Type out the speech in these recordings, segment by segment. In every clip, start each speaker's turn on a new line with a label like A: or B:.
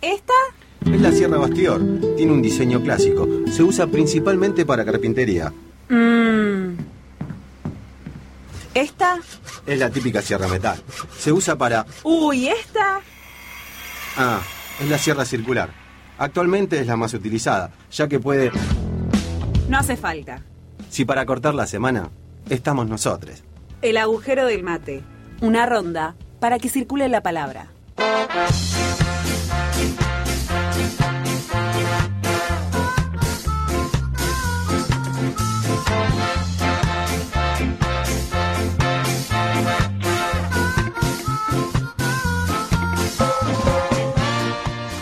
A: ¿Esta?
B: Es la Sierra Bastior. Tiene un diseño clásico. Se usa principalmente para carpintería.
A: Mmm. ¿Esta?
B: Es la típica Sierra Metal. Se usa para...
A: Uy, ¿esta?
B: Ah, es la Sierra Circular. Actualmente es la más utilizada, ya que puede...
A: No hace falta.
B: Si para cortar la semana, estamos nosotros.
A: El agujero del mate. Una ronda para que circule la palabra.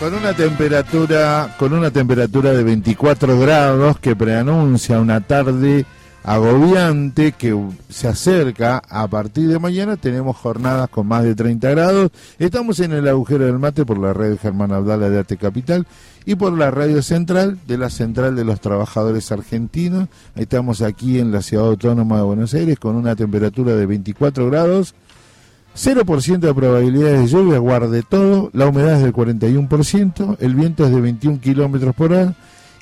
C: Con una temperatura, con una temperatura de 24 grados que preanuncia una tarde agobiante que se acerca a partir de mañana. Tenemos jornadas con más de 30 grados. Estamos en el agujero del mate por la red Germán Abdala de Ate Capital y por la radio central de la Central de los Trabajadores Argentinos. Estamos aquí en la Ciudad Autónoma de Buenos Aires con una temperatura de 24 grados. 0% de probabilidades de lluvia, guarde todo, la humedad es del 41%, el viento es de 21 kilómetros por hora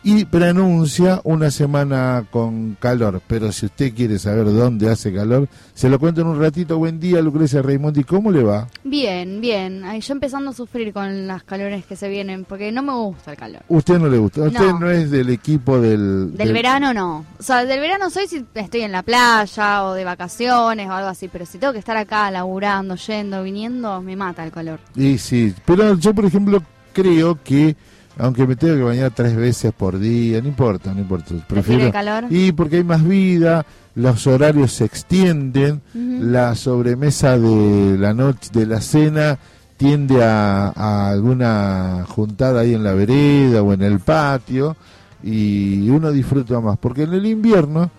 C: y preanuncia una semana con calor. Pero si usted quiere saber dónde hace calor, se lo cuento en un ratito. Buen día, Lucrecia Raimondi, ¿cómo le va?
D: Bien, bien. Ay, yo empezando a sufrir con las calores que se vienen, porque no me gusta el calor.
C: ¿Usted no le gusta? ¿Usted no,
D: No.
C: es del equipo del...
D: Del verano no. O sea, del verano soy si estoy en la playa o de vacaciones o algo así, pero si tengo que estar acá laburando, yendo, viniendo, me mata el calor.
C: Y sí, pero yo, por ejemplo, creo que, aunque me tengo que bañar tres veces por día, no importa, no importa.
D: ¿Prefiere el calor?
C: Y porque hay más vida, los horarios se extienden, la sobremesa de la noche, de la cena, tiende a, a alguna juntada ahí en la vereda o en el patio, y uno disfruta más. Porque en el invierno,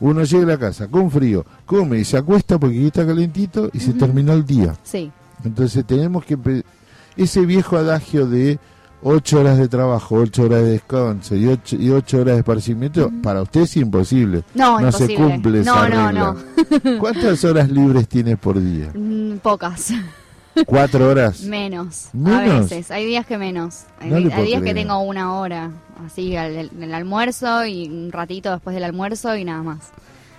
C: uno llega a la casa con frío, come y se acuesta porque aquí está calentito y se terminó el día.
D: Sí.
C: Entonces tenemos que... Ese viejo adagio de ocho horas de trabajo, ocho horas de descanso y ocho, y ocho horas de esparcimiento, para usted es imposible.
D: No,
C: se
D: imposible.
C: cumple esa
D: No, no,
C: regla. ¿Cuántas horas libres tienes por día?
D: Mm, pocas.
C: ¿Cuatro horas?
D: menos. A
C: ¿Menos?
D: veces. Hay días que menos. Hay,
C: No
D: días que tengo una hora, así, al el, el almuerzo y un ratito después del almuerzo y nada más.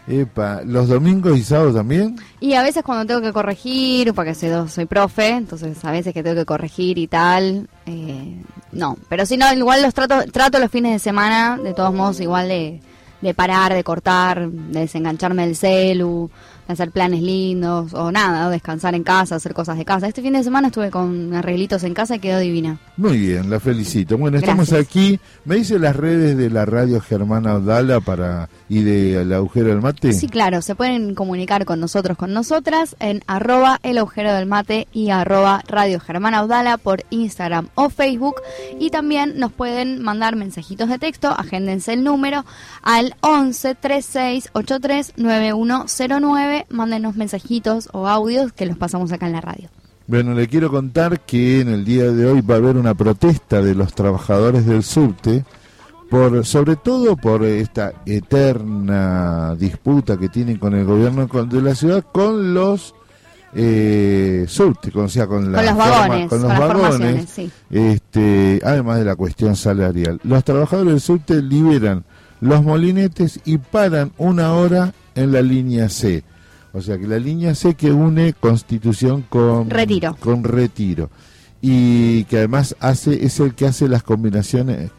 C: Epa, ¿los domingos y sábados también?
D: Y a veces cuando tengo que corregir, porque soy, soy profe, entonces a veces que tengo que corregir y tal, eh, no. Pero si no, igual los trato, trato los fines de semana, de todos modos, igual de, de parar, de cortar, de desengancharme del celu, de hacer planes lindos, o nada, o descansar en casa, hacer cosas de casa. Este fin de semana estuve con arreglitos en casa y quedó divina.
C: Muy bien, la felicito. Bueno, estamos aquí. ¿Me dice las redes de la radio Germana Abdala para y de El Agujero del Mate?
D: Sí, claro, se pueden comunicar con nosotros, con nosotras, en arroba el agujero del mate y arroba radio Germán Audala por Instagram o Facebook. Y también nos pueden mandar mensajitos de texto, agéndense el número al 11 36 83 9109. Mándenos mensajitos o audios que los pasamos acá en la radio.
C: Bueno, le quiero contar que en el día de hoy va a haber una protesta de los trabajadores del subte, por, sobre todo por esta eterna disputa que tienen con el gobierno de la ciudad con los eh, subte, con, o sea, con, la
D: Con los
C: forma-
D: vagones,
C: con los vagones,
D: sí.
C: este, además de la cuestión salarial. Los trabajadores del subte liberan los molinetes y paran una hora en la línea C. O sea que la línea C que une Constitución con
D: Retiro.
C: con Retiro. Y que además hace es el que hace las combinaciones.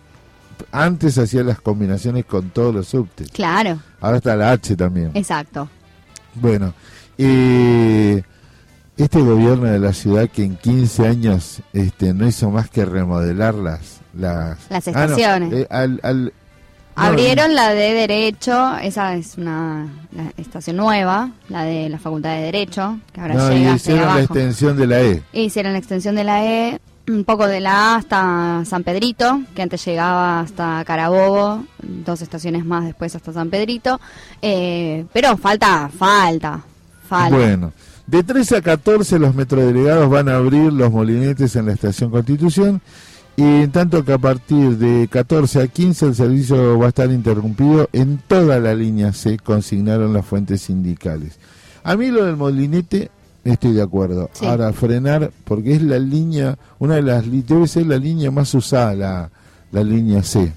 C: Antes hacía las combinaciones con todos los subtes.
D: Claro,
C: Ahora está la H también.
D: exacto.
C: Bueno, eh, este gobierno de la ciudad que en 15 años este, no hizo más que remodelar las... Las,
D: Las
C: Ah, no,
D: estaciones.
C: eh, al- al-
D: Abrieron la de Derecho, esa es una la estación nueva, la de la Facultad de Derecho, que ahora
C: no, y
D: llega ahí
C: hicieron la extensión de la E.
D: Hicieron la extensión de la E, un poco de la A hasta San Pedrito, que antes llegaba hasta Carabobo, dos estaciones más después hasta San Pedrito, eh, pero falta, falta, falta.
C: Bueno, de 13 a 14 los metrodelegados van a abrir los molinetes en la estación Constitución y en tanto que a partir de 14 a 15 el servicio va a estar interrumpido en toda la línea C, consignaron las fuentes sindicales. A mí lo del molinete Estoy de acuerdo.
D: Sí.
C: Ahora, frenar, porque es la línea, una de las, debe ser la línea más usada, la, la línea C.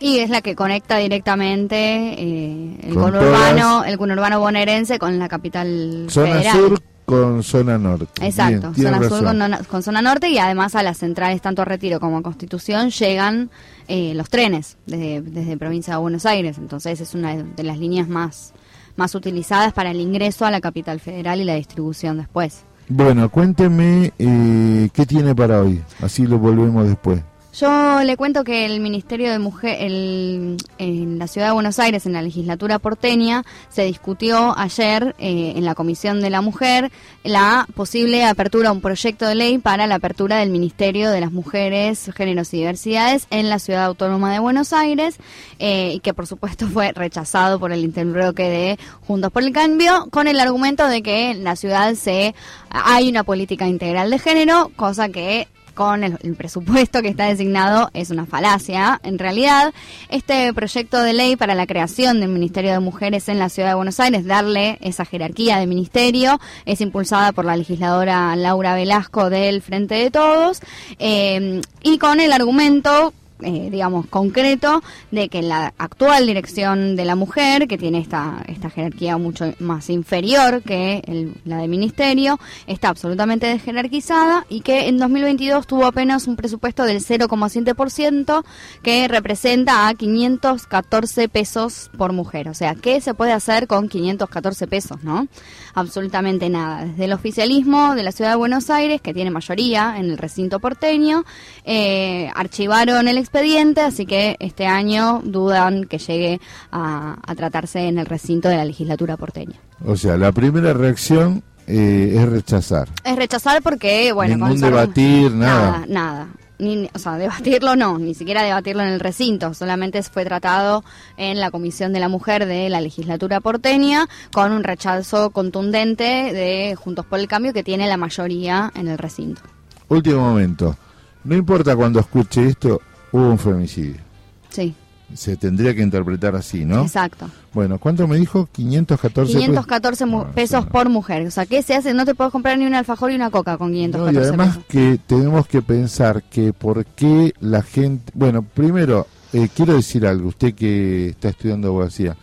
D: Y es la que conecta directamente eh, el
C: Con
D: conurbano,
C: todas-
D: el conurbano bonaerense con la capital
C: Zona
D: federal.
C: sur con zona norte.
D: Exacto,
C: Bien,
D: zona sur con zona norte y además a las centrales tanto a Retiro como a Constitución llegan eh, los trenes desde, desde provincia de Buenos Aires, entonces es una de las líneas más, más utilizadas para el ingreso a la capital federal y la distribución después.
C: Bueno, cuénteme eh, qué tiene para hoy, así lo volvemos después.
D: Yo le cuento que el Ministerio de Mujer, el- en la Ciudad de Buenos Aires, en la legislatura porteña, se discutió ayer eh, en la Comisión de la Mujer la posible apertura, un proyecto de ley para la apertura del Ministerio de las Mujeres, Géneros y Diversidades en la Ciudad Autónoma de Buenos Aires, eh, y que por supuesto fue rechazado por el interbloque de Juntos por el Cambio, con el argumento de que en la ciudad se hay una política integral de género, cosa que con el, presupuesto que está designado es una falacia. En realidad, este proyecto de ley para la creación del Ministerio de Mujeres en la Ciudad de Buenos Aires, darle esa jerarquía de ministerio, es impulsada por la legisladora Laura Velasco del Frente de Todos, eh, y con el argumento eh, digamos, concreto de que la actual dirección de la mujer, que tiene esta, esta jerarquía mucho más inferior que el- la de ministerio, está absolutamente desjerarquizada y que en 2022 tuvo apenas un presupuesto del 0,7% que representa a 514 pesos por mujer. O sea, ¿qué se puede hacer con 514 pesos, no? Absolutamente nada. Desde el oficialismo de la Ciudad de Buenos Aires, que tiene mayoría en el recinto porteño, eh, archivaron el expediente, así que este año dudan que llegue a, a tratarse en el recinto de la legislatura porteña.
C: O sea, la primera reacción eh, es rechazar.
D: Es rechazar porque, bueno,
C: Ningún debatir, nada.
D: Nada, nada. Ni, o sea, debatirlo no, ni siquiera debatirlo en el recinto, solamente fue tratado en la Comisión de la Mujer de la legislatura porteña con un rechazo contundente de Juntos por el Cambio que tiene la mayoría en el recinto.
C: Último momento. No importa cuando escuche esto, hubo un femicidio.
D: Sí,
C: Se tendría que interpretar así, ¿no?
D: exacto.
C: Bueno, ¿cuánto me dijo? 514 pesos.
D: 514 mu-
C: Ah,
D: pesos por mujer. O sea, ¿qué se hace? No te puedes comprar ni un alfajor y una coca con
C: No,
D: 514
C: y además
D: pesos.
C: que tenemos que pensar que por qué la gente... Bueno, primero, eh, quiero decir algo, usted que está estudiando abogacía.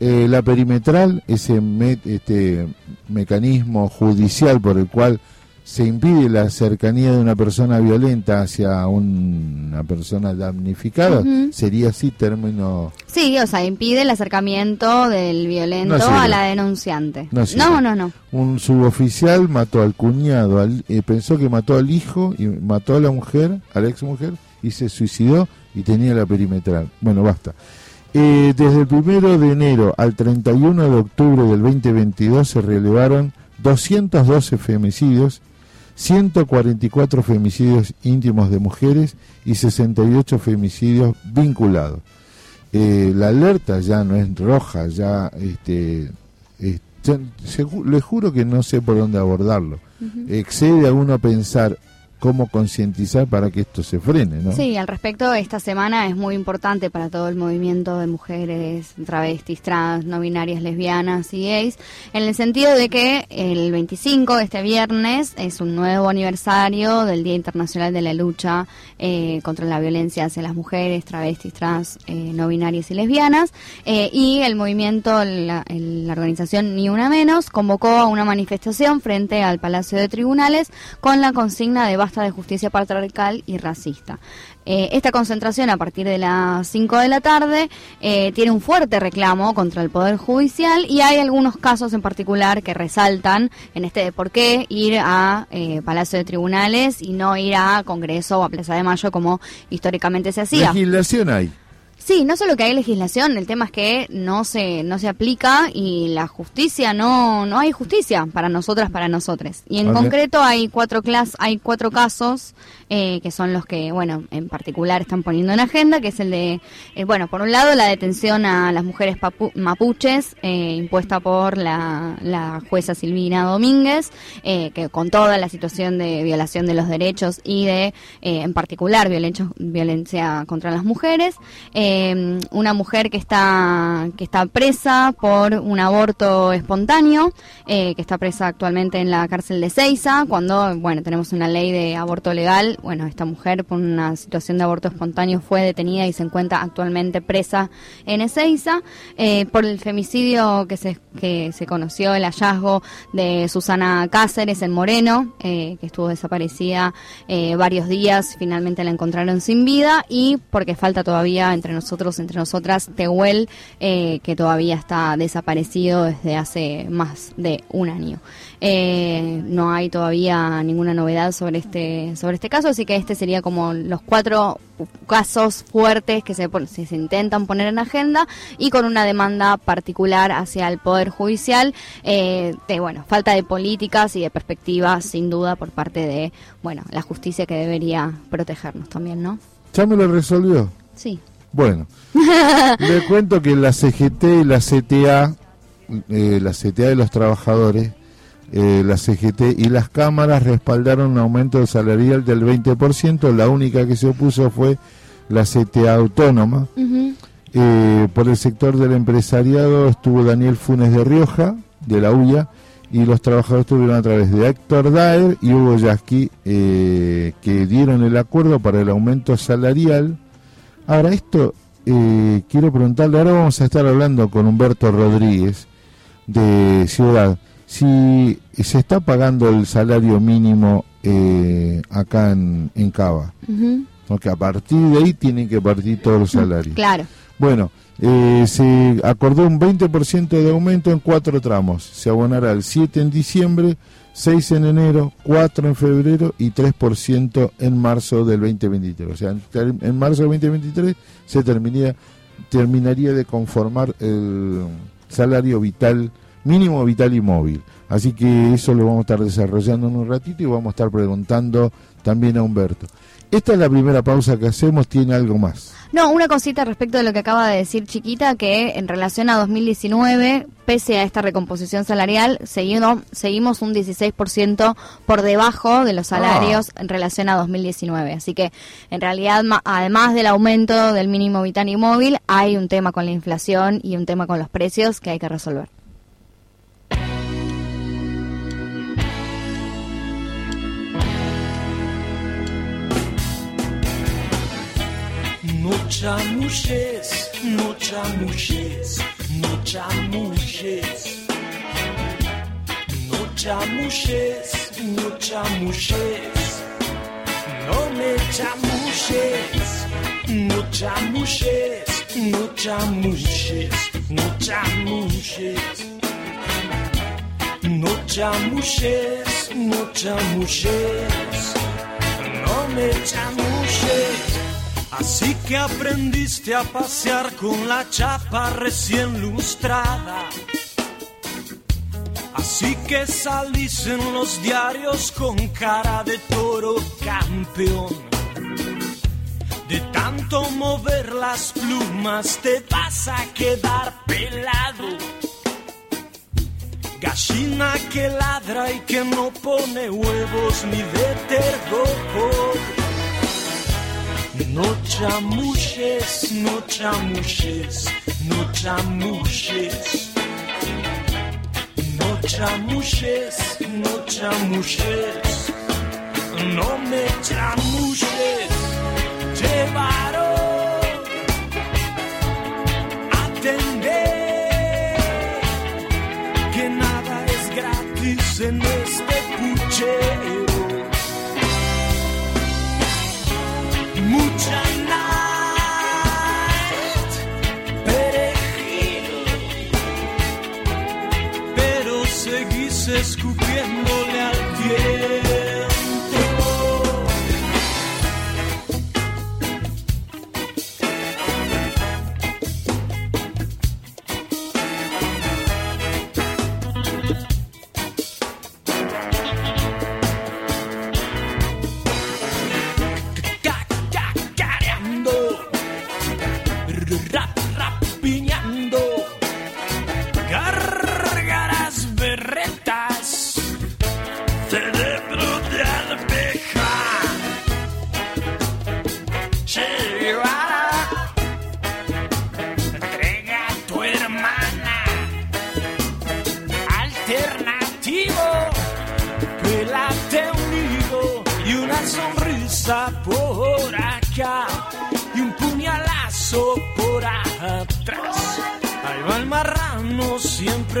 C: Eh, la perimetral, ese me- este mecanismo judicial por el cual se impide la cercanía de una persona violenta hacia un- una persona damnificada, sería así término...
D: Sí, o sea, impide el acercamiento del violento
C: No
D: a la denunciante.
C: No,
D: no, no.
C: Un suboficial mató al cuñado, al- eh, pensó que mató al hijo y mató a la mujer, a la ex mujer, y se suicidó y tenía la perimetral. Bueno, basta. Eh, desde el primero de enero al 31 de octubre del 2022 se relevaron 212 femicidios, 144 femicidios íntimos de mujeres y 68 femicidios vinculados. Eh, la alerta ya no es roja, ya este, le juro que no sé por dónde abordarlo. Excede a uno pensar cómo concientizar para que esto se frene, ¿no?
D: Sí, al respecto, esta semana es muy importante para todo el movimiento de mujeres, travestis, trans, no binarias, lesbianas y gays, en el sentido de que el 25, este viernes, es un nuevo aniversario del Día Internacional de la Lucha eh, contra la Violencia hacia las mujeres, travestis, trans, eh, no binarias y lesbianas, eh, y el movimiento, la, organización Ni Una Menos, convocó a una manifestación frente al Palacio de Tribunales con la consigna de basta de justicia patriarcal y racista. Eh, esta concentración a partir de las 5 de la tarde eh, tiene un fuerte reclamo contra el Poder Judicial y hay algunos casos en particular que resaltan en este de por qué ir a eh, Palacio de Tribunales y no ir a Congreso o a Plaza de Mayo como históricamente se hacía.
C: Legislación hay.
D: Sí, no solo que hay legislación, el tema es que no se no se aplica y la justicia no no hay justicia para nosotras para nosotros. Y en concreto hay cuatro clas hay cuatro casos eh, que son los que bueno en particular están poniendo en agenda, que es el de eh, bueno por un lado la detención a las mujeres papu- mapuches eh, impuesta por la, la jueza Silvina Domínguez, que con toda la situación de violación de los derechos y de en particular violencia violencia contra las mujeres. Una mujer que está, que está presa por un aborto espontáneo, que está presa actualmente en la cárcel de Ceiza, cuando, bueno, tenemos una ley de aborto legal, bueno, esta mujer por una situación de aborto espontáneo fue detenida y se encuentra actualmente presa en Ezeiza, eh, por el femicidio que se, que se conoció, el hallazgo de Susana Cáceres en Moreno, eh, que estuvo desaparecida eh, varios días, finalmente la encontraron sin vida, y porque falta todavía entre nosotros, entre nosotras, Tehuel, eh, que todavía está desaparecido desde hace más de un año. Eh, no hay todavía ninguna novedad sobre este sobre este caso, así que este sería como los cuatro casos fuertes que se, se, se intentan poner en agenda y con una demanda particular hacia el Poder Judicial eh, de, bueno, falta de políticas y de perspectivas, sin duda, por parte de, bueno, la justicia que debería protegernos también, ¿no?
C: ¿Ya me lo resolvió?
D: Sí.
C: Bueno, le cuento que la CGT y la CTA, eh, la CTA de los trabajadores, eh, la CGT y las cámaras respaldaron un aumento salarial del 20%, la única que se opuso fue la CTA autónoma. Eh, por el sector del empresariado estuvo Daniel Funes de Rioja, de la UIA, y los trabajadores estuvieron a través de Héctor Daer y Hugo Yasky, eh, que dieron el acuerdo para el aumento salarial. Ahora, esto eh, quiero preguntarle, ahora vamos a estar hablando con Humberto Rodríguez de Ciudad, si se está pagando el salario mínimo eh, acá en, en Cava,
D: Ujú.
C: porque a partir de ahí tienen que partir todos los salarios.
D: Claro.
C: Bueno, eh, se acordó un 20% de aumento en cuatro tramos. Se abonará el 7 en diciembre, 6 en enero, 4 en febrero y 3% en marzo del 2023. O sea, en, en marzo del 2023 se terminaría, terminaría de conformar el salario vital, mínimo vital y móvil. Así que eso lo vamos a estar desarrollando en un ratito y vamos a estar preguntando también a Humberto. Esta es la primera pausa que hacemos, tiene algo más.
D: No, una cosita respecto de lo que acaba de decir Chiquita, que en relación a 2019, pese a esta recomposición salarial, seguimos, seguimos un 16% por debajo de los salarios en relación a 2019. Así que, en realidad, además del aumento del mínimo vital y móvil, hay un tema con la inflación y un tema con los precios que hay que resolver.
E: No chamuches, no chamuches, no chamuches. No chamuches, no chamuches. No me chamuches, no chamuches, no chamuches, no chamuches. No chamuches, no chamuches. No me chamuches. Así que aprendiste a pasear con la chapa recién lustrada. Así que salís en los diarios con cara de toro campeón. De tanto mover las plumas te vas a quedar pelado. Gallina que ladra y que no pone huevos ni de. No chamuches, no chamuches, no chamuches. No chamuches, no chamuches. No me chamuches. Llevaron atender que nada es gratis en este puchero. Escupiéndole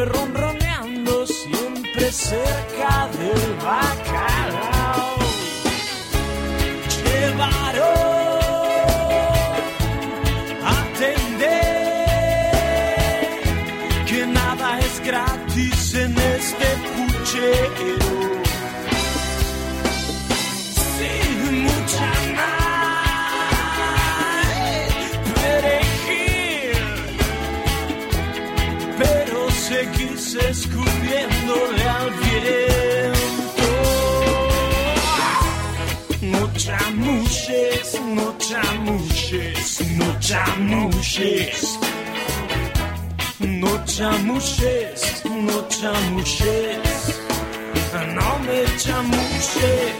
E: siempre ronroneando, seguís escupiéndole al viento. No chamuches, no chamuches, no chamuches. No chamuches, no chamuches. No me chamuches,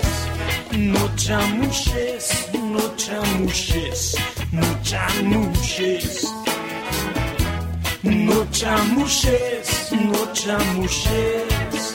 E: no chamuches, no chamuches, no chamuches. No chamuches, no chamuches.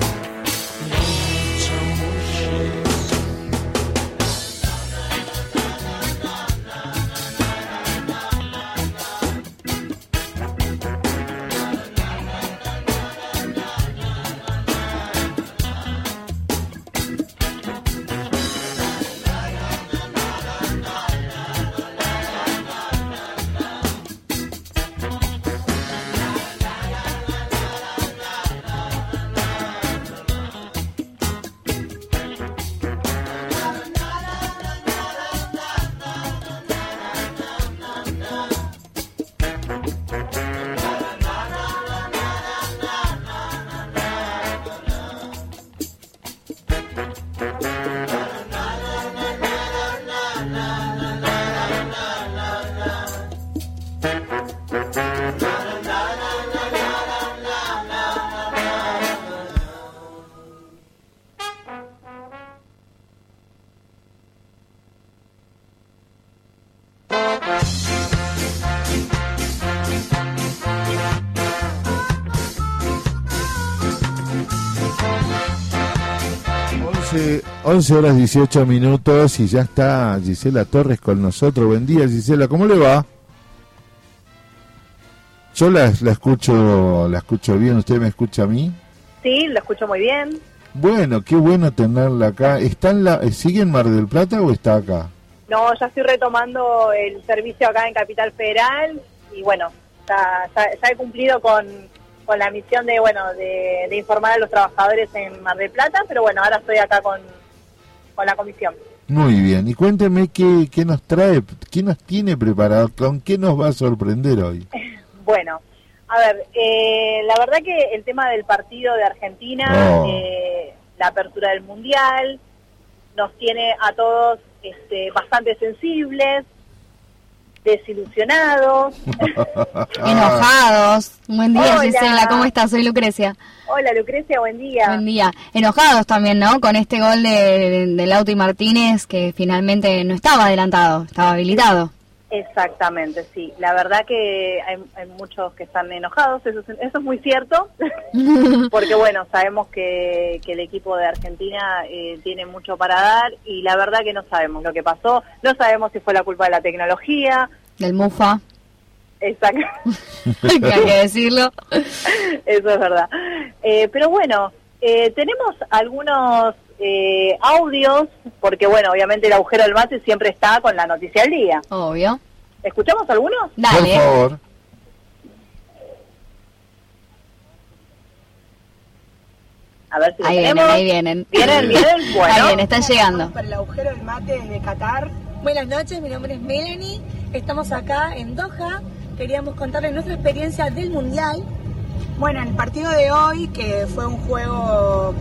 C: 11 horas 18 minutos y ya está Gisela Torres con nosotros. Buen día Gisela, ¿cómo le va? Yo la, la escucho la escucho bien, ¿usted me escucha a mí?
F: Sí, lo escucho muy bien.
C: Bueno, qué bueno tenerla acá. ¿Está en la, ¿Sigue en Mar del Plata o está acá?
F: No, ya estoy retomando el servicio acá en Capital Federal y bueno, ya, ya- ya he cumplido con, con la misión de bueno de, de informar a los trabajadores en Mar del Plata, pero bueno, ahora estoy acá con, con la comisión.
C: Muy bien, y cuénteme qué, qué nos trae, qué nos tiene preparado, con qué nos va a sorprender hoy.
F: Bueno, a ver, eh, la verdad que el tema del partido de Argentina,
C: Oh.
F: eh, la apertura del Mundial, nos tiene a todos este, bastante sensibles, desilusionados.
D: Enojados. Buen día,
F: Hola.
D: Gisela. ¿Cómo estás? Soy Lucrecia.
F: Hola Lucrecia, buen día.
D: Buen día. Enojados también, ¿no? Con este gol de, de, de Lauti Martínez que finalmente no estaba adelantado, estaba habilitado.
F: Exactamente, sí. La verdad que hay, hay muchos que están enojados, eso es, eso es muy cierto, porque bueno, sabemos que, que el equipo de Argentina eh, tiene mucho para dar y la verdad que no sabemos lo que pasó, no sabemos si fue la culpa de la tecnología,
D: Del Mufa,
F: exacto,
D: hay que decirlo.
F: eso es verdad. Eh, pero bueno, eh, tenemos algunos eh, audios, porque bueno, obviamente el agujero del mate siempre está con la noticia del día.
D: Obvio.
F: ¿Escuchamos algunos?
D: Dale.
C: Por favor.
F: A ver si
D: Ahí vienen,
F: tenemos.
D: ahí vienen.
F: Vienen, vienen, bueno.
D: Ahí viene, están llegando.
G: Para el agujero del mate desde Qatar. Buenas noches, mi nombre es Melanie. Estamos acá en Doha. Queríamos contarles nuestra experiencia del Mundial. Bueno, en el partido de hoy, que fue un juego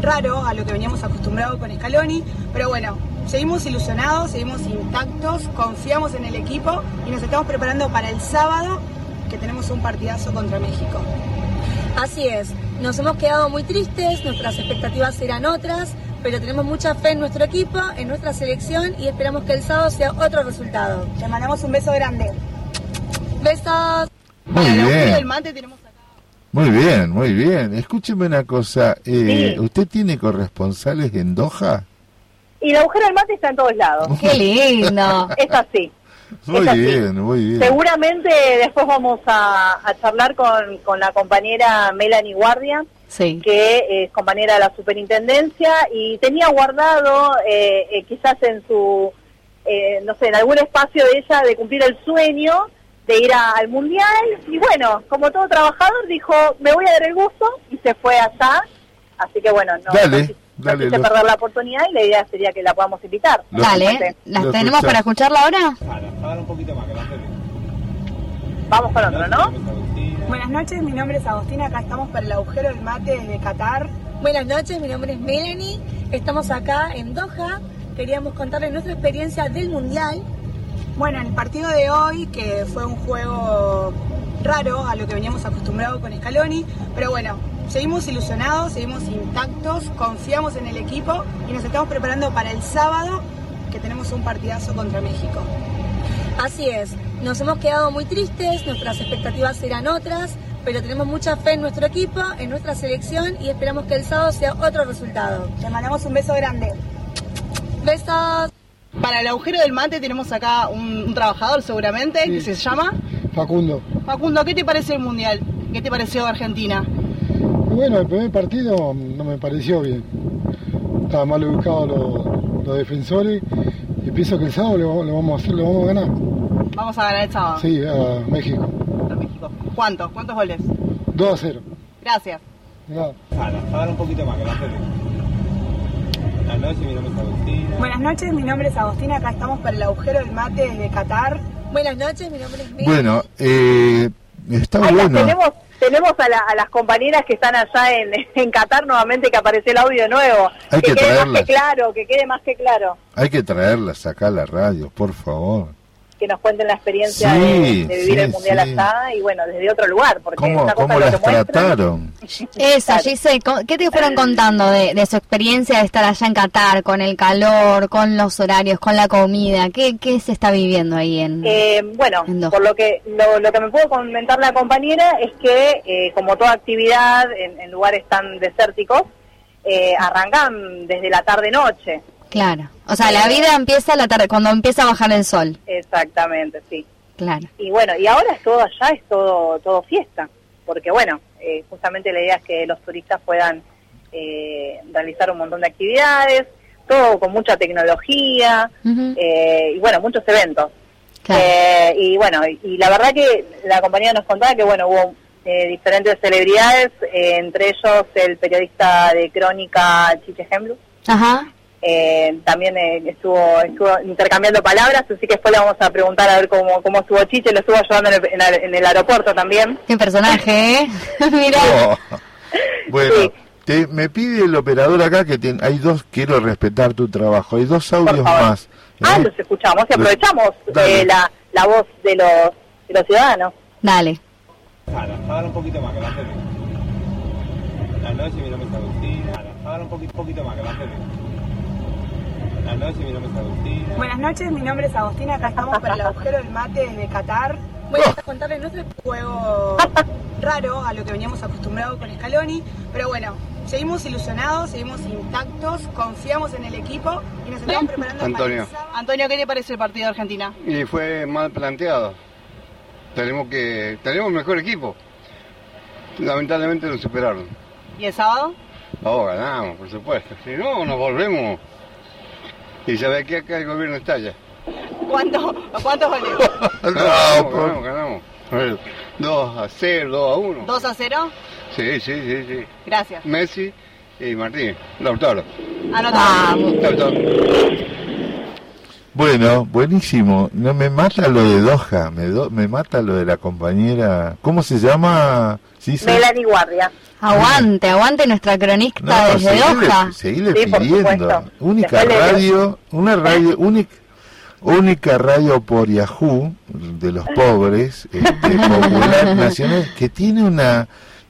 G: raro a lo que veníamos acostumbrados con Scaloni, pero bueno, seguimos ilusionados, seguimos intactos, confiamos en el equipo y nos estamos preparando para el sábado, que tenemos un partidazo contra México. Así es, nos hemos quedado muy tristes, nuestras expectativas eran otras, pero tenemos mucha fe en nuestro equipo, en nuestra selección y esperamos que el sábado sea otro resultado. Te mandamos un beso grande. Besos.
C: Muy
G: Para
C: bien.
G: del mate tenemos.
C: Muy bien, muy bien. Escúcheme una cosa. eh,
F: Sí.
C: ¿Usted tiene corresponsales en Doha?
F: Y el agujero del mate está en todos lados.
D: Qué lindo.
F: Es así.
C: Muy
F: Es así.
C: bien, muy bien.
F: Seguramente después vamos a, a charlar con, con la compañera Melanie Guardia,
D: Sí.
F: que es compañera de la superintendencia y tenía guardado eh, eh, quizás en su, eh, no sé, en algún espacio de ella de cumplir el sueño de ir a- al mundial y bueno, como todo trabajador dijo, me voy a dar el gusto y se fue allá, así que bueno, no,
C: Dale,
F: no quis- no
C: dale,
F: quise perder la oportunidad y la idea sería que la podamos invitar.
D: Dale, ¿las tenemos
C: escuchás.
D: para escucharla ahora?
F: Vamos con otro, ¿no?
G: Buenas noches, mi nombre es Agostina, acá estamos para el agujero del mate desde Qatar. Buenas noches, mi nombre es Melanie, estamos acá en Doha, queríamos contarles nuestra experiencia del Mundial. Bueno, en el partido de hoy, que fue un juego raro a lo que veníamos acostumbrados con Scaloni, pero bueno, seguimos ilusionados, seguimos intactos, confiamos en el equipo y nos estamos preparando para el sábado, que tenemos un partidazo contra México. Así es, nos hemos quedado muy tristes, nuestras expectativas eran otras, pero tenemos mucha fe en nuestro equipo, en nuestra selección y esperamos que el sábado sea otro resultado. Te mandamos un beso grande. Besos.
H: Para el agujero del mate tenemos acá un, un trabajador seguramente que se llama
I: Facundo.
H: Facundo. ¿Qué te parece el mundial? ¿Qué te pareció Argentina?
I: Bueno, el primer partido no me pareció bien. Estaban mal ubicados los, los defensores y pienso que el sábado lo, lo vamos a hacer, lo vamos a ganar.
H: Vamos a ganar el sábado.
I: Sí, a México.
H: contra México. ¿Cuántos? ¿Cuántos goles?
I: 2 a 0.
H: Gracias.
J: Hablar un poquito más, que la gente. Buenas noches, mi nombre es Agustina.
G: Buenas noches, mi nombre es Agostina, acá estamos para el agujero del mate desde Qatar. Buenas noches, mi nombre es Melanie.
C: Bueno, eh, está bueno.
F: tenemos, tenemos a, la- a las compañeras que están allá en, en Qatar nuevamente que apareció el audio nuevo.
C: Hay que
F: quede más que claro, que quede más que claro.
C: Hay que traerlas acá a la radio, por favor.
F: Que nos cuenten la experiencia
C: Sí,
F: de, de vivir
C: sí,
F: el mundial
C: sí.
F: allá y bueno, desde otro lugar. Porque
C: ¿Cómo,
F: una cosa
C: cómo las
F: muestran.
C: trataron?
D: Eso, Giselle, co- ¿qué te fueron contando de, de su experiencia de estar allá en Qatar, con el calor, con los horarios, con la comida? ¿Qué, qué se está viviendo ahí en...?
F: Eh, bueno,
D: En
F: por lo que lo, lo que me puedo comentar la compañera es que, eh, como toda actividad en, en lugares tan desérticos, eh, arrancan desde la tarde-noche.
D: Claro. O sea, la vida empieza a la tarde, cuando empieza a bajar el sol.
F: Exactamente, sí.
D: Claro.
F: Y bueno, y ahora es todo allá, es todo, todo fiesta, porque bueno, eh, justamente la idea es que los turistas puedan eh, realizar un montón de actividades, todo con mucha tecnología eh, y bueno, muchos eventos.
D: Claro.
F: Eh, y bueno, y, y la verdad que la compañía nos contaba que bueno, hubo eh, diferentes celebridades, entre ellos el periodista de crónica Chiche
D: Ajá.
F: Eh, también eh, estuvo, estuvo intercambiando palabras, así que después le vamos a preguntar a ver cómo, cómo estuvo Chiche, lo estuvo ayudando en el, en el- en el aeropuerto también.
D: Qué personaje, ¿eh? Mira.
C: Oh. Bueno,
F: Sí.
C: te- me pide el operador acá que tien- hay dos, quiero respetar tu trabajo, hay dos audios más.
F: Ah,
C: ¿eh?
F: los escuchamos y aprovechamos eh, la, la voz de los, de los ciudadanos.
D: Dale.
J: Hablar un poquito más, que la gente. Buenas noches, mi nombre es Agustina. Hablar un poquito, poquito más, que la. Buenas noches, mi nombre es Agustina.
G: Buenas noches, mi nombre es Agostina, acá estamos para el agujero del mate desde Qatar. Voy a contarles nuestro juego raro a lo que veníamos acostumbrados con Scaloni, pero bueno, seguimos ilusionados, seguimos intactos, confiamos en el equipo y nos estamos preparando para
K: Antonio.
G: el sábado.
H: Antonio, ¿qué te parece el partido de Argentina?
K: Y fue mal planteado. Tenemos que tenemos mejor equipo. Lamentablemente nos superaron.
H: ¿Y el sábado?
K: Ahora ganamos, por supuesto. Si no, nos volvemos. Y sabe que acá el gobierno estalla.
H: ¿Cuánto, ¿Cuántos goles?
K: ganamos, ganamos, ver, 2 a 0, 2 a 1.
H: ¿2 a 0?
K: Sí, sí, sí, sí.
H: Gracias.
K: Messi y Martín. Lautaro.
H: Anotamos.
K: Lautaro.
C: Bueno, buenísimo. No me mata lo de Doha, me, do- me mata lo de la compañera. ¿Cómo se llama? ¿Sí, se-
F: Melanie Guardia.
D: Aguante, aguante nuestra cronista
C: No,
D: desde
C: seguile,
D: Doha.
C: seguile
F: Sí,
C: pidiendo. Única
F: Después le-
C: radio, una radio, única, única radio por Yahoo de los pobres, este, popular nacional, que tiene una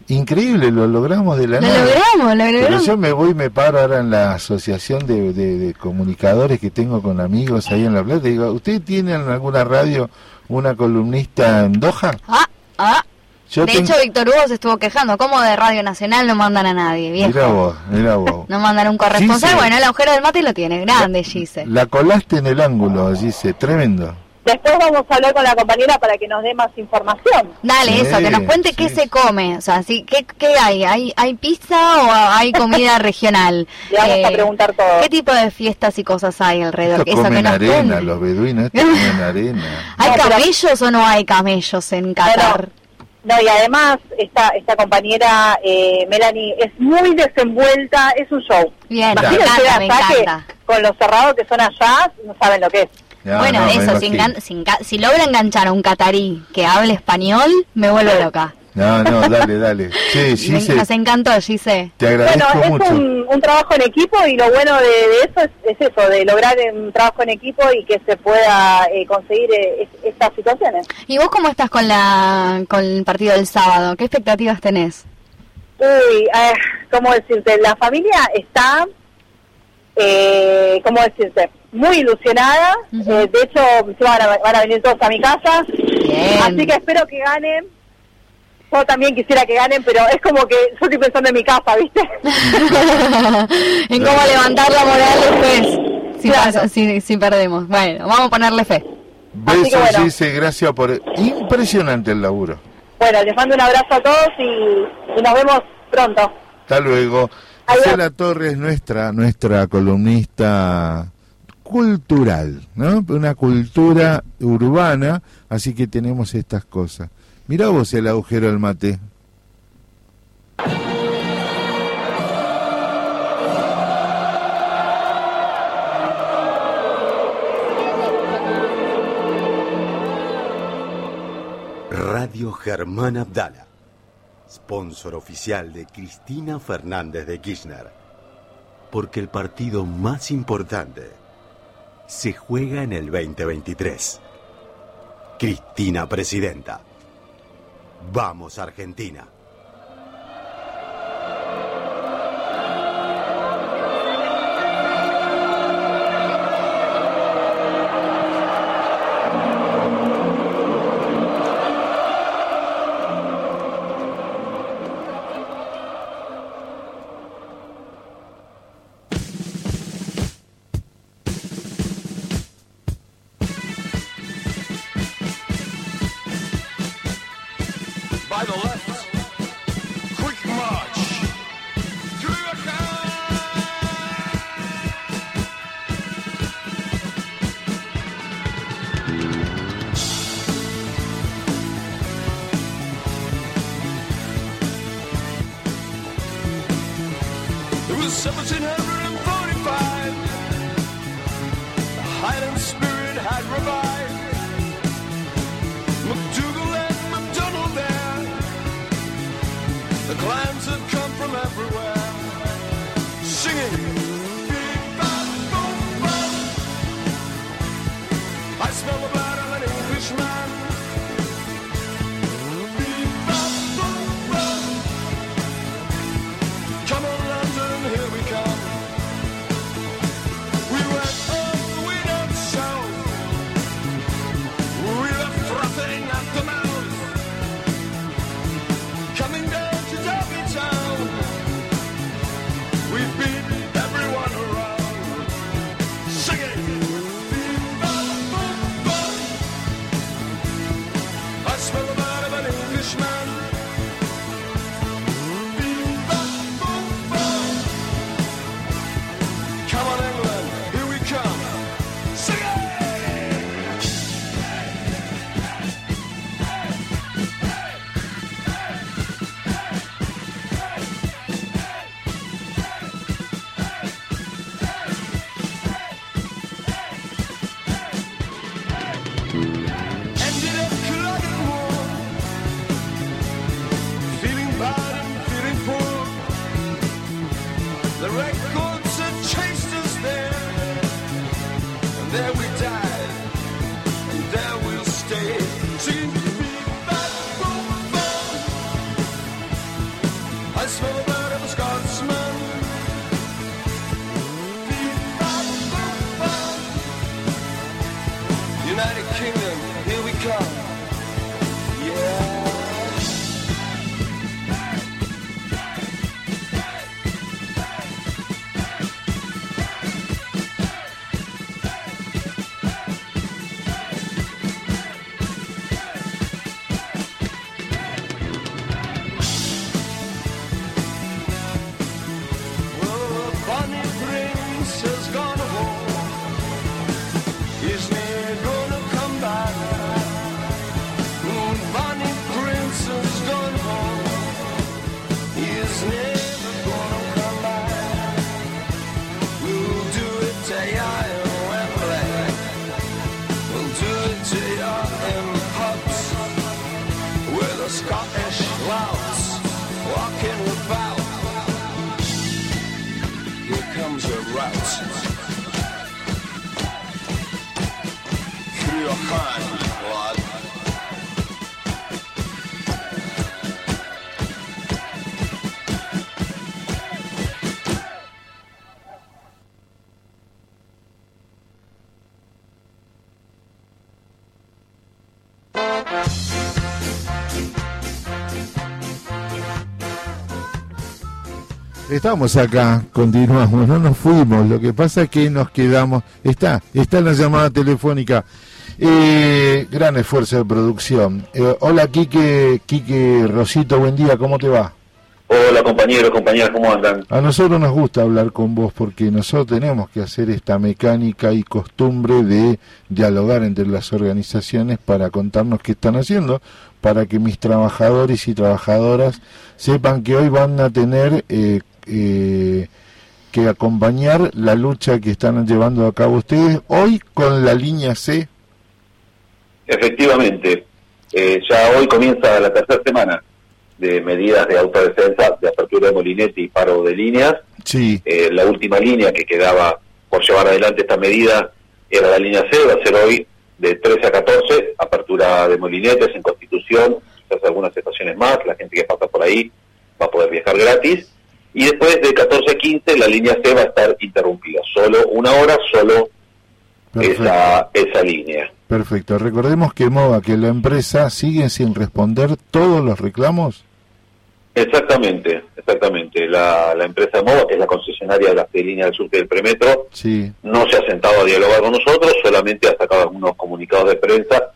C: increíble, lo logramos de la
D: Lo
C: nada.
D: logramos, lo
C: Pero
D: logramos.
C: yo me voy y me paro ahora en la asociación de, de- de comunicadores que tengo con amigos ahí en La Plata y digo, ¿usted tiene en alguna radio una columnista en Doha?
D: Ah, ah.
C: Yo
D: de
C: tengo-
D: hecho, Víctor Hugo se estuvo quejando. ¿Cómo de Radio Nacional no mandan a nadie, viejo?
C: Mirá vos, mirá vos.
D: No mandan un corresponsal.
C: Gise.
D: Bueno, el agujero del mate lo tiene. Grande, Gise.
C: La colaste en el ángulo, dice, tremendo.
F: Después vamos a hablar con la compañera para que nos dé más información.
D: Dale,
C: Sí,
D: eso, que nos cuente qué se come. O sea, sí, ¿qué, qué hay? hay? ¿Hay pizza o hay comida regional? Eh,
F: Le vamos a preguntar todo.
D: ¿Qué tipo de fiestas y cosas hay alrededor?
C: Estos
D: Eso, que
C: comen
D: nos
C: arena,
D: cuente.
C: los beduinos estos comen arena.
D: ¿Hay
F: No, pero-
D: camellos o no hay camellos en Qatar?
F: No, y además esta esta compañera eh, Melanie es muy desenvuelta, es un show.
D: Bien, me encanta, me encanta.
F: con los cerrados que son allá, no saben lo que es.
C: No,
D: bueno,
C: no,
D: eso, si, engan- si enga- si logra enganchar a un catarí que hable español, me vuelvo loca.
C: No, no, dale, dale. Sí, Gise,
D: Nos encantó, Gise.
C: te agradezco
F: Bueno, es
C: mucho.
F: un, un trabajo en equipo y lo bueno de, de eso es, es eso, de lograr un trabajo en equipo y que se pueda eh, conseguir eh, es- estas situaciones.
D: ¿Y vos cómo estás con la con el partido del sábado? ¿Qué expectativas tenés?
F: Uy, eh, ¿cómo decirte? La familia está, eh, ¿cómo decirte? Muy ilusionada. Eh, de hecho, van a, van a venir todos a mi casa. Así que espero que ganen. Yo también quisiera que ganen, pero es como que yo estoy pensando en mi casa, ¿viste?
D: en cómo levantar la moral después. Si, pasa- si, si perdemos. Bueno, vamos a ponerle fe.
C: Besos,
F: bueno.
C: Gise, gracias por... Impresionante el laburo.
F: Bueno, les mando un abrazo a todos y, y nos vemos pronto.
C: Hasta luego. Gisela Torres, nuestra, nuestra columnista cultural, ¿no? Una cultura urbana, así que tenemos estas cosas. Mirá vos el agujero del mate.
L: Radio Germán Abdala, sponsor oficial de Cristina Fernández de Kirchner. Porque el partido más importante se juega en el 2023. Cristina Presidenta. Vamos Argentina.
M: Through
E: your
C: Estamos acá, continuamos, no nos fuimos, lo que pasa es que nos quedamos, está, está en la llamada telefónica. Eh, gran esfuerzo de producción. Eh, hola Quique, Quique Rosito, buen día, ¿cómo te va?
N: Hola compañeros, compañeras, ¿cómo andan?
C: A nosotros nos gusta hablar con vos porque nosotros tenemos que hacer esta mecánica y costumbre de dialogar entre las organizaciones para contarnos qué están haciendo, para que mis trabajadores y trabajadoras sepan que hoy van a tener eh, eh, que acompañar la lucha que están llevando a cabo ustedes hoy con la línea C.
N: Efectivamente, eh, ya hoy comienza la tercera semana de medidas de autodefensa, de apertura de molinete y paro de líneas.
C: Sí.
N: Eh, la última línea que quedaba por llevar adelante esta medida era la línea C, va a ser hoy de 13 a 14, apertura de molinetes en Constitución, quizás algunas estaciones más, la gente que pasa por ahí va a poder viajar gratis. Y después de 14 a 15 la línea C va a estar interrumpida, solo una hora, solo esa, esa línea.
C: Perfecto. Recordemos que MOVA, que la empresa sigue sin responder todos los reclamos.
N: Exactamente, exactamente. La, la empresa MOVA, que es la concesionaria de las líneas del sur del premetro,
C: Sí.
N: no se ha sentado a dialogar con nosotros, solamente ha sacado algunos comunicados de prensa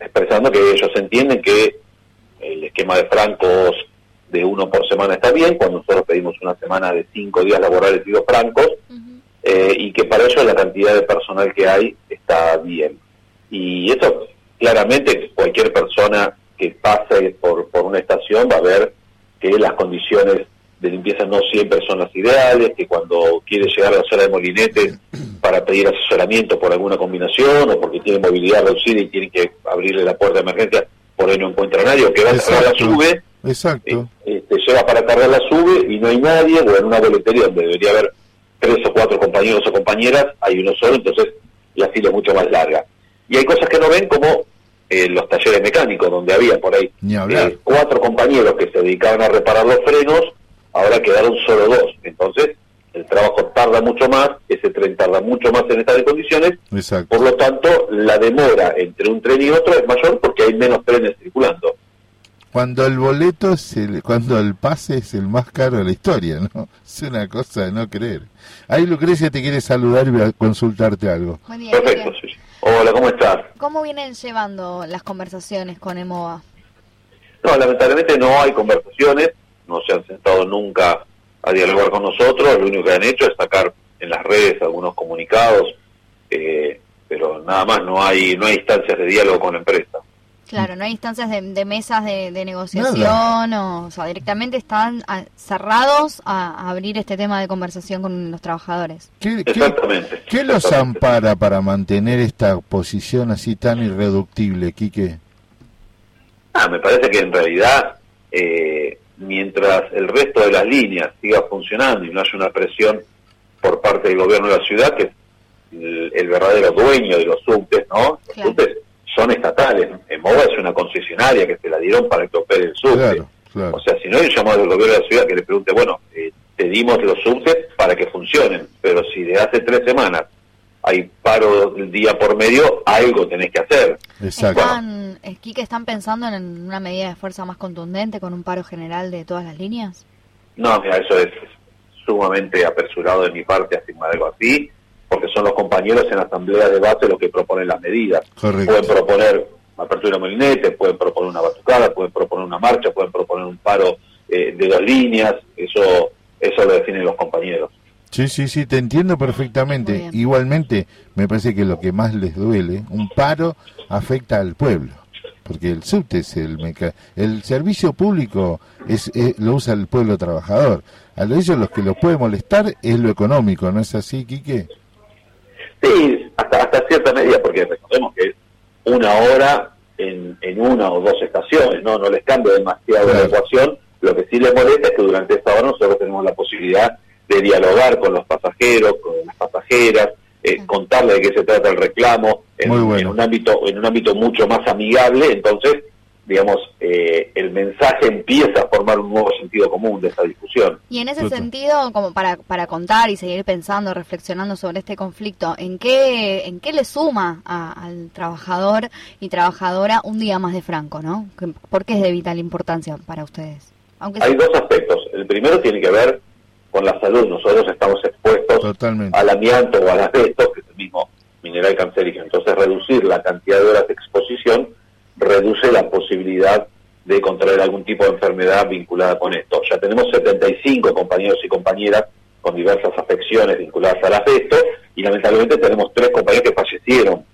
N: expresando que ellos entienden que el esquema de francos de uno por semana está bien, cuando nosotros pedimos una semana de cinco días laborales y dos francos, eh, y que para ello la cantidad de personal que hay está bien. Y eso claramente cualquier persona que pase por, por una estación va a ver que las condiciones de limpieza no siempre son las ideales, que cuando quiere llegar a la sala de molinetes para pedir asesoramiento por alguna combinación o porque tiene movilidad reducida y tiene que abrirle la puerta de emergencia, por ahí no encuentra a nadie, o que va a cargar la sube,
C: Exacto.
N: este, lleva para cargar la sube y no hay nadie, o en una boletería donde debería haber tres o cuatro compañeros o compañeras, hay uno solo, entonces la fila es mucho más larga. Y hay cosas que no ven como eh, los talleres mecánicos, donde había por ahí eh, cuatro compañeros que se dedicaban a reparar los frenos, ahora quedaron solo dos. Entonces, el trabajo tarda mucho más, ese tren tarda mucho más en estas condiciones,
C: Exacto.
N: por lo tanto, la demora entre un tren y otro es mayor porque hay menos trenes circulando.
C: Cuando el boleto, es el, cuando el pase es el más caro de la historia, ¿no? Es una cosa de no creer. Ahí Lucrecia te quiere saludar y consultarte algo.
D: Buen día,
N: Perfecto, sí. Hola, ¿cómo estás?
D: ¿Cómo vienen llevando las conversaciones con EMOA?
N: No, lamentablemente no hay conversaciones, no se han sentado nunca a dialogar con nosotros, lo único que han hecho es sacar en las redes algunos comunicados, eh, pero nada más, no hay no hay instancias de diálogo con la empresa.
D: Claro, no hay instancias de, de mesas de, de negociación, o, o sea, directamente están cerrados a, a abrir este tema de conversación con los trabajadores.
C: ¿Qué, qué-
N: Exactamente.
C: qué los ampara para mantener esta posición así tan irreductible, Quique?
N: Ah, me parece que en realidad, eh, mientras el resto de las líneas siga funcionando y no haya una presión por parte del gobierno de la ciudad, que es el, el verdadero dueño de los subtes, ¿no? Los
D: Claro.
N: subtes son estatales. En MOVA es una concesionaria que se la dieron para que opere el subte.
C: Claro, claro.
N: O sea, si no hay un llamado del gobierno de la ciudad que le pregunte, bueno, eh, te dimos los subtes para que funcionen, pero si de hace tres semanas hay paro del día por medio, algo tenés que hacer.
C: Exacto.
D: ¿Están, eh, Quique, están pensando en una medida de fuerza más contundente con un paro general de todas las líneas?
N: No, mira, eso es sumamente apresurado de mi parte afirmar algo así, porque son los compañeros en la asamblea de base los que proponen las medidas.
C: Correcto.
N: Pueden proponer apertura de molinete, pueden proponer una batucada, pueden proponer una marcha, pueden proponer un paro eh, de dos líneas, eso eso lo definen los compañeros.
C: Sí, sí, sí, te entiendo perfectamente. Igualmente, me parece que lo que más les duele, un paro afecta al pueblo, porque el subte es el meca- el servicio público es, es- lo usa el pueblo trabajador. A lo- ellos los que lo puede molestar es lo económico, ¿no es así, Quique?
N: Sí, hasta, hasta cierta medida, porque recordemos que es una hora en, en una o dos estaciones, no, no les cambia demasiado la ecuación. Lo que sí les molesta es que durante esta hora nosotros tenemos la posibilidad de dialogar con los pasajeros, con las pasajeras, eh, contarle de qué se trata el reclamo en, en un ámbito en un ámbito mucho más amigable. Entonces, digamos, eh, el mensaje empieza a formar un nuevo sentido común de esa discusión.
D: Y en ese sentido, como para, para contar y seguir pensando, reflexionando sobre este conflicto, ¿en qué, en qué le suma al trabajador y trabajadora un día más de Franco, no? ¿Por qué es de vital importancia para ustedes?
N: Aunque Hay dos aspectos. El primero tiene que ver con la salud. Nosotros estamos expuestos al amianto o al asbesto, que es el mismo mineral cancerígeno. Entonces, reducir la cantidad de horas de exposición reduce la posibilidad de contraer algún tipo de enfermedad vinculada con esto. Ya tenemos 75 compañeros y compañeras con diversas afecciones vinculadas al asbesto y lamentablemente tenemos tres compañeros que fallecieron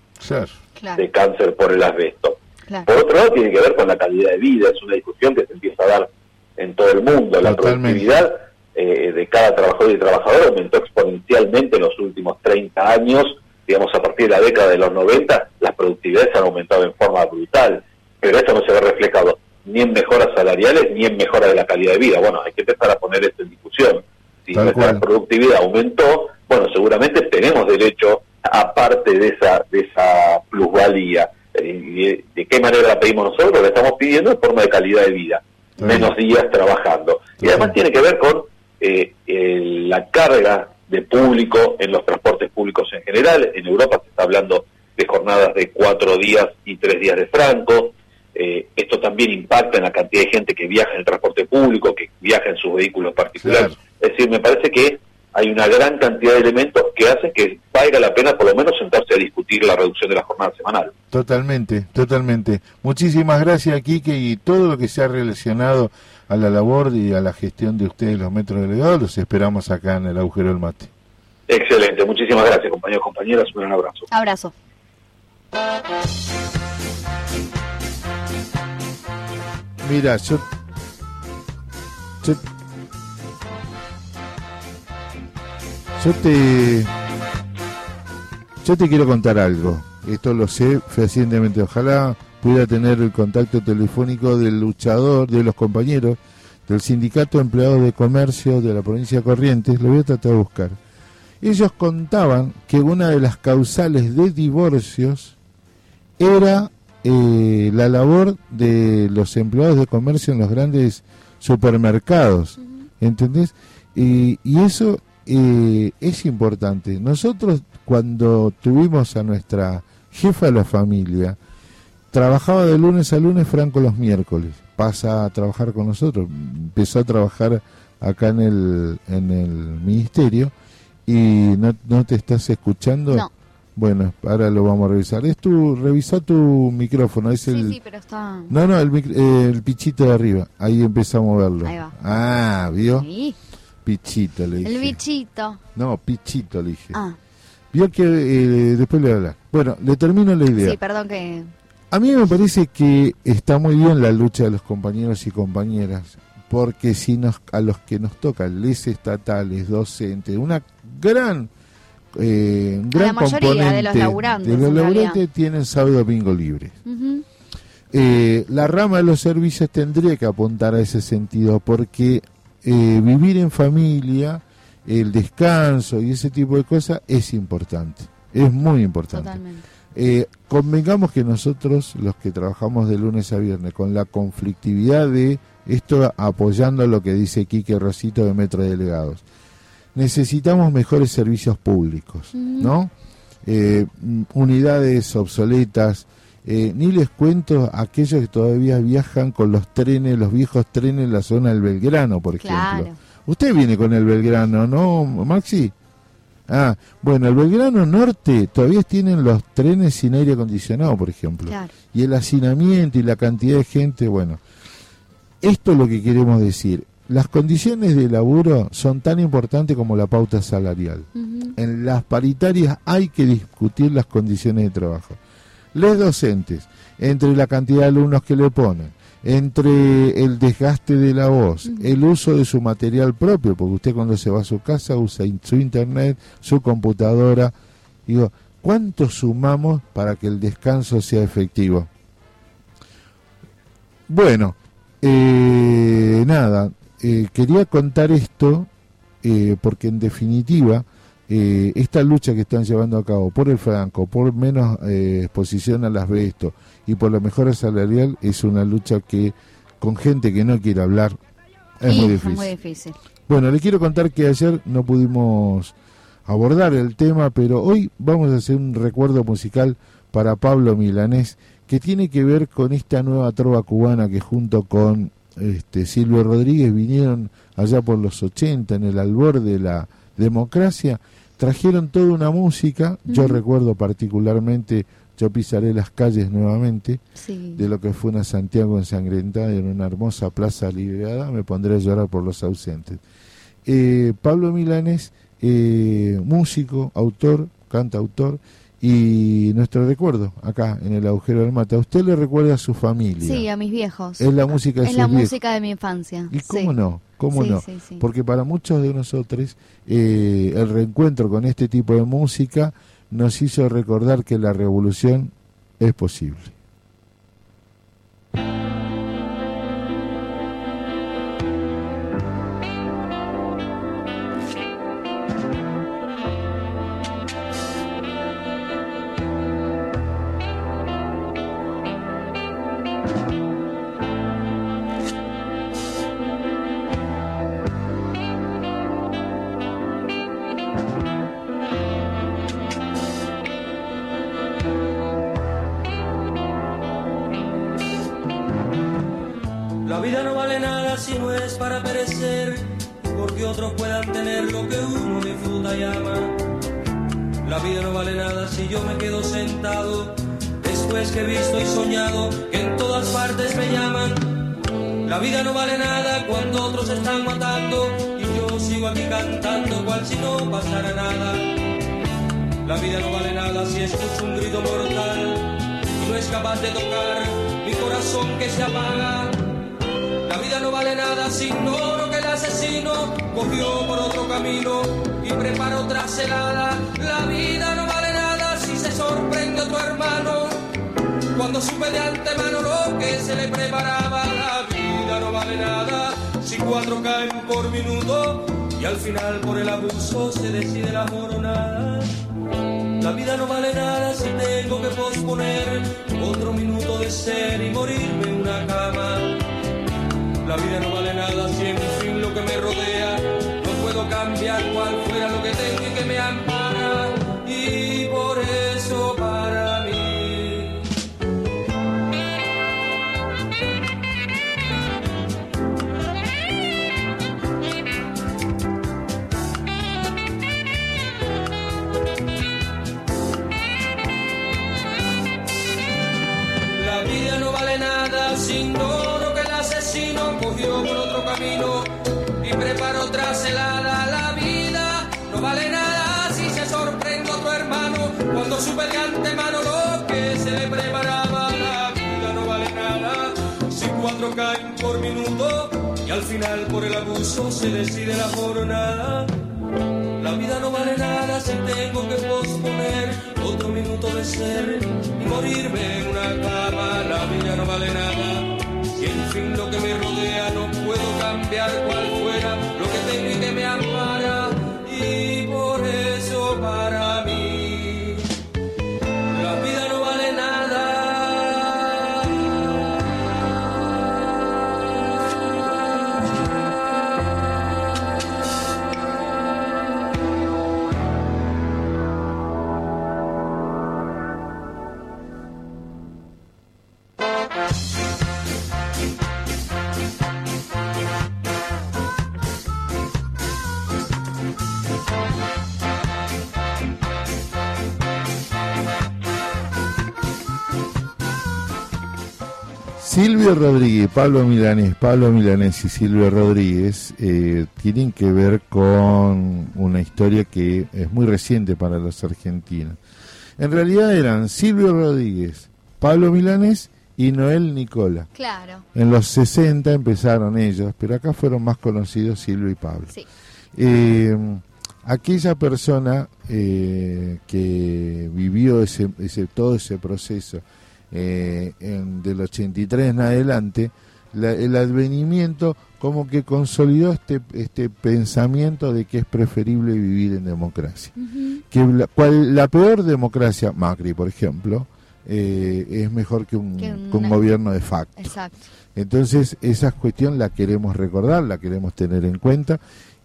N: de cáncer por el asbesto. Por otro lado, tiene que ver con la calidad de vida, es una discusión que se empieza a dar en todo el mundo. La productividad eh, de cada trabajador y trabajadora aumentó exponencialmente en los últimos 30 años digamos, a partir de la década de los 90, las productividades han aumentado en forma brutal, pero esto no se ve reflejado ni en mejoras salariales ni en mejora de la calidad de vida. Bueno, hay que empezar a poner esto en discusión. Si nuestra productividad aumentó, bueno, seguramente tenemos derecho a parte de esa, de esa plusvalía. Eh, ¿De qué manera la pedimos nosotros? Lo estamos pidiendo en forma de calidad de vida, menos días trabajando. Y además tiene que ver con eh, la carga de público en los transportes públicos en general. En Europa se está hablando de jornadas de cuatro días y tres días de franco. Eh, esto también impacta en la cantidad de gente que viaja en el transporte público, que viaja en sus vehículos particulares. Es decir, me parece que hay una gran cantidad de elementos que hacen que valga la pena por lo menos sentarse a discutir la reducción de la jornada semanal.
C: Totalmente, totalmente. Muchísimas gracias, Quique, y todo lo que se ha relacionado a la labor y a la gestión de ustedes, los metros delegados, los esperamos acá en el agujero del mate.
N: Excelente, muchísimas gracias, compañeros y compañeras. Un gran abrazo.
D: Abrazo.
C: Mira, yo, yo, yo te yo te quiero contar algo. Esto lo sé fehacientemente. Ojalá pudiera tener el contacto telefónico del luchador, de los compañeros del Sindicato de Empleados de Comercio de la provincia de Corrientes, lo voy a tratar de buscar. Ellos contaban que una de las causales de divorcios era eh, la labor de los empleados de comercio en los grandes supermercados, ¿entendés? y eso eh, es importante. Nosotros cuando tuvimos a nuestra jefa de la familia, trabajaba de lunes a lunes Franco los miércoles, pasa a trabajar con nosotros, empezó a trabajar acá en el, en el ministerio y no, no te estás escuchando.
D: No.
C: Bueno, ahora lo vamos a revisar. Es tu, revisa tu micrófono. Es el,
D: sí, pero está...
C: No, no, el, eh, el pichito de arriba. Ahí empezamos a verlo.
D: Ahí va.
C: Ah, ¿vio? Pichito le dije.
D: El bichito.
C: No, pichito le dije.
D: Ah.
C: Vio que eh, después le voy a hablar. Bueno, le termino la idea.
D: Sí, perdón que...
C: A mí me parece que está muy bien la lucha de los compañeros y compañeras, porque si nos, a los que nos tocan, les estatales, docentes, una gran, eh, gran
D: la mayoría
C: componente
D: de los laburantes,
C: de los laburantes tienen sábado domingo libres.
D: Ujú.
C: Eh, la rama de los servicios tendría que apuntar a ese sentido, porque eh, vivir en familia, el descanso y ese tipo de cosas es importante, es muy importante.
D: Totalmente.
C: Eh, convengamos que nosotros, los que trabajamos de lunes a viernes, con la conflictividad de esto apoyando lo que dice Quique Rosito de Metro Delegados, necesitamos mejores servicios públicos, ¿no? Eh, mm, unidades obsoletas, eh, ni les cuento aquellos que todavía viajan con los trenes, los viejos trenes en la zona del Belgrano, por ejemplo.
D: Claro.
C: Usted viene con el Belgrano, ¿no, Maxi? Ah, bueno, el Belgrano Norte todavía tienen los trenes sin aire acondicionado, por ejemplo.
D: Claro.
C: Y el hacinamiento y la cantidad de gente, bueno. Esto es lo que queremos decir. Las condiciones de laburo son tan importantes como la pauta salarial. En las paritarias hay que discutir las condiciones de trabajo. Les docentes, entre la cantidad de alumnos que le ponen, entre el desgaste de la voz, el uso de su material propio, porque usted cuando se va a su casa usa in- su internet, su computadora. Digo, ¿cuánto sumamos para que el descanso sea efectivo? Bueno, eh, nada, eh, quería contar esto eh, porque en definitiva eh, esta lucha que están llevando a cabo por el franco, por menos eh, exposición al asbesto y por la mejora salarial es una lucha que con gente que no quiere hablar es
D: Sí,
C: muy
D: Es
C: difícil.
D: muy difícil.
C: Bueno, le quiero contar que ayer no pudimos abordar el tema, pero hoy vamos a hacer un recuerdo musical para Pablo Milanés que tiene que ver con esta nueva trova cubana que junto con este Silvio Rodríguez vinieron allá por los 80 en el albor de la democracia, trajeron toda una música, yo recuerdo particularmente Yo pisaré las calles nuevamente,
D: Sí.
C: de lo que fue una Santiago ensangrentada en una hermosa plaza liberada, me pondré a llorar por los ausentes. Eh, Pablo Milanes, eh, músico, autor, cantautor, y nuestro recuerdo acá en el agujero del mate. ¿A usted le recuerda a su familia?
D: Sí, a mis viejos.
C: Es la música de
D: Es la
C: viejos.
D: música de mi infancia.
C: ¿Y
D: sí.
C: cómo no? ¿Cómo
D: Sí,
C: no?
D: sí.
C: Porque para muchos de nosotros eh, el reencuentro con este tipo de música nos hizo recordar que la revolución es posible.
O: Vida no vale nada si no es para perecer, porque otros puedan tener lo que uno disfruta y ama. La vida no vale nada si yo me quedo sentado, después que he visto y soñado que en todas partes me llaman. La vida no vale nada cuando otros están matando y yo sigo aquí cantando cual si no pasara nada. La vida no vale nada si escucho un grito mortal y no es capaz de tocar mi corazón que se apaga. No vale nada si ignoro que el asesino cogió por otro camino y preparó otra celada. La vida no vale nada si se sorprende a tu hermano cuando supe de antemano lo que se le preparaba. La vida no vale nada si cuatro caen por minuto y al final por el abuso se decide la jornada. La vida no vale nada si tengo que posponer otro minuto de ser y morirme en una cama. La vida no vale nada si en fin lo que me rodea no puedo cambiar cual fuera lo que tengo y que me ampara. La vida no vale nada si se sorprende tu hermano cuando supe de antemano lo que se le preparaba. La vida no vale nada si cuatro caen por minuto y al final por el abuso se decide la jornada. La vida no vale nada si tengo que posponer otro minuto de ser y morirme en una cama. La vida no vale nada si en fin lo que me rodea no puedo cambiar cual fuera que me ampara.
C: Silvio Rodríguez, Pablo Milanés, Pablo Milanés y Silvio Rodríguez eh, tienen que ver con una historia que es muy reciente para los argentinos. En realidad eran Silvio Rodríguez, Pablo Milanés y Noel Nicola.
D: Claro.
C: En los 60 empezaron ellos, pero acá fueron más conocidos Silvio y Pablo.
D: Sí.
C: Eh, aquella persona eh, que vivió ese, ese, todo ese proceso eh, en- del 83 en adelante, la- el advenimiento como que consolidó este, este pensamiento de que es preferible vivir en democracia. Que la, cual- la peor democracia, Macri por ejemplo, eh, es mejor que un,
D: Que
C: que un
D: una-
C: gobierno de facto.
D: Exacto.
C: Entonces, esa cuestión la queremos recordar, la queremos tener en cuenta.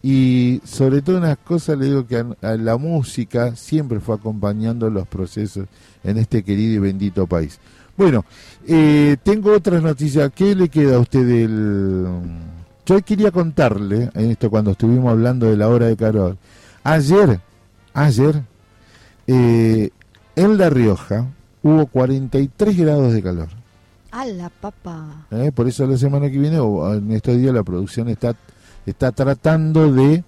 C: Y sobre todo unas cosas, le digo que a, a la música siempre fue acompañando los procesos en este querido y bendito país. Bueno, eh, tengo otras noticias. ¿Qué le queda a usted del...? Yo quería contarle, en esto cuando estuvimos hablando de la hora de Carol, ayer, ayer, eh, en La Rioja hubo 43 grados de calor.
D: A la papa.
C: ¿eh? Por eso la semana que viene, o en estos días, la producción está, está tratando de...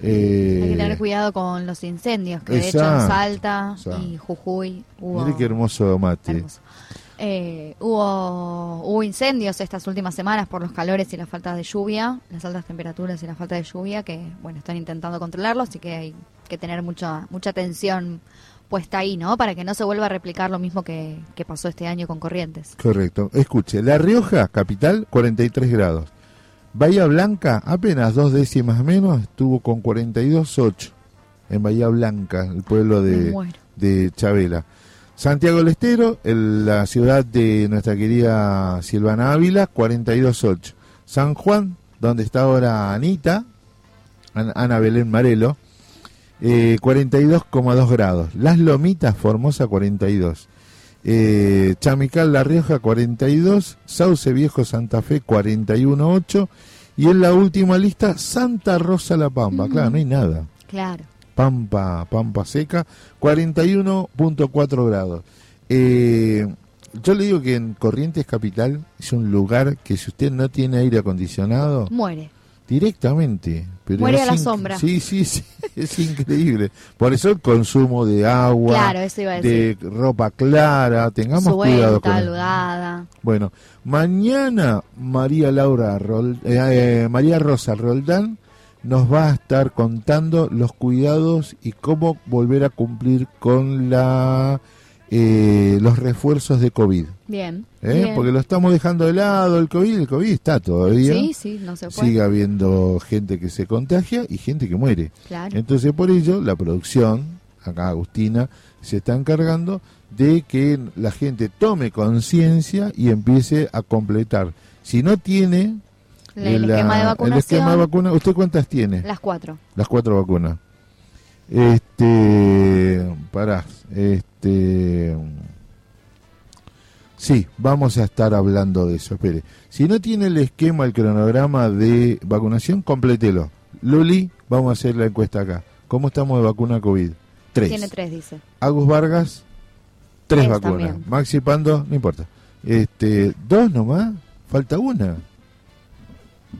C: eh,
D: Hay que tener cuidado con los incendios, que de hecho en
C: Exacto,
D: Salta
C: exacto.
D: y Jujuy hubo,
C: Mire qué hermoso mate.
D: Hermoso. eh, hubo, hubo incendios estas últimas semanas por los calores y la falta de lluvia, las altas temperaturas y la falta de lluvia, que bueno, están intentando controlarlo, así que hay que tener mucha, mucha atención puesta ahí, ¿no? Para que no se vuelva a replicar lo mismo que, que pasó este año con Corrientes.
C: Correcto. Escuche, La Rioja, capital, 43 grados. Bahía Blanca, apenas dos décimas menos, estuvo con 42,8 en Bahía Blanca, el pueblo de, de Chabela. Santiago del Estero, el- la ciudad de nuestra querida Silvana Ávila, 42,8. San Juan, donde está ahora Anita, An- Ana Belén Marelo, eh, 42,2 grados. Las Lomitas, Formosa, 42. Eh, Chamical, La Rioja, 42. Sauce Viejo, Santa Fe, 41,8. Y en la última lista, Santa Rosa, La Pampa. Claro, no hay nada.
D: Claro.
C: Pampa, Pampa Seca, 41.4 grados. Eh, yo le digo que en Corrientes Capital es un lugar que si usted no tiene aire acondicionado,
D: Muere.
C: Directamente. Pero
D: Muere a la sombra.
C: Sí, sí, sí, es increíble. Por eso el consumo de agua,
D: Claro, eso iba a
C: de ropa clara, tengamos cuidado con
D: Suelta, holgada.
C: Bueno, mañana María Laura Rol- eh, eh, María Rosa Roldán nos va a estar contando los cuidados y cómo volver a cumplir con la eh, los refuerzos de COVID.
D: Bien.
C: ¿eh?
D: bien.
C: Porque lo estamos dejando de lado el COVID, el COVID está todavía.
D: Sí, sí, no se puede.
C: Sigue habiendo gente que se contagia y gente que muere.
D: Claro.
C: Entonces, por ello, la producción, acá Agustina, se está encargando de que la gente tome conciencia y empiece a completar. Si no tiene
D: El
C: la-
D: esquema de
C: el
D: vacunación.
C: esquema de vacuna, ¿usted cuántas tiene?
D: Las cuatro.
C: Las cuatro vacunas. Este, pará, este, sí, vamos a estar hablando de eso. Espere, si no tiene el esquema, el cronograma de vacunación, complételo. Luli, vamos a hacer la encuesta acá. ¿Cómo estamos de vacuna COVID? Tres.
D: Tiene tres, dice.
C: Agus Vargas, tres
D: Tres
C: vacunas.
D: también.
C: Maxi Pando, no importa. Este, dos nomás, falta una.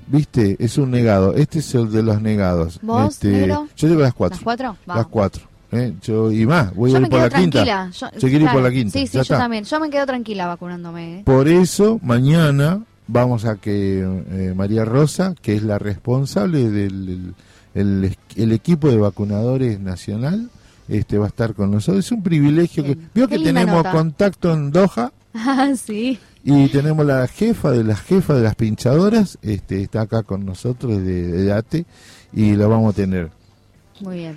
C: ¿Viste? Es un negado. Este es el de los negados.
D: ¿Vos,
C: este,
D: negro?
C: Yo digo las cuatro.
D: ¿Las cuatro?
C: Las cuatro. ¿Eh? Yo, y más, voy
D: Yo
C: a ir por la quinta.
D: Yo,
C: Yo quiero ir por la quinta.
D: Sí, sí, yo
C: está.
D: también. Yo me quedo tranquila vacunándome. ¿eh?
C: Por eso, mañana vamos a que eh, María Rosa, que es la responsable del el, el es- el equipo de vacunadores nacional, este va a estar con nosotros. Es un privilegio que vio
D: Qué
C: que tenemos
D: nota.
C: contacto en Doha
D: Ah, sí.
C: y tenemos la jefa de las jefas de las pinchadoras, este está acá con nosotros de, de ATE y lo vamos a tener.
D: Muy bien.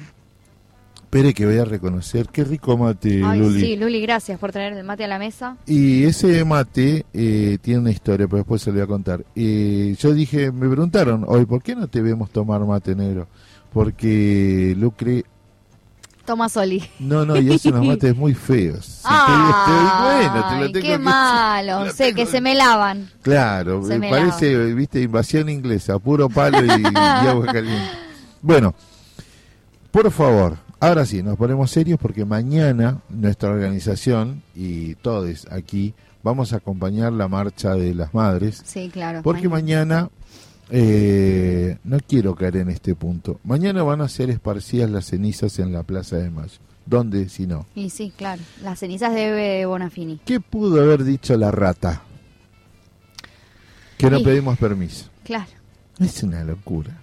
C: Espere que voy a reconocer, qué rico mate,
D: Ay,
C: Luli.
D: sí, Luli, gracias por traer el mate a la mesa.
C: Y ese mate eh, tiene una historia, pero después se lo voy a contar. Eh, yo dije, me preguntaron hoy, ¿por qué no te vemos tomar mate negro? Porque Lucre,
D: Toma Soli.
C: no, no, y es unos mates muy feos.
D: Ay,
C: bueno, te lo tengo
D: qué
C: que-
D: malo. Sé que se me lavan.
C: Claro,
D: Se
C: me
D: me
C: parece, viste, invasión inglesa, puro palo y, y agua caliente. Bueno, por favor, ahora sí, nos ponemos serios porque mañana nuestra organización y todos aquí vamos a acompañar la marcha de las madres.
D: Sí, claro.
C: Porque mañana, eh, no quiero caer en este punto, mañana van a ser esparcidas las cenizas en la Plaza de Mayo. ¿Dónde si no?
D: Y sí, claro. Las cenizas de Bebe Bonafini.
C: ¿Qué pudo haber dicho la rata? Que no
D: Sí.
C: pedimos permiso.
D: Claro.
C: Es una locura.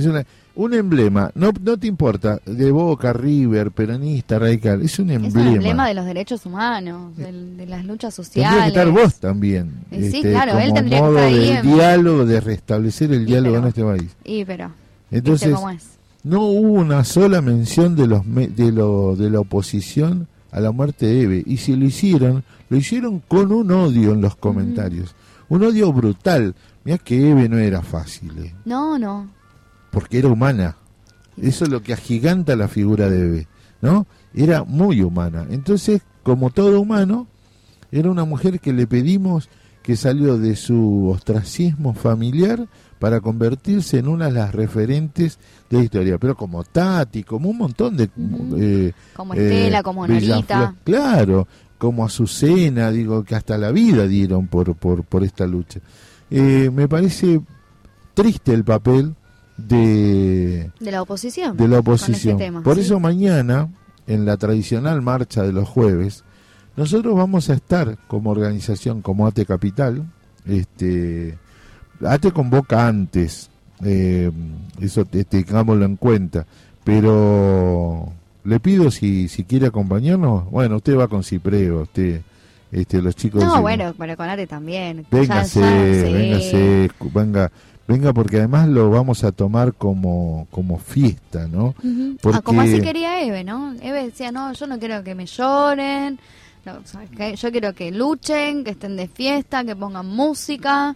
C: Es una, un emblema, no, no te importa, de Boca, River, peronista, radical, es un
D: Es
C: emblema.
D: un emblema de los derechos humanos, de, las luchas sociales.
C: Tendría que estar vos también.
D: Eh, sí,
C: este,
D: claro, él
C: como
D: tendría que
C: modo
D: estar ahí
C: de
D: en-
C: diálogo, de restablecer el diálogo
D: pero-
C: en este país.
D: Y pero,
C: Entonces,
D: ¿viste cómo es?
C: no hubo una sola mención de los me- de lo de la oposición a la muerte de Eve y si lo hicieron lo hicieron con un odio en los comentarios un odio brutal mira que Eve no era fácil eh,
D: No, no.
C: Porque era humana. Eso es lo que agiganta la figura de Eve no era muy humana. Entonces como todo humano era una mujer que le pedimos que salió de su ostracismo familiar para convertirse en una de las referentes de la historia, pero como Tati, como un montón de... eh,
D: Como Estela, como Norita.
C: Claro, como Azucena, digo, que hasta la vida dieron por, por, por esta lucha. Eh, me parece triste el papel de,
D: De la oposición.
C: de la
D: ese
C: oposición.
D: tema,
C: Por
D: sí.
C: eso mañana, en la tradicional marcha de los jueves, nosotros vamos a estar como organización, como ATE Capital, este, ATE convoca antes, eh, eso te- tengámoslo en cuenta, pero le pido si, si quiere acompañarnos, bueno, usted va con Cipreo, usted, este, los chicos...
D: No, bueno, pero con Ate también.
C: Véngase,
D: Ya- ya, sí.
C: véngase, venga, venga, porque además lo vamos a tomar como, como fiesta, ¿no? Porque
D: Ah, como así quería Eve, ¿no? Eve decía, no, yo no quiero que me lloren, no, o sea, que yo quiero que luchen, que estén de fiesta, que pongan música,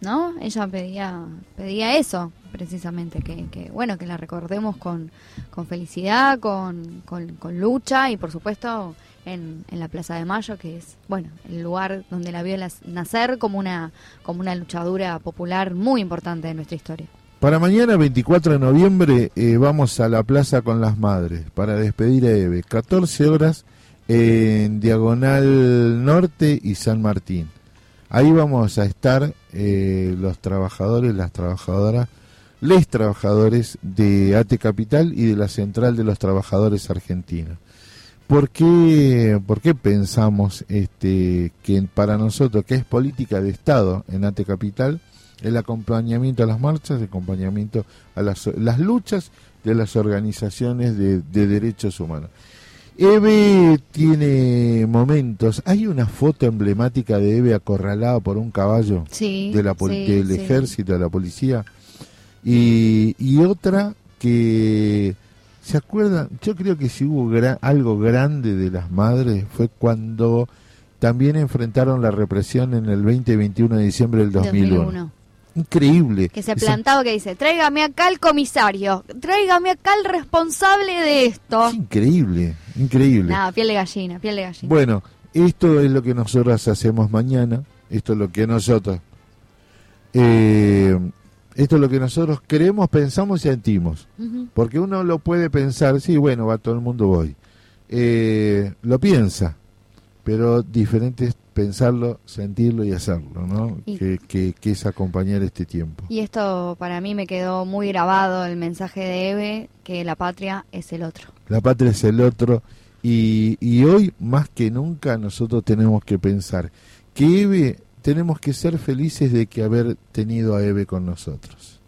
D: ¿no? Ella pedía pedía eso, precisamente, que, que bueno, que la recordemos con, con felicidad, con, con, con lucha y por supuesto en, la Plaza de Mayo, que es, bueno, el lugar donde la vio nacer como una, como una luchadura popular muy importante de nuestra historia.
C: Para mañana, 24 de noviembre, eh, vamos a la Plaza con las Madres para despedir a Eve. 14 horas en Diagonal Norte y San Martín. Ahí vamos a estar eh, los trabajadores, las trabajadoras, les trabajadores de AT Capital y de la Central de los Trabajadores Argentinos. ¿Por qué, por qué pensamos este, que para nosotros, que es política de Estado en AT Capital, el acompañamiento a las marchas, el acompañamiento a las, las luchas de las organizaciones de, de derechos humanos? Eve tiene momentos. Hay una foto emblemática de Eve acorralada por un caballo
D: Sí,
C: de la
D: sí,
C: del
D: sí.
C: ejército, de la policía. Y, y otra que ¿Se acuerdan? Yo creo que si hubo algo grande de las madres fue cuando también enfrentaron la represión en el 20 y 21 de diciembre del 2001.
D: 2001.
C: Increíble.
D: Que se
C: Ese-
D: plantaba que dice, tráigame acá el comisario, tráigame acá el responsable de esto.
C: Increíble, increíble.
D: Nada, piel de gallina, piel de gallina.
C: Bueno, esto es lo que nosotros hacemos mañana, esto es lo que nosotros, eh, esto es lo que nosotros creemos, pensamos y sentimos. Porque uno lo puede pensar, sí, bueno, va todo el mundo voy. Eh, lo piensa, pero diferente es pensarlo, sentirlo y hacerlo, ¿no?
D: Y-
C: Que, que, que es acompañar este tiempo.
D: Y esto para mí me quedó muy grabado el mensaje de Eve, que la patria es el otro.
C: La patria es el otro y, y hoy más que nunca nosotros tenemos que pensar que Eve, tenemos que ser felices de que haber tenido a Eve con nosotros.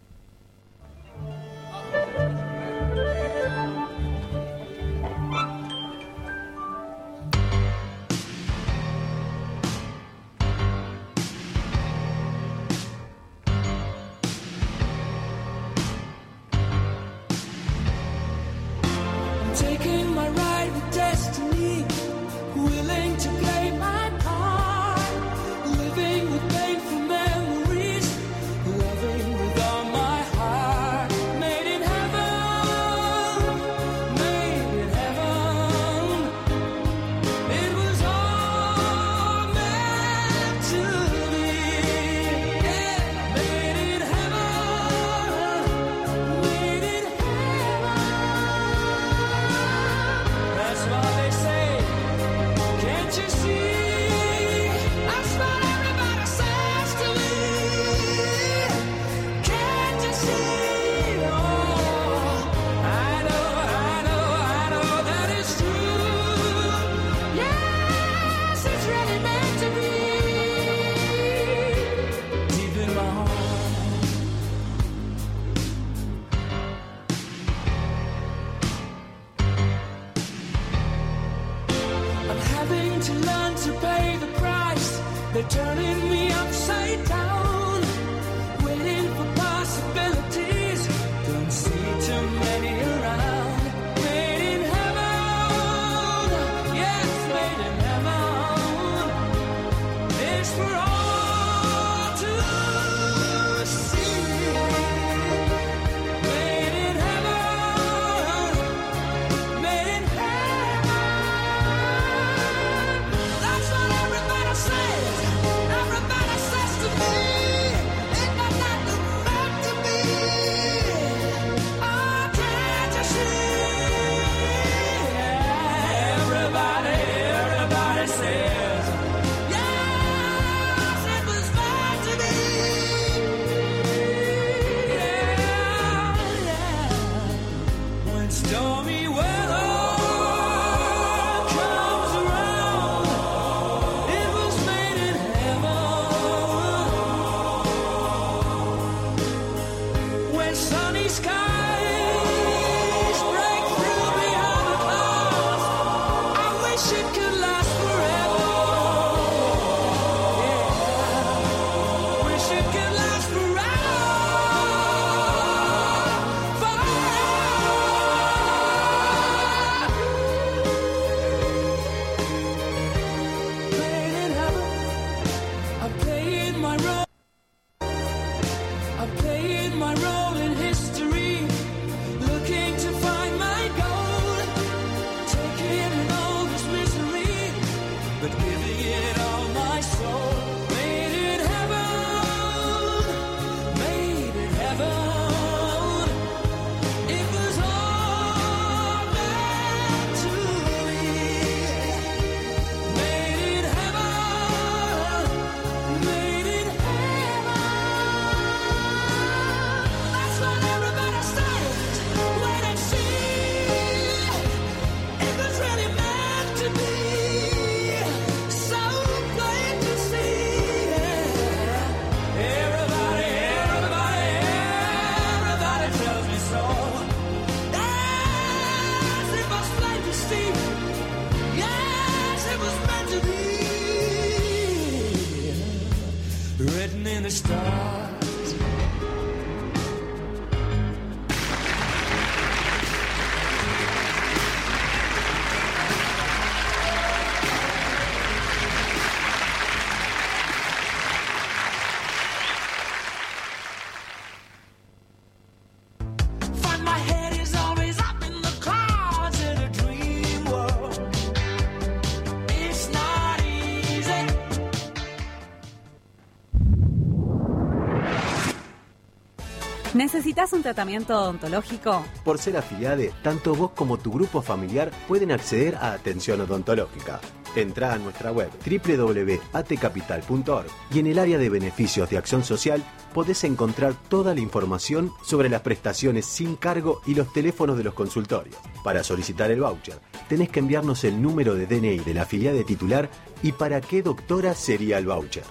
A: ¿Necesitas un tratamiento odontológico?
P: Por ser afiliade, tanto vos como tu grupo familiar pueden acceder a atención odontológica. Entra a nuestra web www.atcapital.org y en el área de beneficios de acción social podés encontrar toda la información sobre las prestaciones sin cargo y los teléfonos de los consultorios. Para solicitar el voucher, tenés que enviarnos el número de DNI de la afiliade titular y para qué doctora sería el voucher.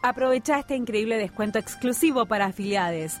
A: Aprovecha este increíble descuento exclusivo para afiliades.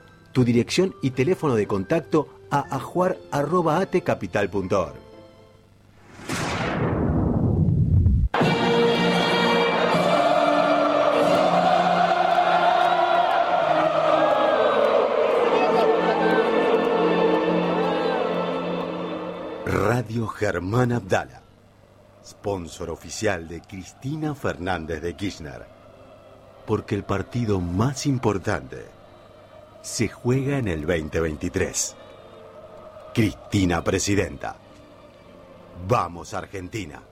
P: tu dirección y teléfono de contacto a ajuar.atcapital.org. Radio Germán Abdala, sponsor oficial de Cristina Fernández de Kirchner. porque el partido más importante se juega en el 2023. Cristina Presidenta. Vamos Argentina.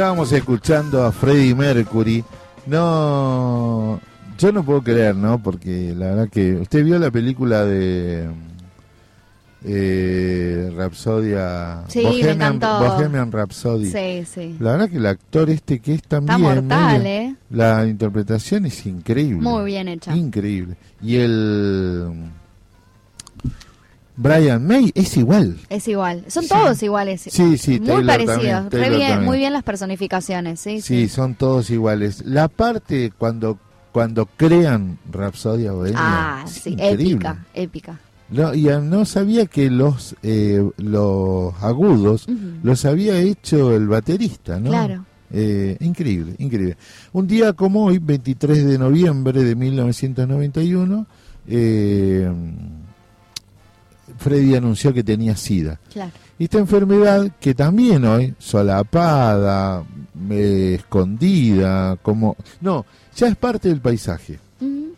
C: Estábamos escuchando a Freddie Mercury. No, yo no puedo creer, ¿no? Porque la verdad que usted vio la película de eh, Rapsodia,
D: Sí, me
C: Bohemian,
D: encantó.
C: Bohemian Rhapsody.
D: Sí, sí.
C: La verdad que el actor este que es también
D: mortal,
C: medio-
D: ¿eh?
C: la interpretación es increíble.
D: Muy bien hecha.
C: Increíble. Y el Brian May es igual.
D: Es igual. Son todos iguales.
C: Sí, sí,
D: Muy
C: Taylor
D: parecidos.
C: también,
D: Re bien,
C: también.
D: muy bien las personificaciones, sí.
C: Sí, son todos iguales. La parte cuando cuando crean Rapsodia Bohemia.
D: Ah,
C: es
D: sí,
C: increíble.
D: épica, épica.
C: No, y no sabía que los eh, los agudos los había hecho el baterista, ¿no?
D: Claro.
C: Eh, increíble, increíble. Un día como hoy, 23 de noviembre de 1991, eh, Freddy anunció que tenía SIDA.
D: Claro.
C: Y esta enfermedad que también hoy, solapada, eh, escondida, como... No, ya es parte del paisaje.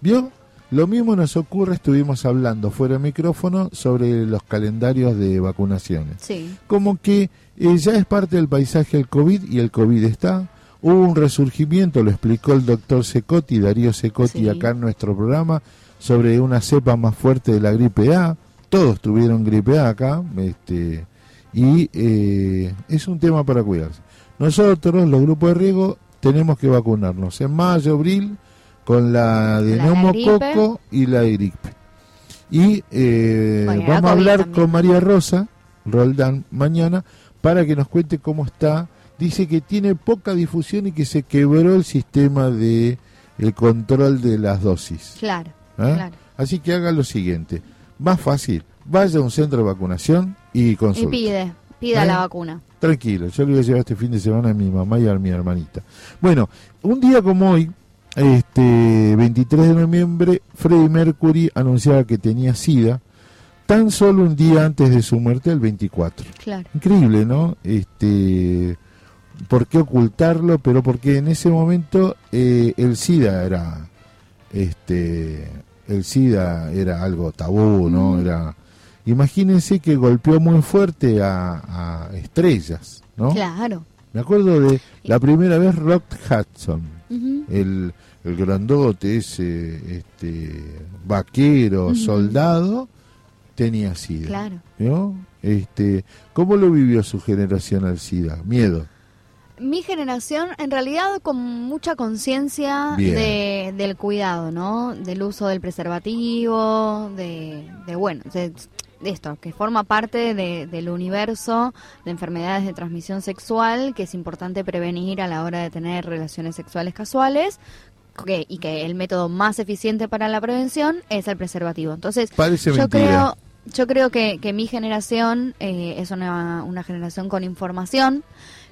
C: ¿Vio? Lo mismo nos ocurre, estuvimos hablando fuera de micrófono sobre los calendarios de vacunaciones.
D: Sí.
C: Como que eh, ya es parte del paisaje el COVID y el COVID está. Hubo un resurgimiento, lo explicó el doctor Secotti, Darío Secotti,
D: Sí.
C: acá en nuestro programa, sobre una cepa más fuerte de la gripe A. Todos tuvieron gripe A acá, este, y eh, es un tema para cuidarse. Nosotros, los grupos de riesgo, tenemos que vacunarnos en mayo, abril, con la de
D: La
C: neumococo y la gripe. Y eh,
D: Bueno,
C: vamos a hablar
D: también.
C: con María Rosa Roldán mañana para que nos cuente cómo está. Dice que tiene poca difusión y que se quebró el sistema de el control de las dosis.
D: Claro,
C: ¿eh?
D: claro.
C: Así que haga lo siguiente, más fácil, vaya a un centro de vacunación y
D: Y
C: consulte.
D: pide, pida
C: ¿Eh?
D: la vacuna.
C: Tranquilo, yo le voy a llevar este fin de semana a mi mamá y a mi hermanita. Bueno, un día como hoy, este 23 de noviembre, Freddie Mercury anunciaba que tenía SIDA tan solo un día antes de su muerte, el 24.
D: Claro.
C: Increíble, ¿no? Este, ¿Por qué ocultarlo? Pero porque en ese momento eh, el SIDA era, este, el SIDA era algo tabú, ¿no? Era, imagínense que golpeó muy fuerte a, a estrellas, ¿no?
D: Claro.
C: Me acuerdo de la primera vez Rock Hudson, el, el grandote, ese este, vaquero, soldado, tenía SIDA.
D: Claro.
C: ¿no? Este, ¿Cómo lo vivió su generación al SIDA? Miedo.
D: Mi generación, en realidad, con mucha conciencia de, del cuidado, ¿no? Del uso del preservativo, de, de bueno, de, de esto, que forma parte de- del universo de enfermedades de transmisión sexual que es importante prevenir a la hora de tener relaciones sexuales casuales. que- y que el método más eficiente para la prevención es el preservativo. Entonces,
C: Parece
D: yo
C: mentira.
D: creo, yo creo que, que mi generación eh, es una, una generación con información,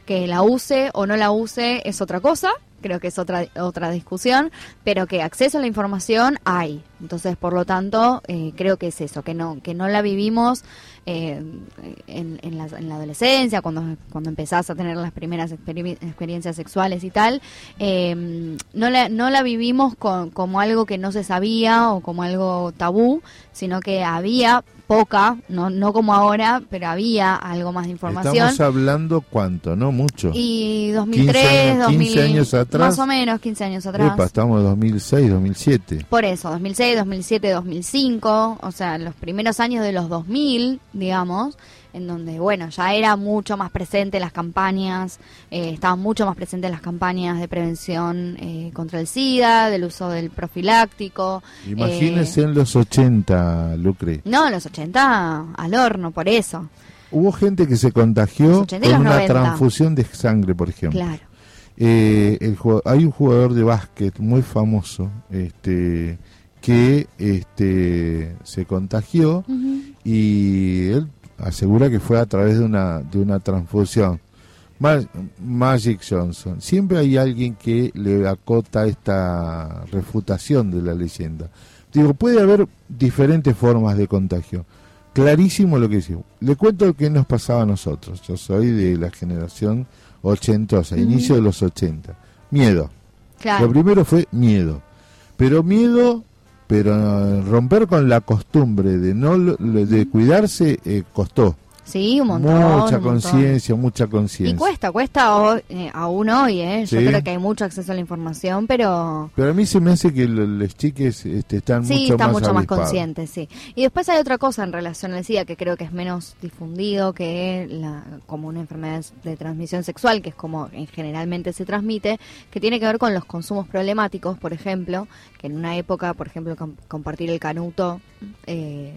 D: que la use o no la use es otra cosa, creo que es otra otra discusión, pero que acceso a la información hay. Entonces, por lo tanto, eh, creo que es eso, que no que no la vivimos eh, en, en la, en la adolescencia, cuando, cuando empezás a tener las primeras experi- experiencias sexuales y tal, eh, no, la, no la vivimos con- como algo que no se sabía o como algo tabú, sino que había poca, no, no como ahora, pero había algo más de información.
C: Estamos hablando cuánto, ¿no? Mucho.
D: Y 2003,
C: 15 años-
D: 2000,
C: 15 años atrás.
D: Más o menos 15 años atrás.
C: Epa, estamos en 2006, 2007.
D: Por eso, 2006, 2007, 2005, o sea, los primeros años de los 2000, digamos, en donde, bueno, ya era mucho más presente las campañas, eh, estaban mucho más presentes las campañas de prevención eh, contra el SIDA, del uso del profiláctico. eh,
C: Imagínense en los 80, Lucre.
D: no, los 80 al horno, por eso.
C: Hubo gente que se contagió
D: 80 y
C: con una
D: 90.
C: transfusión de sangre, por ejemplo.
D: Claro.
C: Eh, el hay un jugador de básquet muy famoso este, que este, se contagió y él asegura que fue a través de una, de una transfusión. Ma- Magic Johnson. Siempre hay alguien que le acota esta refutación de la leyenda. Digo, puede haber diferentes formas de contagio. Clarísimo lo que dice. Le cuento qué nos pasaba a nosotros. Yo soy de la generación ochentosa,
D: Ujú.
C: inicio de los 80. Miedo.
D: Claro.
C: Lo primero fue miedo. Pero miedo, pero romper con la costumbre de no de cuidarse eh, costó.
D: Sí, un montón.
C: mucha conciencia, mucha
D: Y
C: conciencia.
D: cuesta, cuesta ho- eh, aún hoy, ¿eh? Yo
C: Sí.
D: creo que hay mucho acceso a la información, pero
C: Pero a mí se me hace que lo- los chiques este, están
D: sí,
C: mucho
D: está
C: más
D: mucho más
C: avispados.
D: consciente, sí. Y después hay otra cosa en relación al SIDA que creo que es menos difundido que la, como una enfermedad de transmisión sexual, que es como en- generalmente se transmite, que tiene que ver con los consumos problemáticos, por ejemplo, que en una época, por ejemplo, com- compartir el canuto, eh,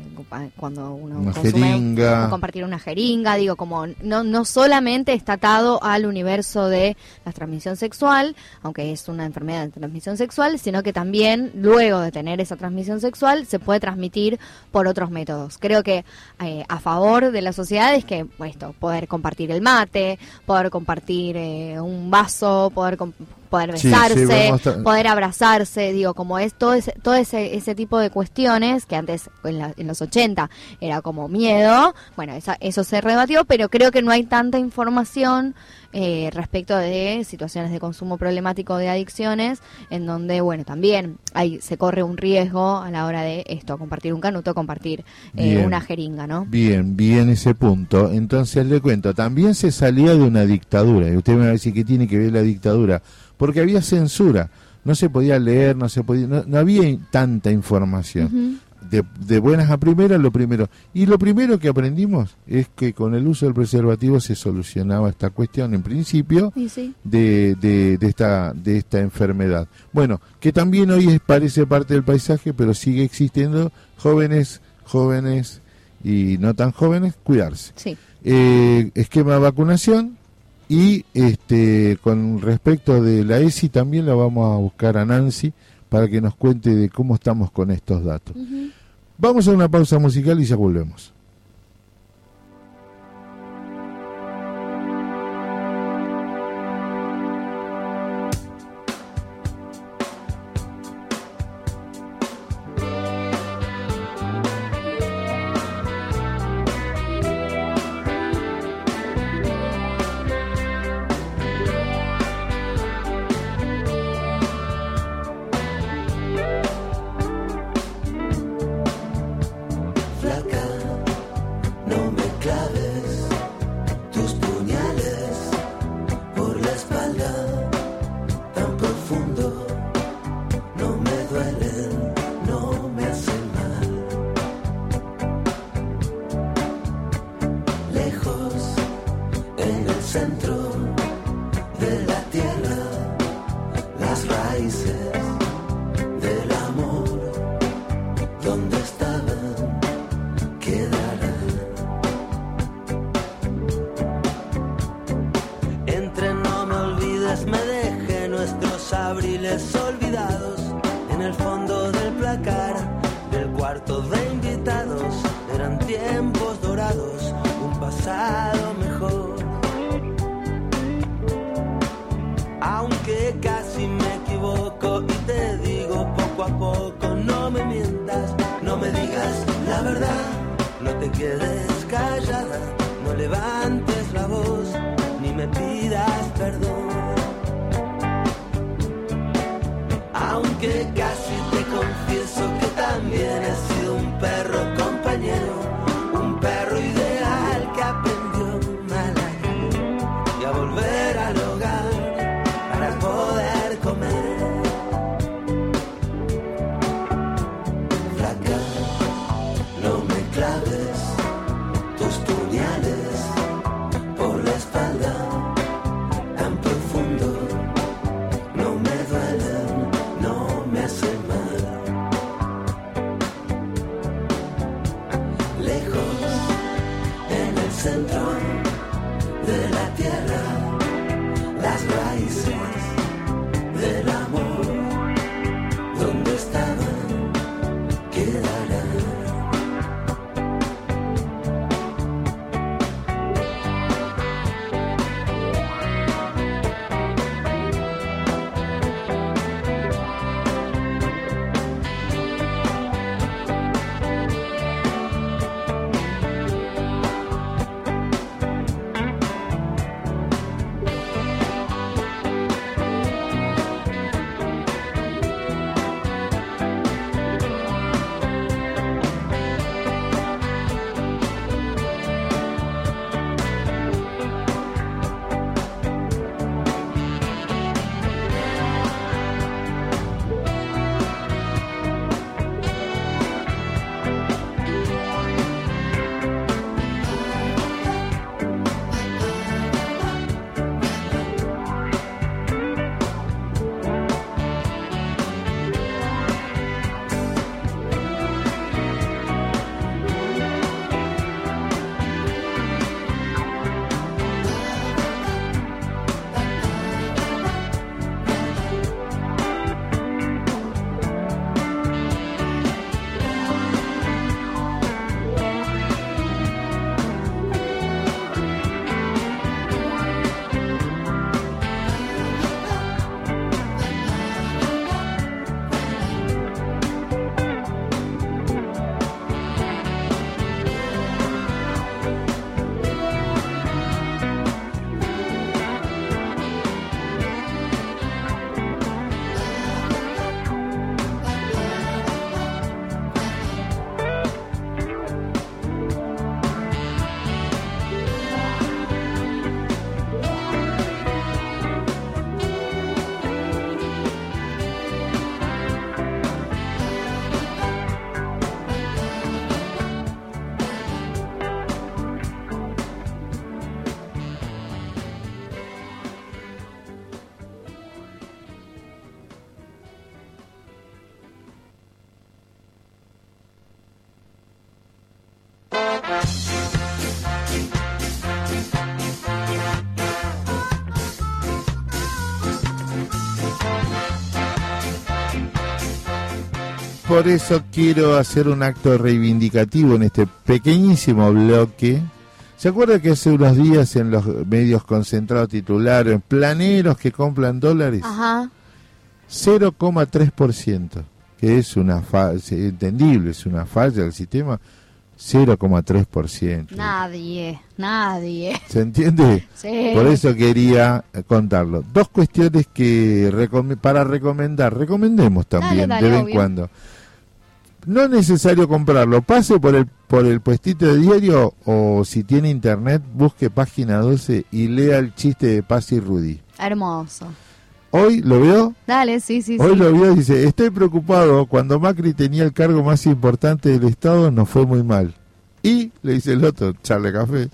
D: cuando uno
C: Una
D: consume,
C: jeringa.
D: compartir una jeringa, digo, como no, no solamente está atado al universo de la transmisión sexual, aunque es una enfermedad de transmisión sexual, sino que también luego de tener esa transmisión sexual se puede transmitir por otros métodos. Creo que eh, a favor de la sociedad es que pues, esto, poder compartir el mate, poder compartir eh, un vaso, poder poder
C: Sí, sí,
D: besarse, poder abrazarse, digo, como es todo ese, todo ese, ese tipo de cuestiones que antes en, la- en los 80 era como miedo, bueno, esa- eso se rebatió, pero creo que no hay tanta información eh, respecto de situaciones de consumo problemático de adicciones, en donde, bueno, también hay, se corre un riesgo a la hora de esto, compartir un canuto, compartir eh,
C: Bien.
D: una jeringa, ¿no?
C: Bien, bien ese punto. Entonces le cuento, también se salía de una dictadura. Y usted me va a decir que tiene que ver la dictadura. Porque había censura. No se podía leer, no se podía, no, no había tanta información. De, de buenas a primeras, lo primero. Y lo primero que aprendimos es que con el uso del preservativo se solucionaba esta cuestión, en principio,
D: Sí, sí.
C: de, de, de esta, de esta enfermedad. Bueno, que también hoy es- parece parte del paisaje, pero sigue existiendo jóvenes, jóvenes y no tan jóvenes, cuidarse.
D: Sí.
C: Eh, esquema de vacunación y este con respecto de la ESI también la vamos a buscar a Nancy para que nos cuente de cómo estamos con estos datos. Vamos a una pausa musical y ya volvemos.
Q: Por
C: eso quiero hacer un acto reivindicativo en este pequeñísimo bloque. ¿Se acuerda que hace unos días en los medios concentrados titulares, planeros que compran dólares?
D: Ajá.
C: 0,3%, que es una falla, entendible, es una falla del sistema, 0,3%.
D: Nadie, nadie.
C: ¿Se entiende?
D: Sí.
C: Por eso quería contarlo. Dos cuestiones que recome- para recomendar, recomendemos también
D: Dale, dale,
C: de vez en cuando. No es necesario comprarlo, pase por el por el puestito de diario o si tiene internet, busque página 12 y lea el chiste de Paz y Rudy.
D: Hermoso.
C: Hoy lo veo,
D: Dale, sí, sí,
C: hoy
D: sí.
C: lo vio y dice, estoy preocupado, cuando Macri tenía el cargo más importante del Estado nos fue muy mal. Y, le dice el otro, charle café,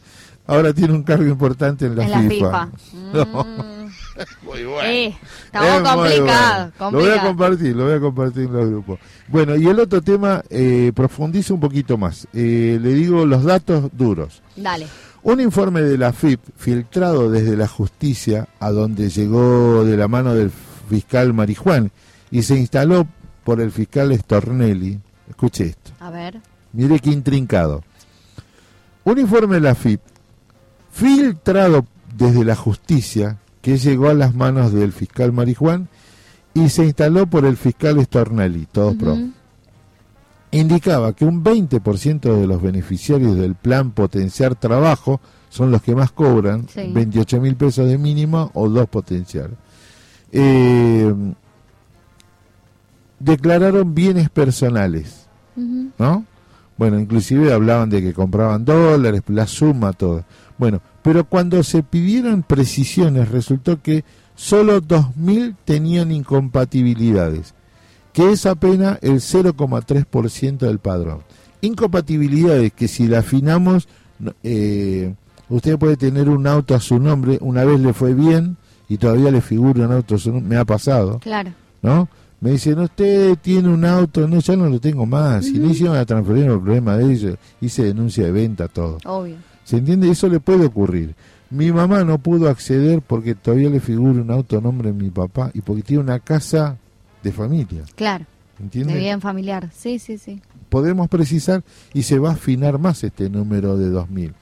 C: ahora tiene un cargo importante en la
D: En la
C: FIFA.
D: FIFA.
C: No.
D: Muy
C: bueno.
D: Eh,
C: Es
D: estamos
C: muy
D: complicados.
C: bueno. Lo voy a compartir, lo voy a compartir en los grupos. Bueno, y el otro tema, eh, profundizo un poquito más. Eh, le digo los datos duros.
D: Dale.
C: Un informe de la FIP filtrado desde la justicia, a donde llegó de la mano del fiscal Marijuán y se instaló por el fiscal Stornelli. Escuche esto.
D: A ver.
C: Mire qué intrincado. Un informe de la FIP filtrado desde la justicia que llegó a las manos del fiscal Marijuán y se instaló por el fiscal Stornelli, todos pro.
D: Ujú.
C: Indicaba que un 20% de los beneficiarios del plan Potenciar Trabajo son los que más cobran,
D: Sí.
C: 28 mil pesos de mínimo o dos potenciales. Eh, declararon bienes personales. ¿no? Bueno, inclusive hablaban de que compraban dólares, la suma, todo. Bueno, pero cuando se pidieron precisiones resultó que solo 2.000 tenían incompatibilidades, que es apenas el 0,3% del padrón. Incompatibilidades que si la afinamos, eh, usted puede tener un auto a su nombre, una vez le fue bien y todavía le figura un auto a su nombre, me ha pasado.
D: Claro.
C: ¿no? Me dicen, usted tiene un auto, no, ya no lo tengo más. Y no hicieron la transferencia, el problema de ellos, hice denuncia de venta, todo.
D: Obvio.
C: ¿Se entiende? Eso le puede ocurrir. Mi mamá no pudo acceder porque todavía le figura un auto nombre de mi papá y porque tiene una casa de familia.
D: Claro.
C: ¿Entiende?
D: De bien familiar. Sí, sí, sí.
C: podemos precisar y se va a afinar más este número de 2000.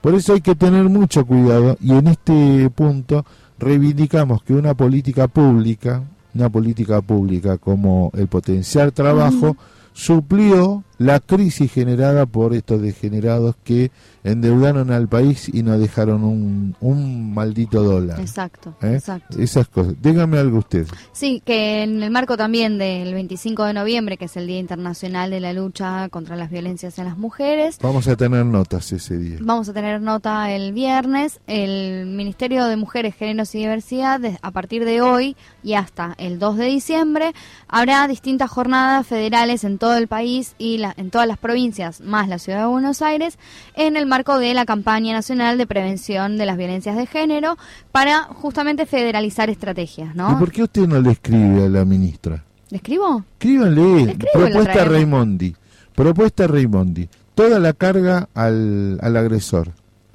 C: Por eso hay que tener mucho cuidado y en este punto reivindicamos que una política pública, una política pública como el potenciar trabajo, suplió la crisis generada por estos degenerados que endeudaron al país y nos dejaron un, un maldito dólar.
D: Exacto,
C: ¿Eh?
D: exacto.
C: Esas cosas. Dígame algo usted.
D: Sí, que en el marco también del 25 de noviembre, que es el Día Internacional de la Lucha contra las Violencias en las Mujeres,
C: Vamos a tener notas ese día.
D: Vamos a tener nota el viernes. El Ministerio de Mujeres, Géneros y Diversidad, a partir de hoy y hasta el 2 de diciembre, habrá distintas jornadas federales en todo el país y la- en todas las provincias, más la ciudad de Buenos Aires, en el marco de la campaña nacional de prevención de las violencias de género, para justamente federalizar estrategias,
C: ¿Y
D: ¿no?
C: por qué usted no le escribe a la ministra?
D: ¿Le escribo?
C: Escríbanle,
D: y
C: propuesta. Raimondi, propuesta Raimondi, toda la carga al, al agresor.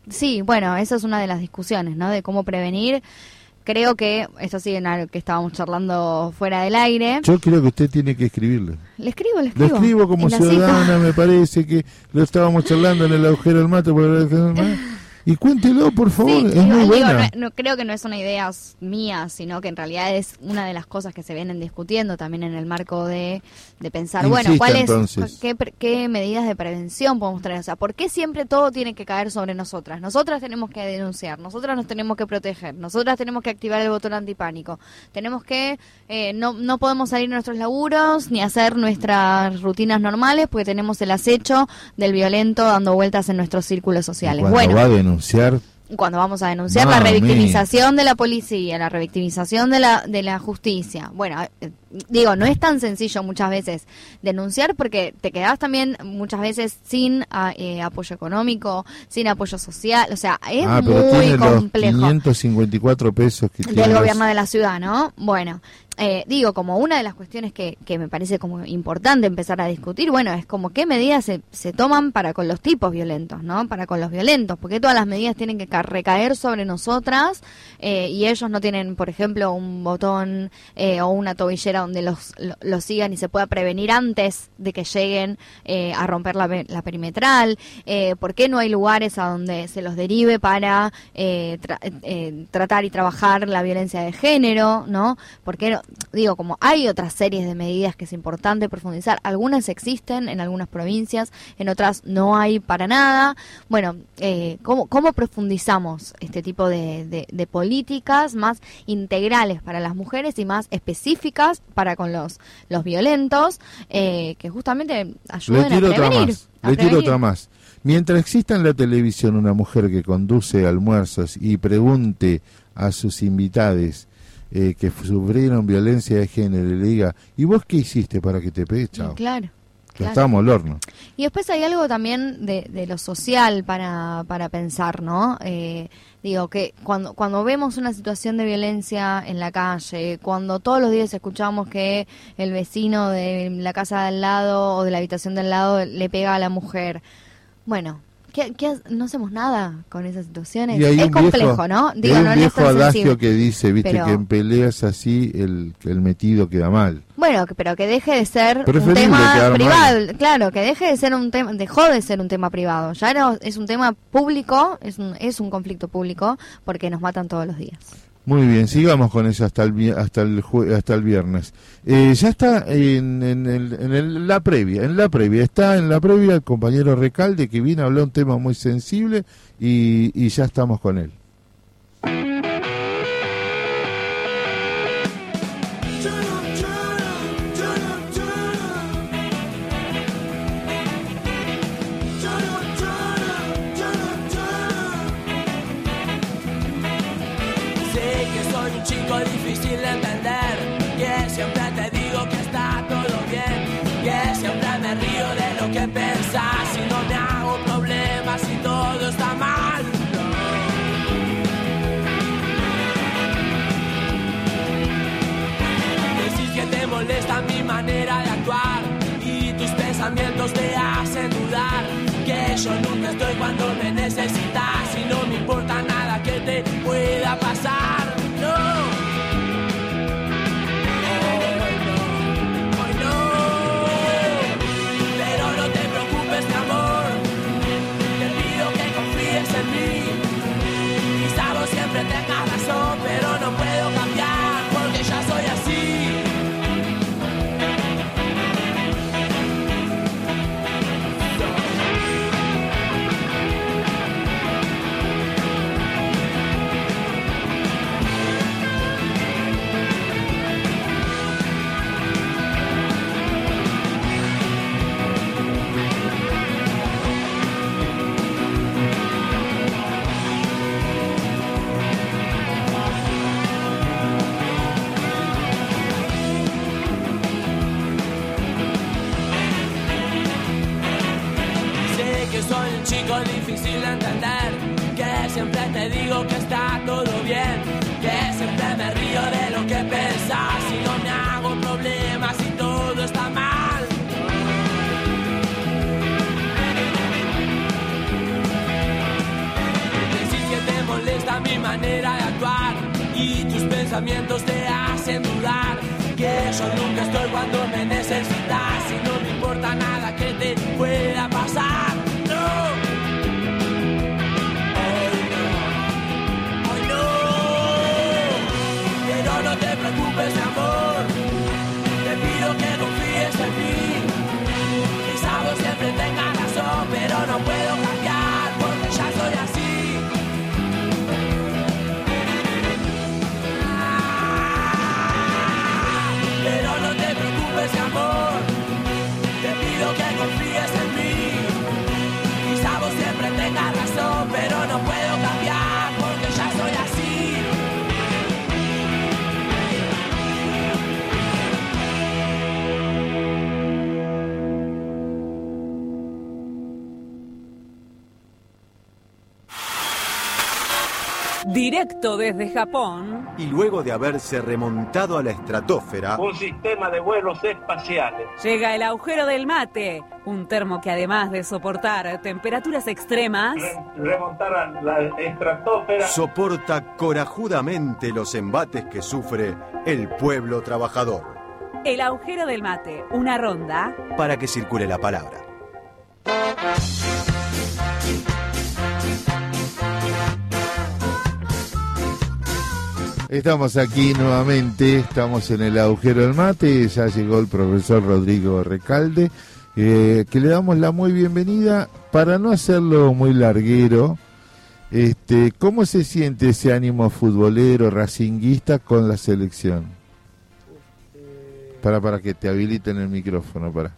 D: Sí, bueno, esa es una de las discusiones, ¿no? De cómo prevenir. Creo que, esto sí, en algo que estábamos charlando fuera del aire.
C: Yo creo que usted tiene que escribirle.
D: Le escribo, le
C: Lo
D: escribo.
C: escribo como
D: cita.
C: ciudadana, me parece que lo estábamos charlando en el agujero del mate. por el agujero del mate. Y cuéntelo, por favor,
D: Sí,
C: es muy
D: digo,
C: buena.
D: no, no- creo que no es una idea mía, sino que en realidad es una de las cosas que se vienen discutiendo también en el marco de, de pensar, bueno, ¿cuáles
C: entonces.
D: qué, qué medidas de prevención podemos tener? O sea, ¿por qué siempre todo tiene que caer sobre nosotras? Nosotras tenemos que denunciar, nosotras nos tenemos que proteger, nosotras tenemos que activar el botón antipánico, tenemos que, eh, no, no podemos salir a nuestros laburos ni hacer nuestras rutinas normales porque tenemos el acecho del violento dando vueltas en nuestros círculos sociales. Bueno,
C: va a denunciar,
D: cuando vamos a denunciar la revictimización de la policía, la revictimización de la, de la justicia. Bueno, eh, digo, no es tan sencillo muchas veces denunciar porque te quedás también muchas veces sin ah, eh, apoyo económico, sin apoyo social, o sea, es
C: ah, pero
D: muy complejo.
C: los 554 pesos que tiene
D: del gobierno de la ciudad, ¿no? Bueno, eh, digo, como una de las cuestiones que, que me parece como importante empezar a discutir, bueno, es como qué medidas se, se toman para con los tipos violentos, ¿no? Para con los violentos, porque todas las medidas tienen que ca- recaer sobre nosotras eh, y ellos no tienen, por ejemplo, un botón eh, o una tobillera donde los, lo- los sigan y se pueda prevenir antes de que lleguen eh, a romper la, la perimetral, eh, por qué no hay lugares a donde se los derive para eh, tra- eh, tratar y trabajar la violencia de género, ¿no? Porque digo, como hay otras series de medidas que es importante profundizar, algunas existen en algunas provincias, en otras no hay para nada. Bueno, ¿cómo, ¿cómo profundizamos este tipo de- de políticas más integrales para las mujeres y más específicas para con los, los violentos, eh, que justamente ayuden a prevenir?
C: Le tiro otra más. Mientras exista en la televisión una mujer que conduce almuerzos y pregunte a sus invitades eh, que sufrieron violencia de género y le diga, ¿y vos qué hiciste para que te pegue? Chao.
D: Claro. Claro.
C: estamos al horno.
D: Y después hay algo también de, de lo social para, para pensar, ¿no? Eh, digo, que cuando, cuando vemos una situación de violencia en la calle, cuando todos los días escuchamos que el vecino de la casa de al lado o de la habitación de al lado le pega a la mujer, bueno, ¿qué, qué ha- no hacemos nada con esas situaciones? Es complejo,
C: viejo,
D: ¿no? Digo,
C: hay
D: no,
C: un
D: no
C: viejo adagio
D: sensible.
C: que dice, viste,
D: Pero-
C: que en peleas así el, el metido queda mal.
D: Bueno, pero que deje de ser un tema
C: mal.
D: privado, claro, que deje de ser un tema, dejó de ser un tema privado, ya era- es un tema público, es un, es un conflicto público porque nos matan todos los días.
C: Muy bien, sigamos con eso hasta el hasta el hasta el viernes. Eh, ya está en, en el- en el- la previa, en la previa está en la previa el compañero Recalde que viene a hablar un tema muy sensible y, y ya estamos con él.
Q: Que yo nunca estoy cuando me necesitas. Y no me importa nada que te pueda pasar. No. Hoy no, hoy te digo que está todo bien, que siempre me río de lo que pensás y no me hago problemas y todo está mal. Decís que te molesta mi manera de actuar y tus pensamientos te hacen dudar. Que yo nunca estoy cuando me necesitas y no me
A: Directo desde Japón,
P: Y luego de haberse remontado a la estratosfera,
R: un sistema de vuelos espaciales.
A: llega el agujero del mate, un termo que además de soportar temperaturas extremas,
R: Remontar a la estratosfera.
P: soporta corajudamente los embates que sufre el pueblo trabajador.
A: el agujero del mate, una ronda
P: Para que circule la palabra.
C: Estamos aquí nuevamente, estamos en el agujero del mate, ya llegó el profesor Rodrigo Recalde, eh, que le damos la muy bienvenida para no hacerlo muy larguero. Este, ¿Cómo se siente ese ánimo futbolero, racinguista con la selección? Para, para que te habiliten el micrófono, para.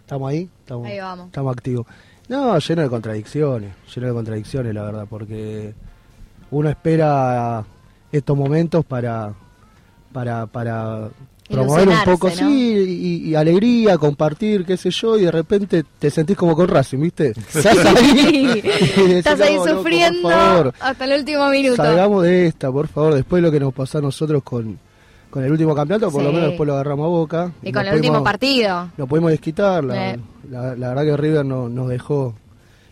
S: ¿Estamos ahí? Estamos,
D: Ahí vamos.
S: Estamos activos. No, lleno de contradicciones, lleno de contradicciones, la verdad, porque uno espera estos momentos para, para, para promover un poco,
D: ¿no?
S: sí, y, y alegría, compartir, qué sé yo, y de repente te sentís como con Racing, ¿viste? Estás ahí,
D: Estás ahí
S: "No, loco,
D: sufriendo
S: por favor,
D: hasta el último minuto.
S: Salgamos de esta, por favor, después de lo que nos pasó a nosotros con, con el último campeonato, por lo menos después lo agarramos a boca.
D: Y con el último partido.
S: no pudimos desquitar. La,
D: Eh.
S: la- la verdad que River no- nos dejó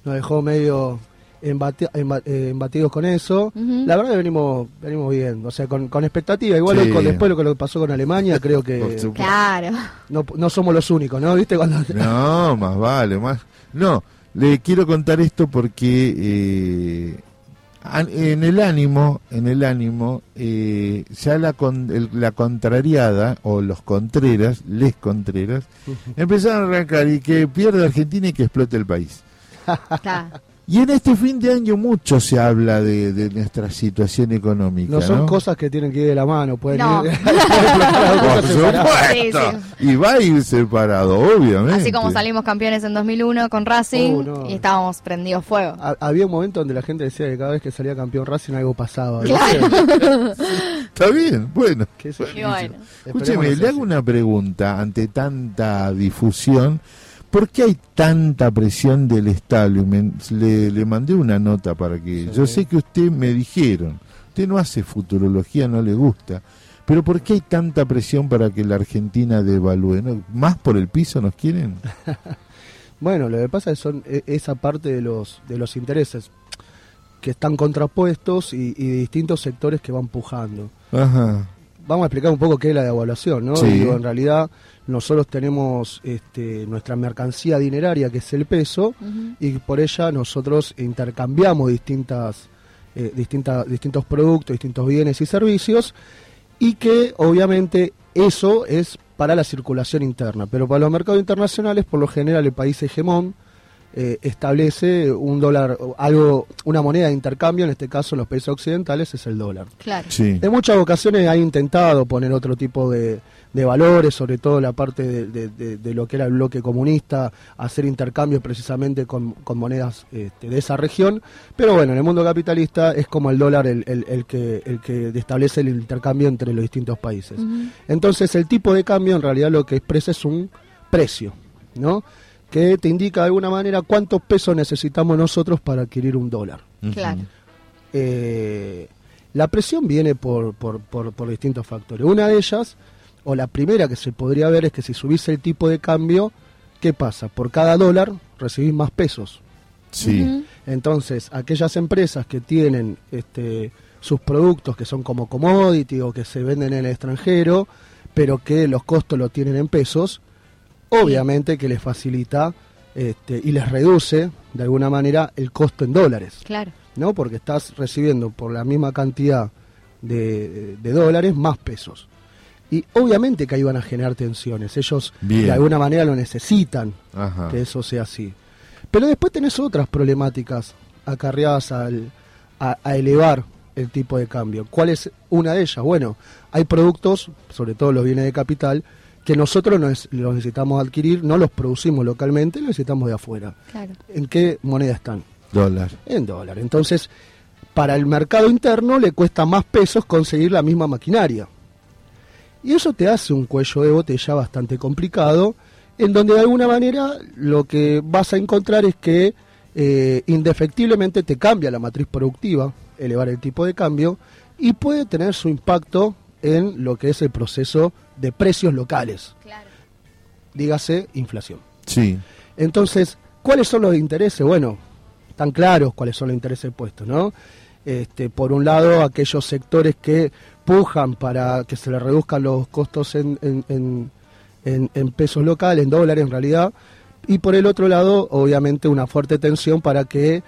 S: nos dejó medio eh, embatidos con eso. La verdad que venimos venimos bien, o sea, con, con expectativa. Igual
C: Sí.
S: con, después lo que lo que pasó con Alemania, creo que.
D: Claro.
S: no, no somos los únicos, ¿no? ¿Viste? Cuando
C: No, más vale, más. No, le quiero contar esto porque eh, en el ánimo, en el ánimo, eh, ya la, con- el- la contrariada o los contreras, les contreras, empezaron a arrancar y que pierda Argentina y que explote el país. Y en este fin de año mucho se habla de, de nuestra situación económica.
S: no son
C: ¿no?
S: cosas que tienen que ir de la mano, pueden
D: No.
S: ir
C: Por supuesto.
D: Sí,
C: Y va a ir separado, obviamente.
D: Así como salimos campeones en 2001 con Racing
S: Oh, no.
D: y estábamos prendidos fuego.
S: Ha- Había un momento donde la gente decía que cada vez que salía campeón Racing algo pasaba.
D: Claro.
C: Está bien, bueno.
D: Y bueno.
C: Escúcheme, le hago una pregunta ante tanta difusión. ¿Por qué hay tanta presión del establishment? Le, le mandé una nota para que... Yo sé que usted me dijeron, usted no hace futurología, no le gusta, pero ¿por qué hay tanta presión para que la Argentina devalúe? ¿No? ¿Más por el piso nos quieren?
S: Bueno, lo que pasa es son e- esa parte de los de los intereses que están contrapuestos y, y de distintos sectores que van pujando.
C: Ajá.
S: Vamos a explicar un poco qué es la devaluación, ¿no?
C: Sí.
S: Digo, en realidad nosotros tenemos este, nuestra mercancía dineraria que es el peso y por ella nosotros intercambiamos distintas, eh, distintos productos, distintos bienes y servicios y que obviamente eso es para la circulación interna, pero para los mercados internacionales por lo general el país hegemón eh, establece un dólar, algo, una moneda de intercambio, en este caso en los países occidentales es el dólar.
D: Claro.
C: Sí.
S: En muchas ocasiones ha intentado poner otro tipo de, de valores, sobre todo la parte de, de- de- de lo que era el bloque comunista, hacer intercambios precisamente con, con monedas este, de esa región, pero bueno, en el mundo capitalista es como el dólar el, el- el que, el que establece el intercambio entre los distintos países. Entonces el tipo de cambio en realidad lo que expresa es un precio, ¿no? Que te indica de alguna manera cuántos pesos necesitamos nosotros para adquirir un dólar.
D: Claro.
S: Eh, la presión viene por, por, por, por distintos factores. Una de ellas, o la primera que se podría ver, es que si subís el tipo de cambio, ¿qué pasa? Por cada dólar recibís más pesos.
C: Sí.
S: Entonces, aquellas empresas que tienen este, sus productos que son como commodity o que se venden en el extranjero, pero que los costos lo tienen en pesos, obviamente que les facilita este, y les reduce de alguna manera el costo en dólares.
D: Claro.
S: ¿no? Porque estás recibiendo por la misma cantidad de, de dólares más pesos. Y obviamente que ahí van a generar tensiones. Ellos
C: Bien.
S: de alguna manera lo necesitan
C: Ajá.
S: que eso sea así. Pero después tenés otras problemáticas acarreadas al, a, a elevar el tipo de cambio. ¿Cuál es una de ellas? Bueno, hay productos, sobre todo los bienes de capital, que nosotros nos- los necesitamos adquirir, no los producimos localmente, los necesitamos de afuera.
D: Claro.
S: ¿En qué moneda están?
C: Dólar.
S: En dólar. Entonces, para el mercado interno le cuesta más pesos conseguir la misma maquinaria. Y eso te hace un cuello de botella bastante complicado, en donde de alguna manera lo que vas a encontrar es que eh, indefectiblemente te cambia la matriz productiva elevar el tipo de cambio y puede tener su impacto en lo que es el proceso de precios locales. Dígase inflación.
C: Sí.
S: Entonces, ¿cuáles son los intereses? Bueno, están claros cuáles son los intereses puestos, ¿no? Este, por un lado, aquellos sectores que pujan para que se le reduzcan los costos en- en- en- en pesos locales, en dólares en realidad, y por el otro lado, obviamente, una fuerte tensión para que,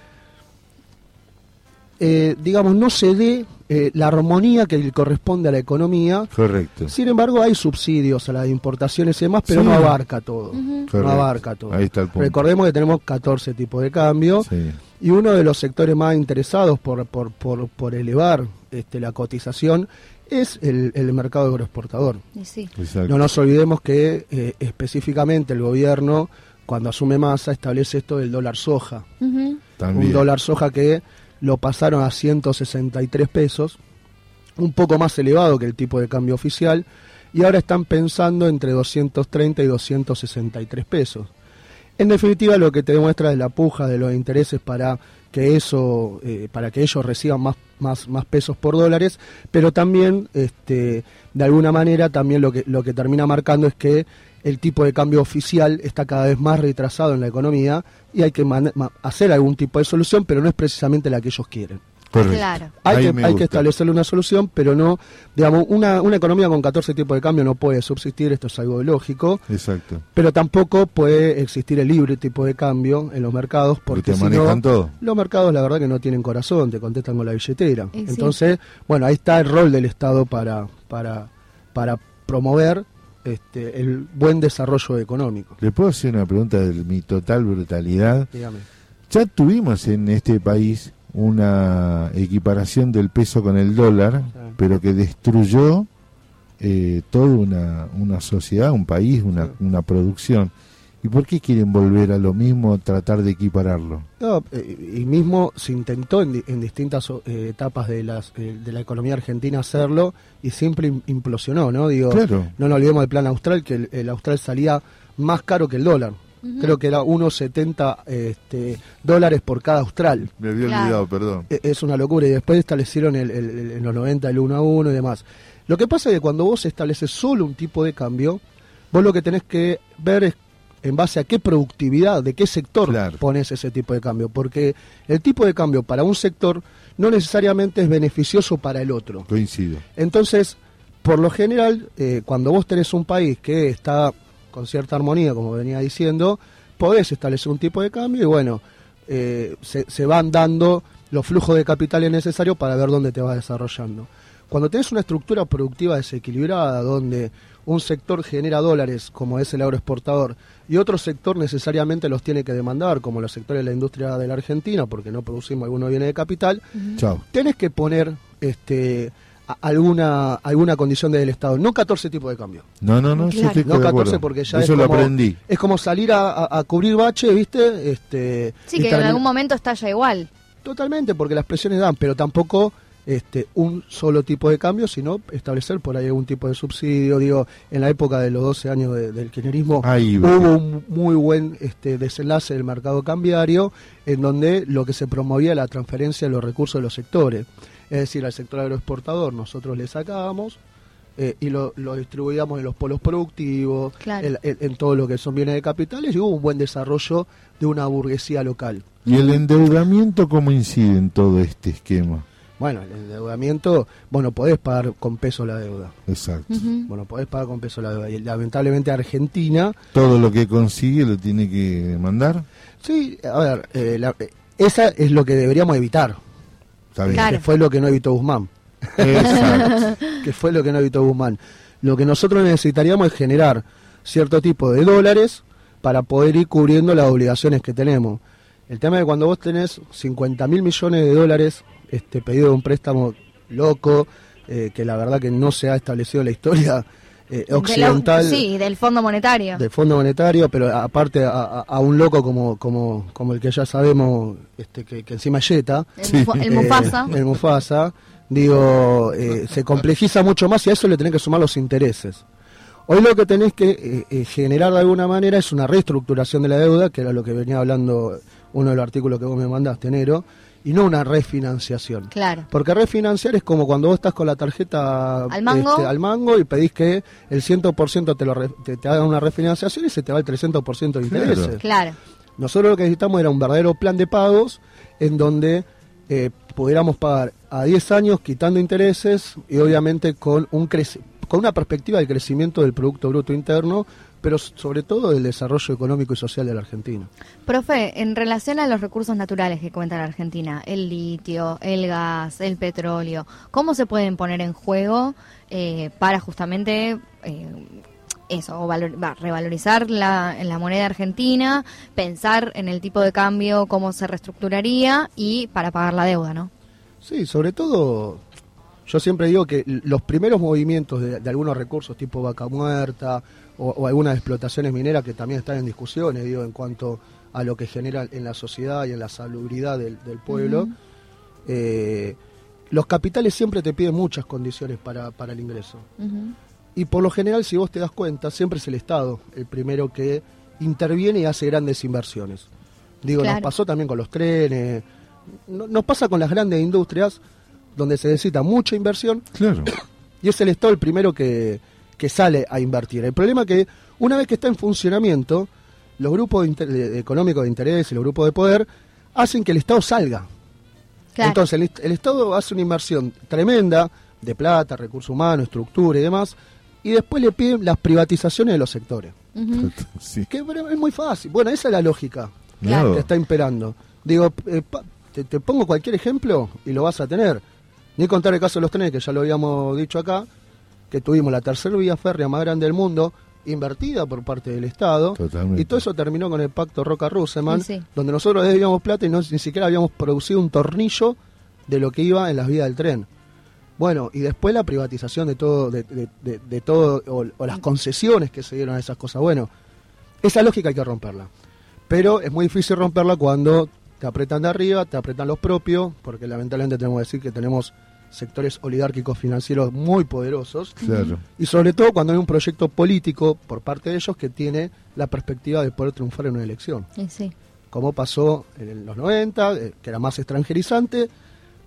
S: eh, digamos, no se dé eh, la armonía que le corresponde a la economía.
C: Correcto.
S: Sin embargo, hay subsidios a las importaciones y demás, pero
C: Sí.
S: no abarca todo. No abarca todo.
C: Ahí está el punto.
S: Recordemos que tenemos 14 tipos de cambio
C: Sí.
S: y uno de los sectores más interesados por, por, por, por elevar este, la cotización es el, el mercado agroexportador.
D: Sí.
S: No nos olvidemos que eh, específicamente el gobierno, cuando asume masa, establece esto del dólar soja. Un dólar soja que lo pasaron a 163 pesos, un poco más elevado que el tipo de cambio oficial, y ahora están pensando entre 230 y 263 pesos. En definitiva, lo que te demuestra es la puja de los intereses para que eso, eh, para que ellos reciban más, más, más pesos por dólares, pero también, este, de alguna manera, también lo que, lo que termina marcando es que el tipo de cambio oficial está cada vez más retrasado en la economía y hay que hacer algún tipo de solución, pero no es precisamente la que ellos quieren.
C: Correcto.
D: Claro.
S: Hay, que, hay que establecerle una solución, pero no, digamos, una, una economía con 14 tipos de cambio no puede subsistir, esto es algo lógico,
C: Exacto.
S: pero tampoco puede existir el libre tipo de cambio en los mercados, porque
C: te
S: si
C: manejan
S: no,
C: todo.
S: los mercados la verdad que no tienen corazón, te contestan con la billetera.
D: Sí.
S: Entonces, bueno, ahí está el rol del Estado para, para, para promover este, el buen desarrollo económico.
C: ¿Le puedo hacer una pregunta de mi total brutalidad?
S: Dígame.
C: Ya tuvimos en este país una equiparación del peso con el dólar, pero que destruyó eh, toda una, una sociedad, un país, una, una producción. ¿Y por qué quieren volver a lo mismo, tratar de equipararlo?
S: No, eh, y mismo se intentó en, di- en distintas eh, etapas de, las, eh, de la economía argentina hacerlo y siempre im- implosionó, ¿no? Digo,
C: Claro.
S: no nos olvidemos del plan austral, que el, el austral salía más caro que el dólar. Creo que era 1,70 este, dólares por cada austral.
C: Me había
S: Claro.
C: olvidado, perdón.
S: E- Es una locura y después establecieron el, el- el- en los 90 el 1 a 1 y demás. Lo que pasa es que cuando vos estableces solo un tipo de cambio, vos lo que tenés que ver es en base a qué productividad, de qué sector pones ese tipo de cambio. Porque el tipo de cambio para un sector no necesariamente es beneficioso para el otro.
C: Coincido.
S: Entonces, por lo general, eh, cuando vos tenés un país que está con cierta armonía, como venía diciendo, podés establecer un tipo de cambio y bueno, eh, se, se van dando los flujos de capitales necesarios para ver dónde te vas desarrollando. Cuando tenés una estructura productiva desequilibrada, donde un sector genera dólares, como es el agroexportador, y otro sector necesariamente los tiene que demandar, como los sectores de la industria de la Argentina, porque no producimos algunos bienes de capital,
C: Chao.
S: tenés que poner este alguna alguna condición del Estado, no 14 tipos de cambio.
C: No, no, no, yo estoy
S: no
C: de
S: 14
C: acuerdo.
S: porque ya
C: Eso
S: es
C: lo
S: como,
C: aprendí.
S: Es como salir a, a- a cubrir bache, ¿viste? Este,
D: Sí, que en algún momento estalla igual.
S: Totalmente, porque las presiones dan, pero tampoco este un solo tipo de cambio, sino establecer por ahí algún tipo de subsidio. Digo, en la época de los 12 años de- del kirchnerismo hubo un muy buen este desenlace del mercado cambiario, en donde lo que se promovía era la transferencia de los recursos de los sectores. Es decir, al sector agroexportador nosotros le sacábamos eh, y lo, lo distribuíamos en los polos productivos,
D: Claro.
S: en, en- en todo lo que son bienes de capitales, y hubo un buen desarrollo de una burguesía local.
C: ¿Y el endeudamiento cómo incide en todo este esquema?
S: Bueno, el endeudamiento, bueno, podés pagar con peso la deuda.
C: Exacto.
S: Bueno, podés pagar con peso la deuda. Y lamentablemente Argentina,
C: Todo lo que consigue lo tiene que mandar.
S: sí, a ver, eh, la- eh, esa es lo que deberíamos evitar.
C: Está bien.
S: Que fue lo que no evitó Guzmán.
C: Exacto.
S: que fue lo que no evitó Guzmán. Lo que nosotros necesitaríamos es generar cierto tipo de dólares para poder ir cubriendo las obligaciones que tenemos. El tema es que cuando vos tenés 50 mil millones de dólares este pedido de un préstamo loco, eh, que la verdad que no se ha establecido en la historia eh,
D: De la-
S: occidental
D: sí, del Fondo Monetario.
S: del Fondo Monetario, pero aparte a, a- a un loco como, como, como el que ya sabemos este, que, que encima es Jetta,
D: El Sí. El Mufasa.
S: el Mufasa, digo, eh, se complejiza mucho más y a eso le tenés que sumar los intereses. Hoy lo que tenés que eh, eh, generar de alguna manera es una reestructuración de la deuda, que era lo que venía hablando uno de los artículos que vos me mandaste, Nero, y no una refinanciación.
D: Claro.
S: Porque refinanciar es como cuando vos estás con la tarjeta
D: Al mango.
S: este, al mango y pedís que el 100% te, lo re- te, te hagan una refinanciación y se te va el 300% de intereses.
D: Claro.
S: Nosotros lo que necesitamos era un verdadero plan de pagos en donde eh, pudiéramos pagar a 10 años quitando intereses y obviamente con, un creci- con una perspectiva de crecimiento del Producto Bruto Interno, pero sobre todo del desarrollo económico y social de la Argentina.
D: Profe, en relación a los recursos naturales que cuenta la Argentina, el litio, el gas, el petróleo, ¿cómo se pueden poner en juego eh, para justamente eh, eso, o valor- va, revalorizar la, la moneda argentina, pensar en el tipo de cambio, cómo se reestructuraría y para pagar la deuda, ¿no?
S: Sí, sobre todo, yo siempre digo que los primeros movimientos de, de algunos recursos tipo vaca muerta o, o algunas explotaciones mineras que también están en discusiones, digo, en cuanto a lo que genera en la sociedad y en la salubridad del, del pueblo, eh, los capitales siempre te piden muchas condiciones para, para el ingreso. Y por lo general, si vos te das cuenta, siempre es el Estado el primero que interviene y hace grandes inversiones. Digo,
D: Claro.
S: nos pasó también con los trenes, no- nos pasa con las grandes industrias donde se necesita mucha inversión
C: Claro.
S: y es el Estado el primero que, que sale a invertir. El problema es que una vez que está en funcionamiento, los grupos de inter- de- económicos de interés y los grupos de poder hacen que el Estado salga.
D: Claro.
S: Entonces el, el Estado hace una inversión tremenda de plata, recursos humanos, estructura y demás, y después le piden las privatizaciones de los sectores.
C: Sí.
S: Que es muy fácil. Bueno, esa es la lógica
C: Claro.
S: que está imperando. Digo, eh, pa- te, te pongo cualquier ejemplo y lo vas a tener. Ni contar el caso de los trenes, que ya lo habíamos dicho acá, que tuvimos la tercera vía férrea más grande del mundo, invertida por parte del Estado.
C: Totalmente.
S: Y todo eso terminó con el pacto Roca-Ruseman,
D: Sí, sí.
S: donde nosotros debíamos plata y no, ni siquiera habíamos producido un tornillo de lo que iba en las vías del tren. Bueno, y después la privatización de todo, de, de- de- de todo, o, o las concesiones que se dieron a esas cosas. Bueno, esa lógica hay que romperla. Pero es muy difícil romperla cuando te apretan de arriba, te apretan los propios, porque lamentablemente tenemos que decir que tenemos sectores oligárquicos financieros muy poderosos.
C: Claro.
S: Y sobre todo cuando hay un proyecto político por parte de ellos que tiene la perspectiva de poder triunfar en una elección.
D: Sí, sí.
S: Como pasó en los 90, eh, que era más extranjerizante,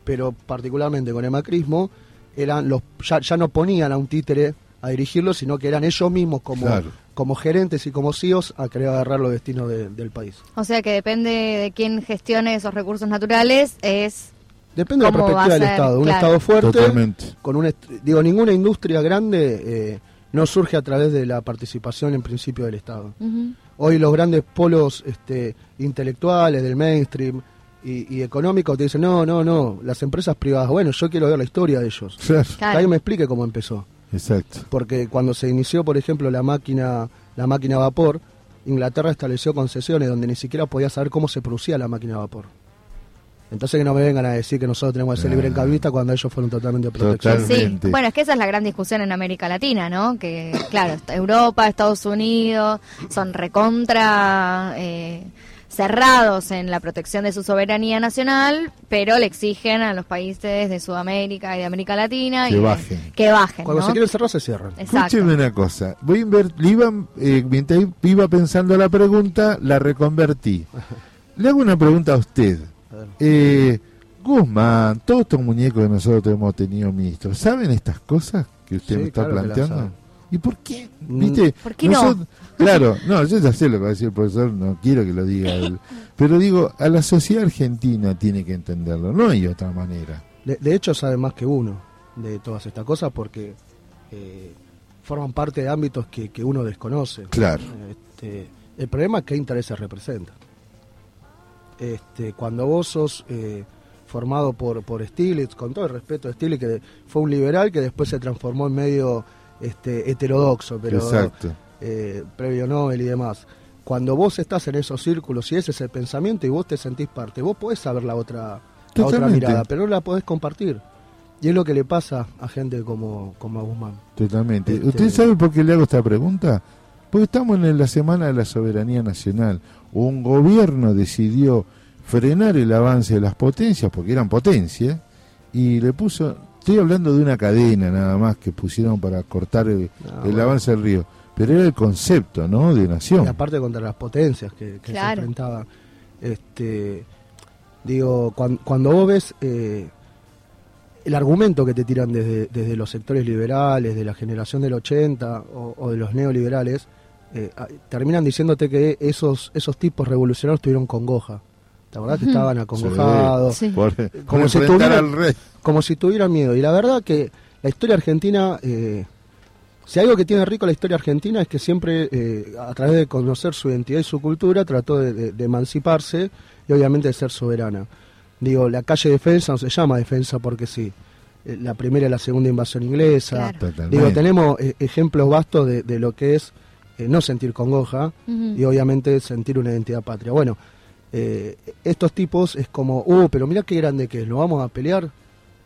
S: pero particularmente con el macrismo, eran los, ya, ya no ponían a un títere a dirigirlo, sino que eran ellos mismos como,
C: Claro.
S: como gerentes y como CEOs a querer agarrar los destinos de- del país.
D: O sea que depende de quién gestione esos recursos naturales, es
S: Depende de la
D: ¿Cómo va
S: perspectiva del
D: ser?
S: Estado. Un
D: Claro.
S: Estado fuerte,
C: Totalmente.
S: con un digo, ninguna industria grande eh, no surge a través de la participación en principio del Estado. Hoy los grandes polos este, intelectuales del mainstream y, y económicos te dicen, no, no, no, las empresas privadas, bueno, yo quiero ver la historia de ellos.
C: Claro.
S: Que alguien me explique cómo empezó.
C: Exacto.
S: Porque cuando se inició, por ejemplo, la máquina, la máquina a vapor, Inglaterra estableció concesiones donde ni siquiera podía saber cómo se producía la máquina a vapor. Entonces que no me vengan a decir que nosotros tenemos que ser libre encabista cuando ellos fueron totalmente proteccionados.
D: Sí, bueno, es que esa es la gran discusión en América Latina, ¿no? Que, claro, Europa, Estados Unidos son recontra eh, cerrados en la protección de su soberanía nacional, pero le exigen a los países de Sudamérica y de América Latina
C: Que
D: y-
C: bajen.
D: que bajen,
S: Cuando
D: ¿no?
S: se quieren cerrar, se cierran.
D: Exacto.
C: Escúcheme una cosa. Voy a iba, eh, mientras iba pensando la pregunta, la reconvertí. Le hago una pregunta a usted. Eh, Guzmán, todos estos muñecos que nosotros hemos tenido ministros, ¿saben estas cosas que usted
S: Sí,
C: me está
S: claro
C: planteando? ¿Y por qué?
S: Mm.
C: ¿Viste?
D: ¿Por qué no?
C: Claro, no, yo ya sé lo que va a decir el profesor, no quiero que lo diga él. Pero digo, a la sociedad argentina tiene que entenderlo, no hay otra manera.
S: De, de hecho, sabe más que uno de todas estas cosas porque eh, forman parte de ámbitos que, que uno desconoce.
C: Claro.
S: Este, el problema es qué intereses representan. Este, cuando vos sos eh, formado por, por Stiglitz, con todo el respeto a Stiglitz, que fue un liberal que después se transformó en medio este, heterodoxo, pero eh, previo Nobel y demás. Cuando vos estás en esos círculos y ese es el pensamiento y vos te sentís parte, vos podés saber la otra, la otra mirada, pero no la podés compartir. Y es lo que le pasa a gente como, como a Guzmán.
C: Totalmente.
S: Este-
C: ¿Usted sabe por qué le hago esta pregunta? Porque estamos en la Semana de la Soberanía Nacional. Un gobierno decidió frenar el avance de las potencias, porque eran potencias, y le puso, estoy hablando de una cadena nada más que pusieron para cortar el,
S: Ah,
C: el
S: bueno.
C: avance del río, pero era el concepto, ¿no? De
S: Y
C: nación.
S: aparte contra las potencias que, que se
D: Claro.
S: enfrentaba. Este, Digo, cuan- cuando vos ves eh, el argumento que te tiran desde, desde los sectores liberales, de la generación del 80 o, o de los neoliberales, eh, a- terminan diciéndote que esos, esos tipos revolucionarios tuvieron congoja. ¿Te acordás que estaban acongojados?
C: Sí. Por
S: como, si tuvieran,
C: rey.
S: como si tuvieran miedo. Y la verdad que la historia argentina, eh, si algo que tiene rico la historia argentina es que siempre, eh, a través de conocer su identidad y su cultura, trató de, de- de emanciparse y obviamente de ser soberana. Digo, la calle Defensa no se llama Defensa porque sí. Eh, La primera y la segunda invasión inglesa.
C: Claro.
S: Digo, tenemos eh, ejemplos vastos de, de lo que es eh, no sentir congoja y obviamente sentir una identidad patria. Bueno, eh, estos tipos es como, uh, pero mira qué grande que es, ¿lo vamos a pelear?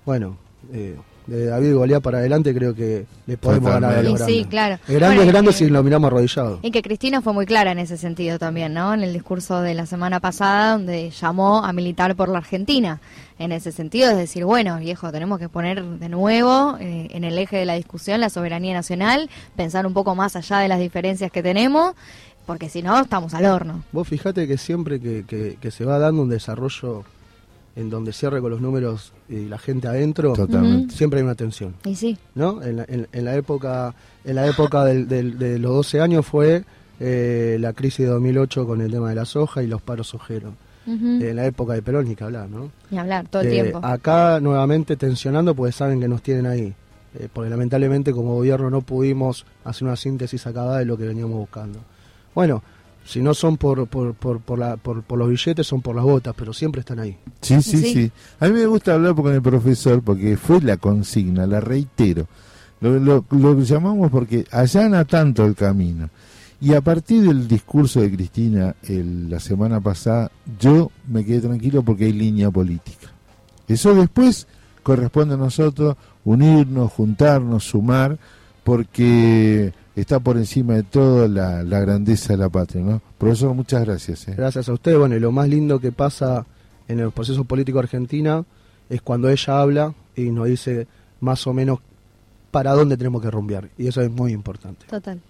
S: Bueno, eh, de David Goliat para adelante creo que le podemos ganar a los
D: Y sí,
S: grandes.
D: claro.
S: El grande
D: Bueno,
S: es
D: y
S: grande
D: que-
S: si lo miramos arrodillado.
D: Y que Cristina fue muy clara en ese sentido también, ¿no? En el discurso de la semana pasada, donde llamó a militar por la Argentina. En ese sentido, es decir, bueno, viejo, tenemos que poner de nuevo eh, en el eje de la discusión la soberanía nacional, pensar un poco más allá de las diferencias que tenemos, porque si no, estamos al horno.
S: Vos fijate que siempre que, que- que se va dando un desarrollo en donde cierre con los números y la gente adentro,
C: Totalmente.
S: siempre hay una tensión.
D: Y sí.
S: ¿no? En la, en- en la época, en la época del- del- de los 12 años fue eh, la crisis de 2008 con el tema de la soja y los paros ojeros. En la época de Perón ni que hablar, ¿no?
D: Ni hablar, todo el
S: Eh,
D: tiempo.
S: Acá nuevamente tensionando porque saben que nos tienen ahí. Eh, porque lamentablemente como gobierno no pudimos hacer una síntesis acabada de lo que veníamos buscando. Bueno, si no son por, por, por, por, la- por, por los billetes, son por las botas, pero siempre están ahí.
C: Sí, sí, sí, A mí me gusta hablar con el profesor porque fue la consigna, la reitero. Lo, lo, lo llamamos porque allana tanto el camino. Y a partir del discurso de Cristina el- la semana pasada, yo me quedé tranquilo porque hay línea política. Eso después corresponde a nosotros unirnos, juntarnos, sumar, porque está por encima de todo la, la grandeza de la patria. ¿no? Profesor, muchas gracias. ¿eh?
S: Gracias a ustedes. Bueno, y lo más lindo que pasa en el proceso político argentina es cuando ella habla y nos dice más o menos para dónde tenemos que rumbear. Y eso es muy importante.
D: Total.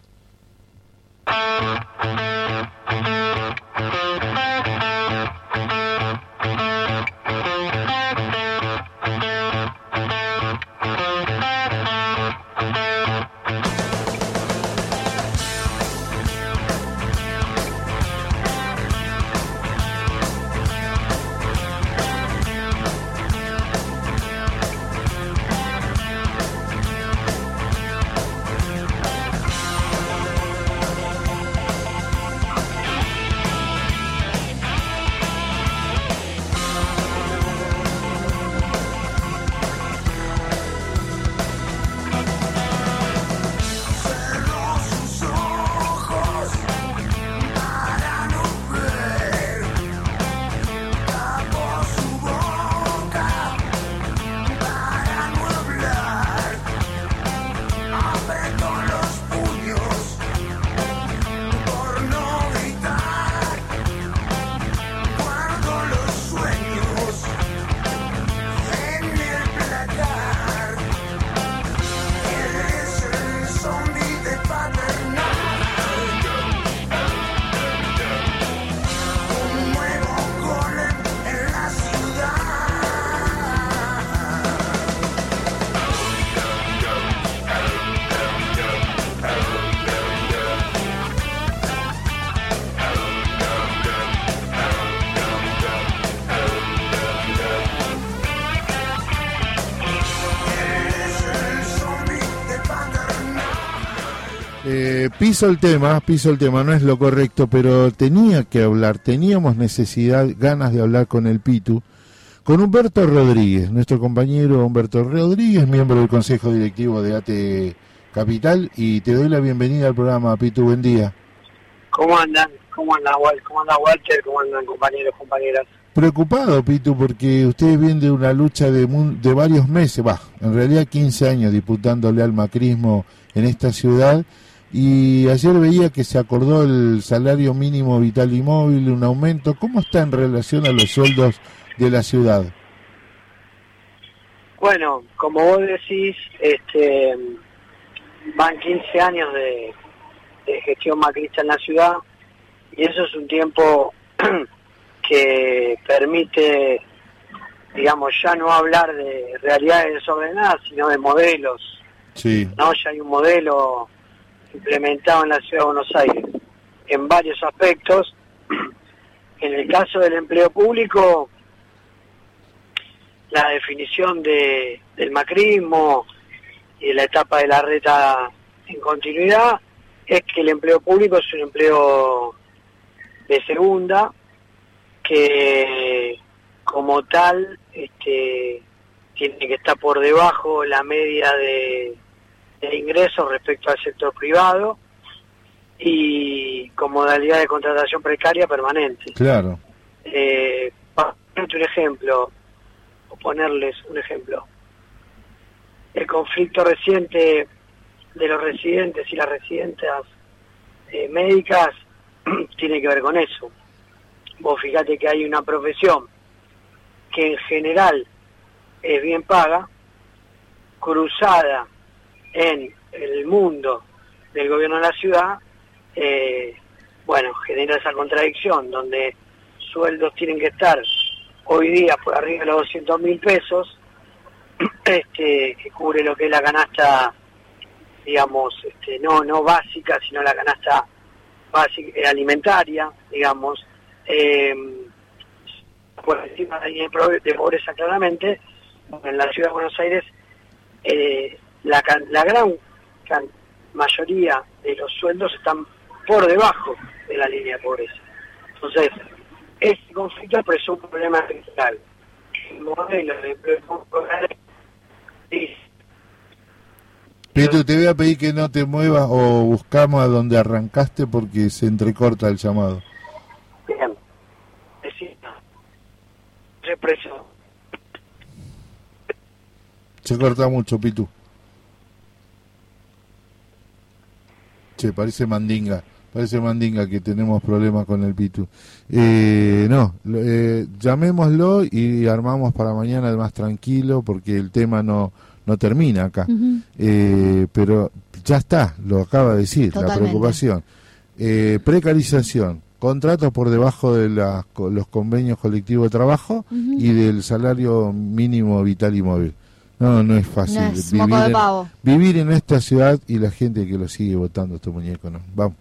C: Piso el tema, piso el tema, no es lo correcto, pero tenía que hablar, teníamos necesidad, ganas de hablar con el Pitu, con Humberto Rodríguez, nuestro compañero Humberto Rodríguez, miembro del Consejo Directivo de ATE Capital, y te doy la bienvenida al programa, Pitu, buen día.
T: ¿Cómo andan? ¿Cómo andan, ¿Cómo anda Walter? ¿Cómo andan compañeros, compañeras?
C: Preocupado, Pitu, porque ustedes vienen de una lucha de, de varios meses, va, en realidad 15 años disputándole al macrismo en esta ciudad, y ayer veía que se acordó el salario mínimo vital y móvil, un aumento. ¿Cómo está en relación a los sueldos de la ciudad?
T: Bueno, como vos decís, este, van 15 años de, de gestión macrista en la ciudad y eso es un tiempo que permite, digamos, ya no hablar de realidades desordenadas, sino de modelos.
C: Sí.
T: ¿no? Ya hay un modelo implementado en la ciudad de Buenos Aires en varios aspectos. En el caso del empleo público, la definición de, del macrismo y de la etapa de la reta en continuidad es que el empleo público es un empleo de segunda que como tal este, tiene que estar por debajo la media de, de ingresos respecto al sector privado y con modalidad de contratación precaria permanente.
C: Claro.
T: Eh, para ponerte un ejemplo, o ponerles un ejemplo, el conflicto reciente de los residentes y las residentas eh, médicas tiene que ver con eso. Vos fíjate que hay una profesión que en general es bien paga, cruzada en el mundo del gobierno de la ciudad, eh, bueno, genera esa contradicción donde sueldos tienen que estar hoy día por arriba de los 200 mil pesos, este, que cubre lo que es la canasta, digamos, este, no no básica, sino la canasta básica, eh, alimentaria, digamos, eh, por encima de de pobreza claramente, en la ciudad de Buenos Aires eh, la, la gran mayoría de los sueldos están por debajo de la línea de pobreza. Entonces, este conflicto expresó un problema estructural. El modelo de empleo es
C: Pitu, te voy a pedir que no te muevas o buscamos a donde arrancaste porque se entrecorta el llamado.
T: bien, expresó
C: Se corta mucho, Pitu. Che, parece mandinga. Parece mandinga que tenemos problemas con el Pitu. Eh, no, eh, llamémoslo y armamos para mañana más tranquilo porque el tema no, no termina acá. Eh, pero ya está, lo acaba de decir, la preocupación. Eh, precarización, contratos por debajo de las los convenios colectivos de trabajo y del salario mínimo vital y móvil. No, no es fácil.
D: No es moco de
C: en, vivir en esta ciudad y la gente que lo sigue votando estos muñecos, ¿no? Vamos.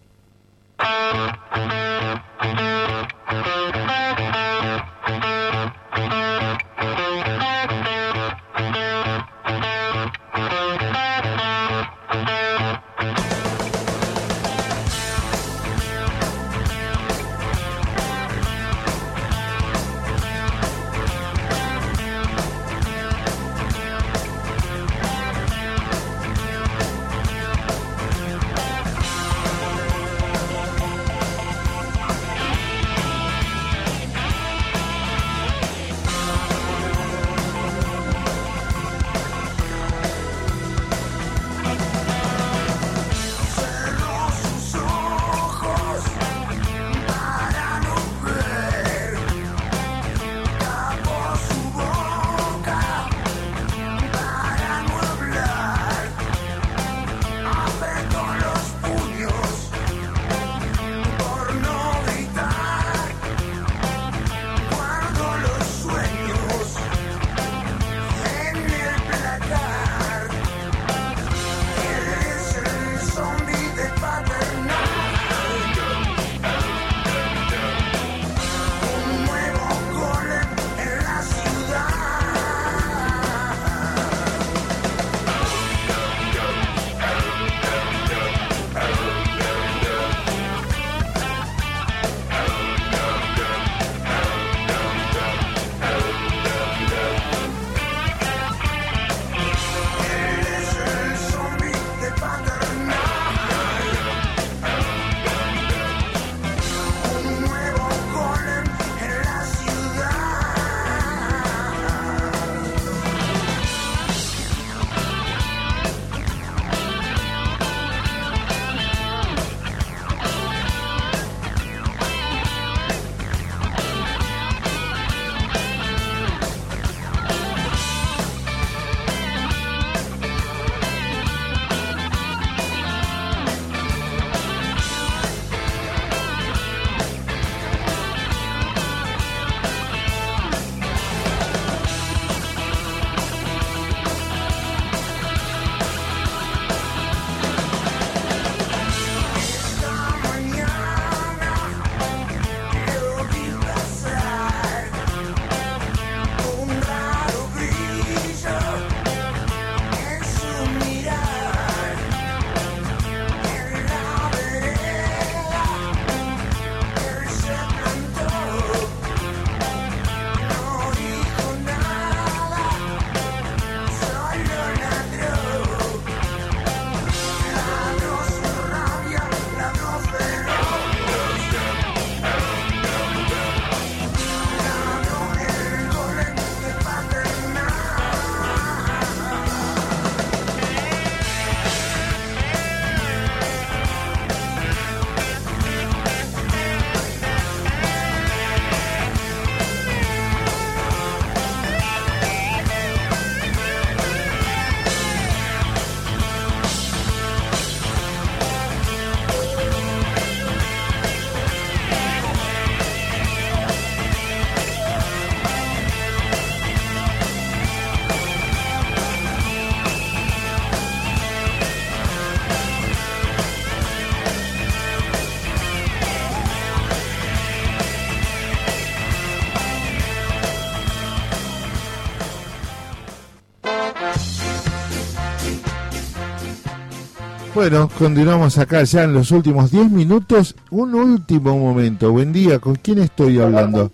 C: Bueno, continuamos acá ya en los últimos 10 minutos. Un último momento. Buen día, ¿con quién estoy hablando?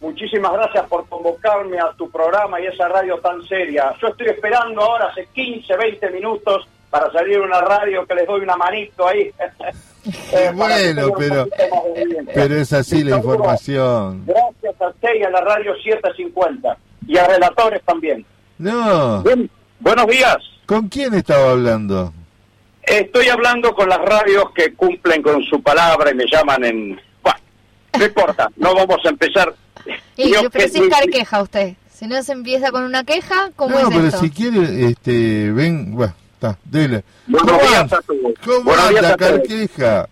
U: Muchísimas gracias por convocarme a tu programa y esa radio tan seria. Yo estoy esperando ahora hace 15, 20 minutos para salir una radio que les doy una manito ahí. Eh,
C: Bueno, pero, pero es así la información.
U: Gracias a usted y a la radio 750 y a relatores también.
C: No.
U: buenos días.
C: ¿Con quién estaba hablando?
U: Estoy hablando con las radios que cumplen con su palabra y me llaman en... Bueno, no importa, no vamos a empezar.
D: Y,
U: Yo
D: pero sin dar queja usted. Si no se empieza con una queja, ¿cómo
C: No,
D: es
C: pero
D: esto?
C: si quiere, este, ven, bueno, está, dele.
U: Buenos
C: ¿Cómo
U: días a todos.
C: ¿Cómo
U: Buenos días a.
C: Carqueja?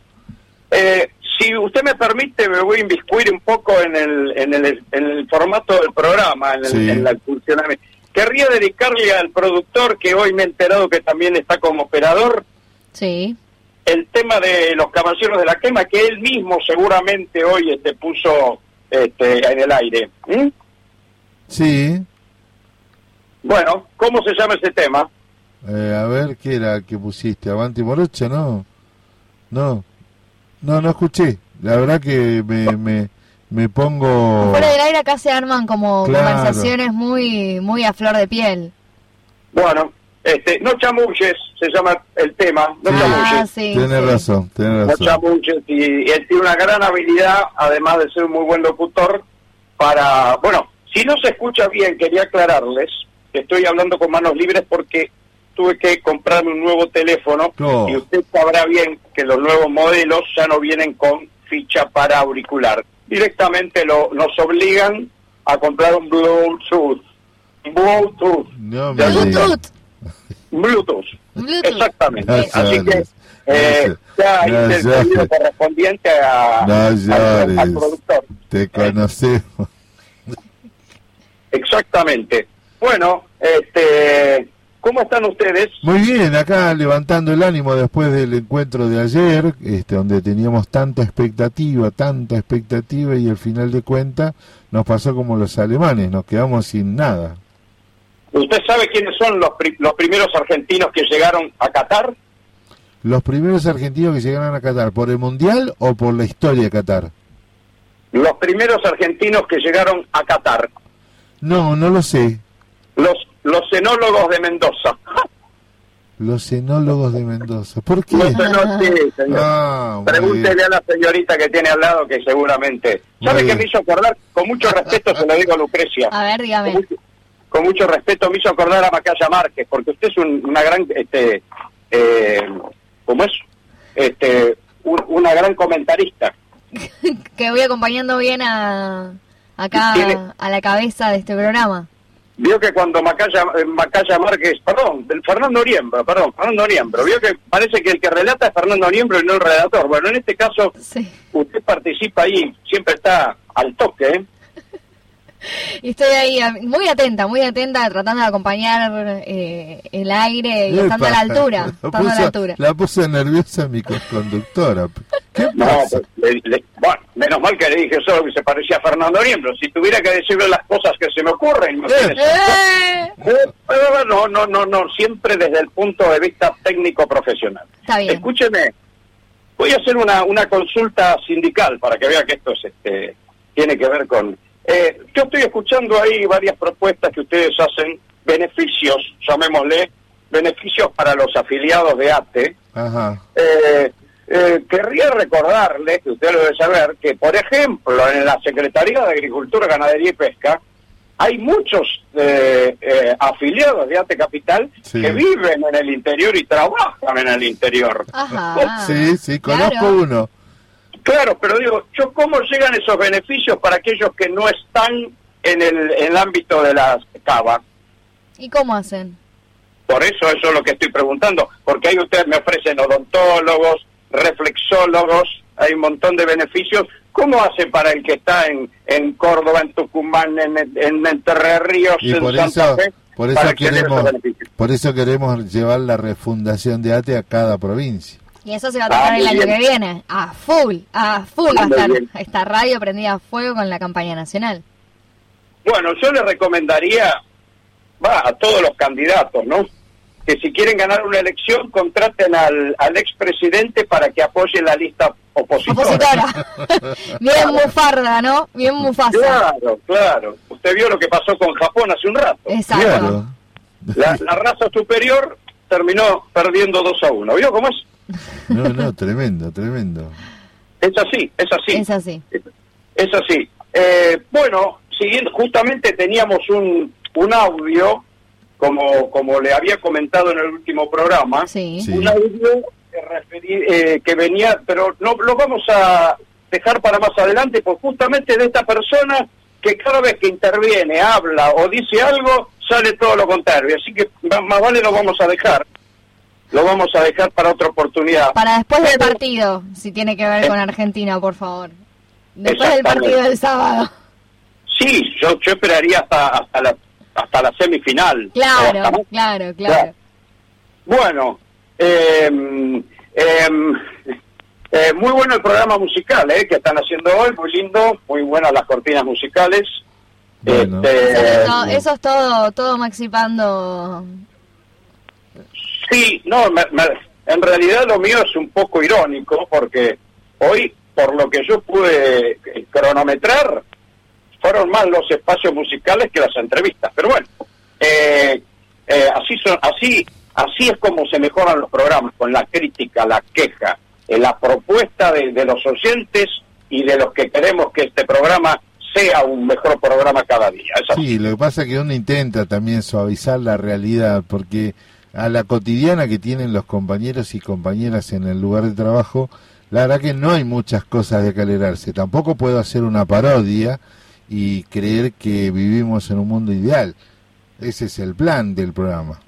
U: Eh, si usted me permite, me voy a inviscuir un poco en el, en el, en el formato del programa, en el,
C: Sí.
U: en el funcionamiento. Querría dedicarle al productor, que hoy me he enterado que también está como operador,
D: Sí.
U: el tema de los caballeros de la quema, que él mismo seguramente hoy este, puso este, en el aire. ¿Mm?
C: Sí.
U: Bueno, ¿cómo se llama ese tema?
C: Eh, a ver, ¿qué era que pusiste? ¿Avanti Morocha? No. No. No, no escuché. La verdad que me, me, me pongo...
D: Fuera del aire acá se arman como
C: Claro.
D: conversaciones muy muy a flor de piel.
U: Bueno, este, no chamulles, se llama el tema, no
D: Ah,
U: chamulles.
D: sí.
C: Tienes razón,
U: No chamulles, y, y él tiene una gran habilidad, además de ser un muy buen locutor, para... Bueno, si no se escucha bien, quería aclararles que estoy hablando con manos libres porque tuve que comprarme un nuevo teléfono
C: Oh.
U: y usted sabrá bien que los nuevos modelos ya no vienen con ficha para auricular. Directamente lo, nos obligan a comprar un Bluetooth. Bluetooth.
C: No digas.
U: Bluetooth.
D: Bluetooth.
U: Exactamente.
C: No
U: Así que eh, ya
C: No
U: hice el
C: llores.
U: pedido correspondiente a,
C: No
U: al, al productor.
C: Te conocemos.
U: Exactamente. Bueno, este, ¿cómo están ustedes?
C: Muy bien, acá levantando el ánimo después del encuentro de ayer, este, donde teníamos tanta expectativa, tanta expectativa y al final de cuentas nos pasó como los alemanes, nos quedamos sin nada.
U: ¿Usted sabe quiénes son los, pri- los primeros argentinos que llegaron a Qatar?
C: Los primeros argentinos que llegaron a Qatar, ¿por el Mundial o por la historia de Qatar?
U: Los primeros argentinos que llegaron a Qatar.
C: No, no lo sé.
U: Los, los cenólogos de Mendoza.
C: Los enólogos de Mendoza. ¿Por qué?
U: Los sí, señor.
C: Ah,
U: Pregúntele
C: bien.
U: a la señorita que tiene al lado que seguramente... ¿Sabe qué me hizo acordar? Con mucho respeto se lo digo a Lucrecia.
D: A ver, dígame.
U: con mucho respeto me hizo acordar a Macaya Márquez, porque usted es un- una gran, este, eh, ¿cómo es? Este, un- una gran comentarista.
D: Que voy acompañando bien a acá
U: Tiene-
D: a la cabeza de este programa.
U: Vio que cuando Macaya, eh, Macaya Márquez, perdón, del Fernando Niembro, perdón, Fernando Niembro, vio que parece que el que relata es Fernando Niembro y no el redactor. Bueno, en este caso, usted participa ahí, siempre está al toque, ¿eh?
D: Y estoy ahí muy atenta, muy atenta, tratando de acompañar eh, el aire y estando a la altura.
C: La
D: Estando a la
C: puso,
D: altura.
C: la puso nerviosa mi conductora. ¿Qué
U: No,
C: pasa?
U: pues, le- le- bueno, menos mal que le dije solo que se parecía a Fernando Niembro. Si tuviera que decirle las cosas que se me ocurren, imagínese.
D: ¡Eh!
U: Eh, no, no, no, no, siempre desde el punto de vista técnico profesional.
D: Está bien.
U: Escúcheme, voy a hacer una, una consulta sindical para que vea que esto es, este, tiene que ver con... Eh, yo estoy escuchando ahí varias propuestas que ustedes hacen, beneficios, llamémosle, beneficios para los afiliados de ATE.
C: Ajá.
U: Eh, eh, querría recordarle, que usted lo debe saber, que por ejemplo en la Secretaría de Agricultura, Ganadería y Pesca hay muchos eh, eh, afiliados de ATE Capital
C: Sí.
U: que viven en el interior y trabajan en el interior.
D: Ajá.
C: Sí, sí, conozco
D: claro.
C: uno.
U: Claro, pero digo, yo ¿cómo llegan esos beneficios para aquellos que no están en el, en el ámbito de las cava?
D: ¿Y cómo hacen?
U: Por eso eso es lo que estoy preguntando, porque ahí ustedes me ofrecen odontólogos, reflexólogos, hay un montón de beneficios. ¿Cómo hace para el que está en, en Córdoba, en Tucumán, en, en Entre Ríos,
C: Y
U: en
C: por
U: Santa
C: eso,
U: Fe?
C: por eso queremos,
U: beneficios?
C: por eso queremos llevar la refundación de ATE a cada provincia.
D: Y eso se va a tocar
U: Ah,
D: el
U: muy
D: año
U: bien.
D: que viene. A full, a full va a estar
U: bien.
D: esta radio prendida a fuego con la campaña nacional.
U: Bueno, yo le recomendaría, va, a todos los candidatos, ¿no? que si quieren ganar una elección contraten al, al expresidente para que apoye la lista opositora.
D: Opositora. Bien mufarda, ¿no? Bien mufasa.
U: Claro, claro. Usted vio lo que pasó con Japón hace un rato.
D: Exacto.
C: Claro.
U: La, la raza superior terminó perdiendo 2 a 1. ¿Vio cómo es?
C: No, no, tremendo, tremendo.
U: Es así, es así.
D: Es así.
U: Es así. Eh, bueno, siguiendo, justamente teníamos un, un audio, como, como le había comentado en el último programa,
D: Sí.
U: un audio que, referi- eh, que venía, pero no lo vamos a dejar para más adelante, pues justamente de esta persona que cada vez que interviene, habla o dice algo, sale todo lo contrario. Así que más vale lo vamos a dejar. Lo vamos a dejar para otra oportunidad.
D: Para después del partido, si tiene que ver con Argentina, por favor. Después del partido del sábado.
U: Sí, yo, yo esperaría hasta, hasta, la, hasta la semifinal. Hasta
D: Claro, claro, claro.
U: Bueno, eh, em, eh, muy bueno el programa musical eh, que están haciendo hoy, muy lindo, muy buenas las cortinas musicales.
C: Bueno.
U: Este,
D: eso es todo, todo Maxi Pando.
U: Sí, no, me- me- en realidad lo mío es un poco irónico porque hoy, por lo que yo pude eh, cronometrar, fueron más los espacios musicales que las entrevistas. Pero bueno, eh, eh, así, son, así, así es como se mejoran los programas, con la crítica, la queja, eh, la propuesta de, de los oyentes y de los que queremos que este programa sea un mejor programa cada día.
C: Sí, lo que pasa es que uno intenta también suavizar la realidad, porque a la cotidiana que tienen los compañeros y compañeras en el lugar de trabajo, la verdad que no hay muchas cosas de que alegrarse. Tampoco puedo hacer una parodia y creer que vivimos en un mundo ideal. Ese es el plan del programa.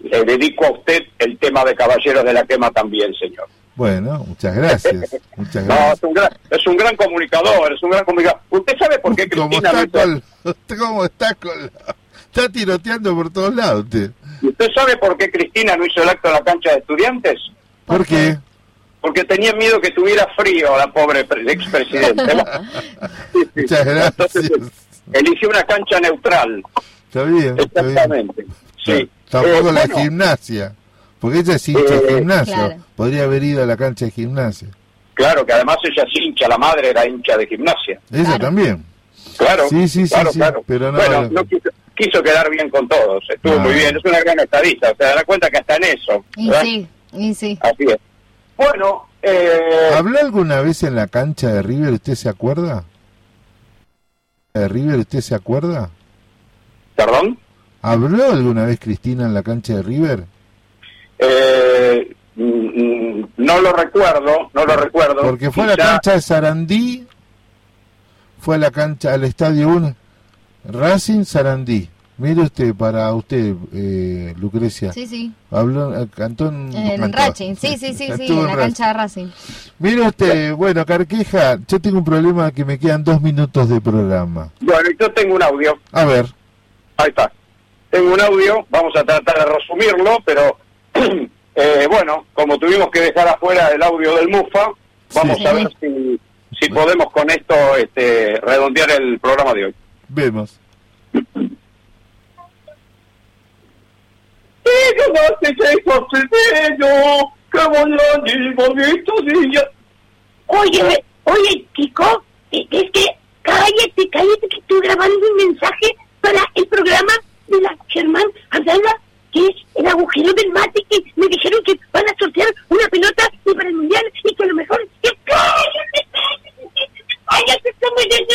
U: Le dedico a usted el tema de Caballeros de la Quema también, señor.
C: Bueno, muchas gracias. Muchas
U: No,
C: gracias.
U: es un gran, es un gran comunicador, es un gran comunicador. ¿Usted sabe por qué
C: ¿Cómo
U: Cristina
C: está, con, ¿Cómo está con la- Está tiroteando por todos lados usted.
U: ¿Usted sabe por qué Cristina no hizo el acto en la cancha de estudiantes?
C: ¿Por qué?
U: Porque tenía miedo que tuviera frío la pobre pre- expresidente.
C: Muchas gracias.
U: Eligió una cancha neutral.
C: Está bien, está bien.
U: Exactamente. Sí.
C: Tampoco
U: Eh,
C: la
U: bueno,
C: gimnasia. Porque ella es hincha de
U: Eh,
C: gimnasia.
U: claro.
C: Podría haber ido a la cancha de gimnasia.
U: Claro, que además ella es hincha, la madre era hincha de gimnasia.
C: Ella también.
U: Claro.
C: Sí, sí, sí,
U: claro,
C: sí,
U: claro.
C: pero no-
U: bueno, no quiso, quiso quedar bien con todos. Estuvo muy bien. Es una gran estadista. Se dará cuenta que está en eso.
D: Y sí, y sí.
U: Así es. Bueno, eh,
C: ¿Habló alguna vez en la cancha de River? ¿Usted se acuerda? ¿De River usted se acuerda?
U: ¿Perdón?
C: ¿Habló alguna vez Cristina en la cancha de River?
U: eh, mm, mm, no lo recuerdo, no lo recuerdo.
C: Porque fue a la cancha de Sarandí, fue a la cancha, al estadio 1, Racing Sarandí. Mire usted, para usted, eh, Lucrecia.
D: Sí, sí.
C: Habló, eh, cantó en,
D: En. Racing, sí, sí, sí, sí, en la cancha de Racing.
C: Mire usted, bueno, Carqueja, yo tengo un problema que me quedan dos minutos de programa.
U: Bueno, yo tengo un audio.
C: A ver,
U: Ahí está. Tengo un audio, vamos a tratar de resumirlo, pero eh, bueno, como tuvimos que dejar afuera el audio del MUFA, vamos
C: Sí.
U: a ver si, si podemos con esto este, redondear el programa de hoy.
C: vemos.
V: Oye, oye, chico, eh, es que cállate, cállate, que estoy grabando un mensaje para el programa de la Germán Abdala, que es el agujero del mate, que me dijeron que van a sortear una pelota y para el mundial y que a lo mejor. ¡Que cállate, cállate! ¡Cállate, estamos en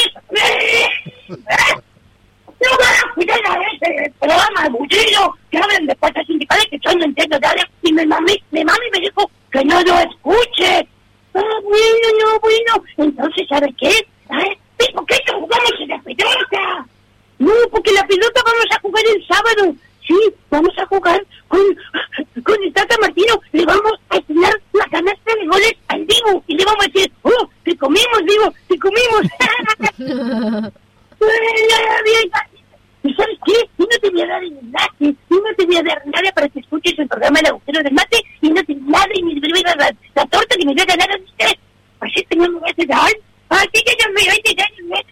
V: No van a cuidar a ese programa aburrido que hablan de puertas sindicales que yo no entiendo nada y mi mami, mi mami me dijo que no lo escuche. Ah, bueno, no, bueno. Entonces, ¿sabe qué? ¿Eh? ¿Por qué no jugamos en la pelota? No, porque la pelota vamos a jugar el sábado. Sí, vamos a jugar con, con el Martino. Le vamos a enseñar canasta de goles al Divo. Y le vamos a decir, oh, te comimos, Divo, te comimos. ¿Y sabes qué? Y no te voy a dar el enlace, y no te voy a dar nada para que escuches el programa El Agujero del Mate, y no te nada, y voy a dar la, la torta que me voy a ganar a usted. Así que no me vas a dar. Así que no me vas a dar. no me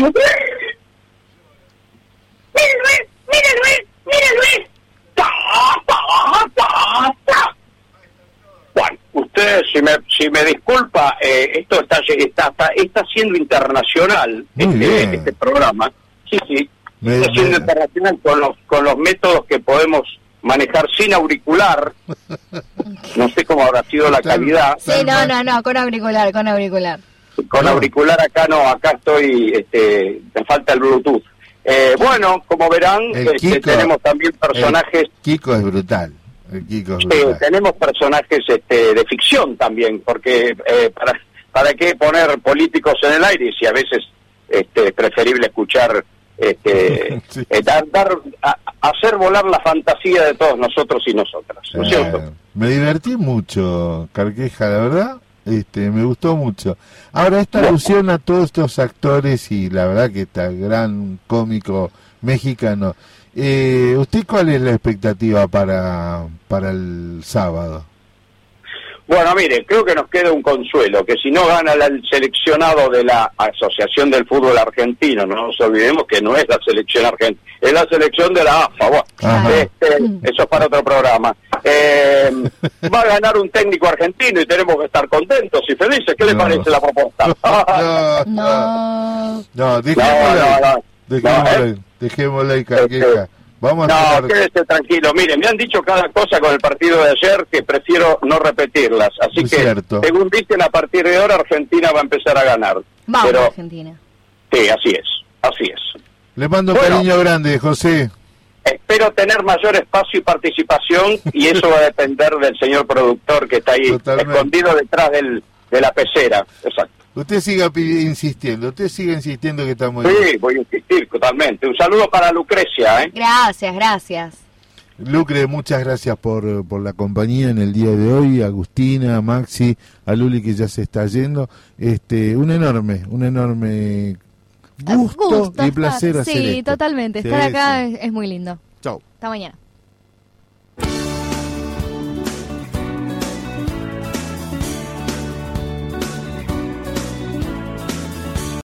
V: vas a bueno,
U: usted, si me, si me disculpa, eh, esto está, está, está, siendo internacional, este, este, programa. Sí, sí, está siendo internacional con los, con los métodos que podemos manejar sin auricular. No sé cómo habrá sido la calidad.
D: Sí, no, no, no, con auricular, con auricular.
U: Con auricular acá no, acá estoy, este, me falta el Bluetooth. Eh, bueno, como verán, este, tenemos también personajes
C: El Kiko es brutal. El Kiko es
U: Sí,
C: brutal.
U: tenemos personajes este, de ficción también, porque eh, para, ¿para qué poner políticos en el aire si a veces este, es preferible escuchar, este, eh, dar, dar- a- hacer volar la fantasía de todos nosotros y nosotras, ¿no es cierto?
C: Eh, me divertí mucho, Carqueja, la verdad. Este, me gustó mucho. Ahora, esta alusión a todos estos actores y la verdad que está gran cómico mexicano. Eh, ¿Usted cuál es la expectativa para, para el sábado?
U: Bueno, mire, creo que nos queda un consuelo, que si no gana el seleccionado de la Asociación del Fútbol Argentino, no nos olvidemos que no es la selección argentina, es la selección de la AFA, bueno, este, eso es para otro programa. Eh, va a ganar un técnico argentino y tenemos que estar contentos y felices. ¿Qué le parece la propuesta?
D: No.
C: No, dejémosla ahí. Dejémosla. Vamos a
U: No, quédese tranquilo. Mire, me han dicho cada cosa con el partido de ayer que prefiero no repetirlas. Así
C: Es
U: que,
C: cierto.
U: según dicen, a partir de ahora Argentina va a empezar a ganar.
D: Vamos,
U: Pero,
D: Argentina.
U: sí, así es. Así es.
C: Le mando
U: Bueno.
C: cariño grande, José.
U: Espero tener mayor espacio y participación y eso va a depender del señor productor que está ahí
C: Totalmente.
U: escondido detrás del, de la pecera. Exacto.
C: Usted siga insistiendo, usted siga insistiendo que está muy bien.
U: Sí, voy a insistir totalmente. Un saludo para Lucrecia, ¿eh?
D: Gracias, gracias.
C: Lucre, muchas gracias por, por la compañía en el día de hoy, Agustina, Maxi, a Luli que ya se está yendo. Este, un enorme, un enorme gusto, y
D: estar-
C: placer hacer
D: Sí,
C: esto.
D: totalmente.
C: Sí,
D: Estar acá
C: sí.
D: es, es muy lindo.
C: Chau.
D: Hasta mañana.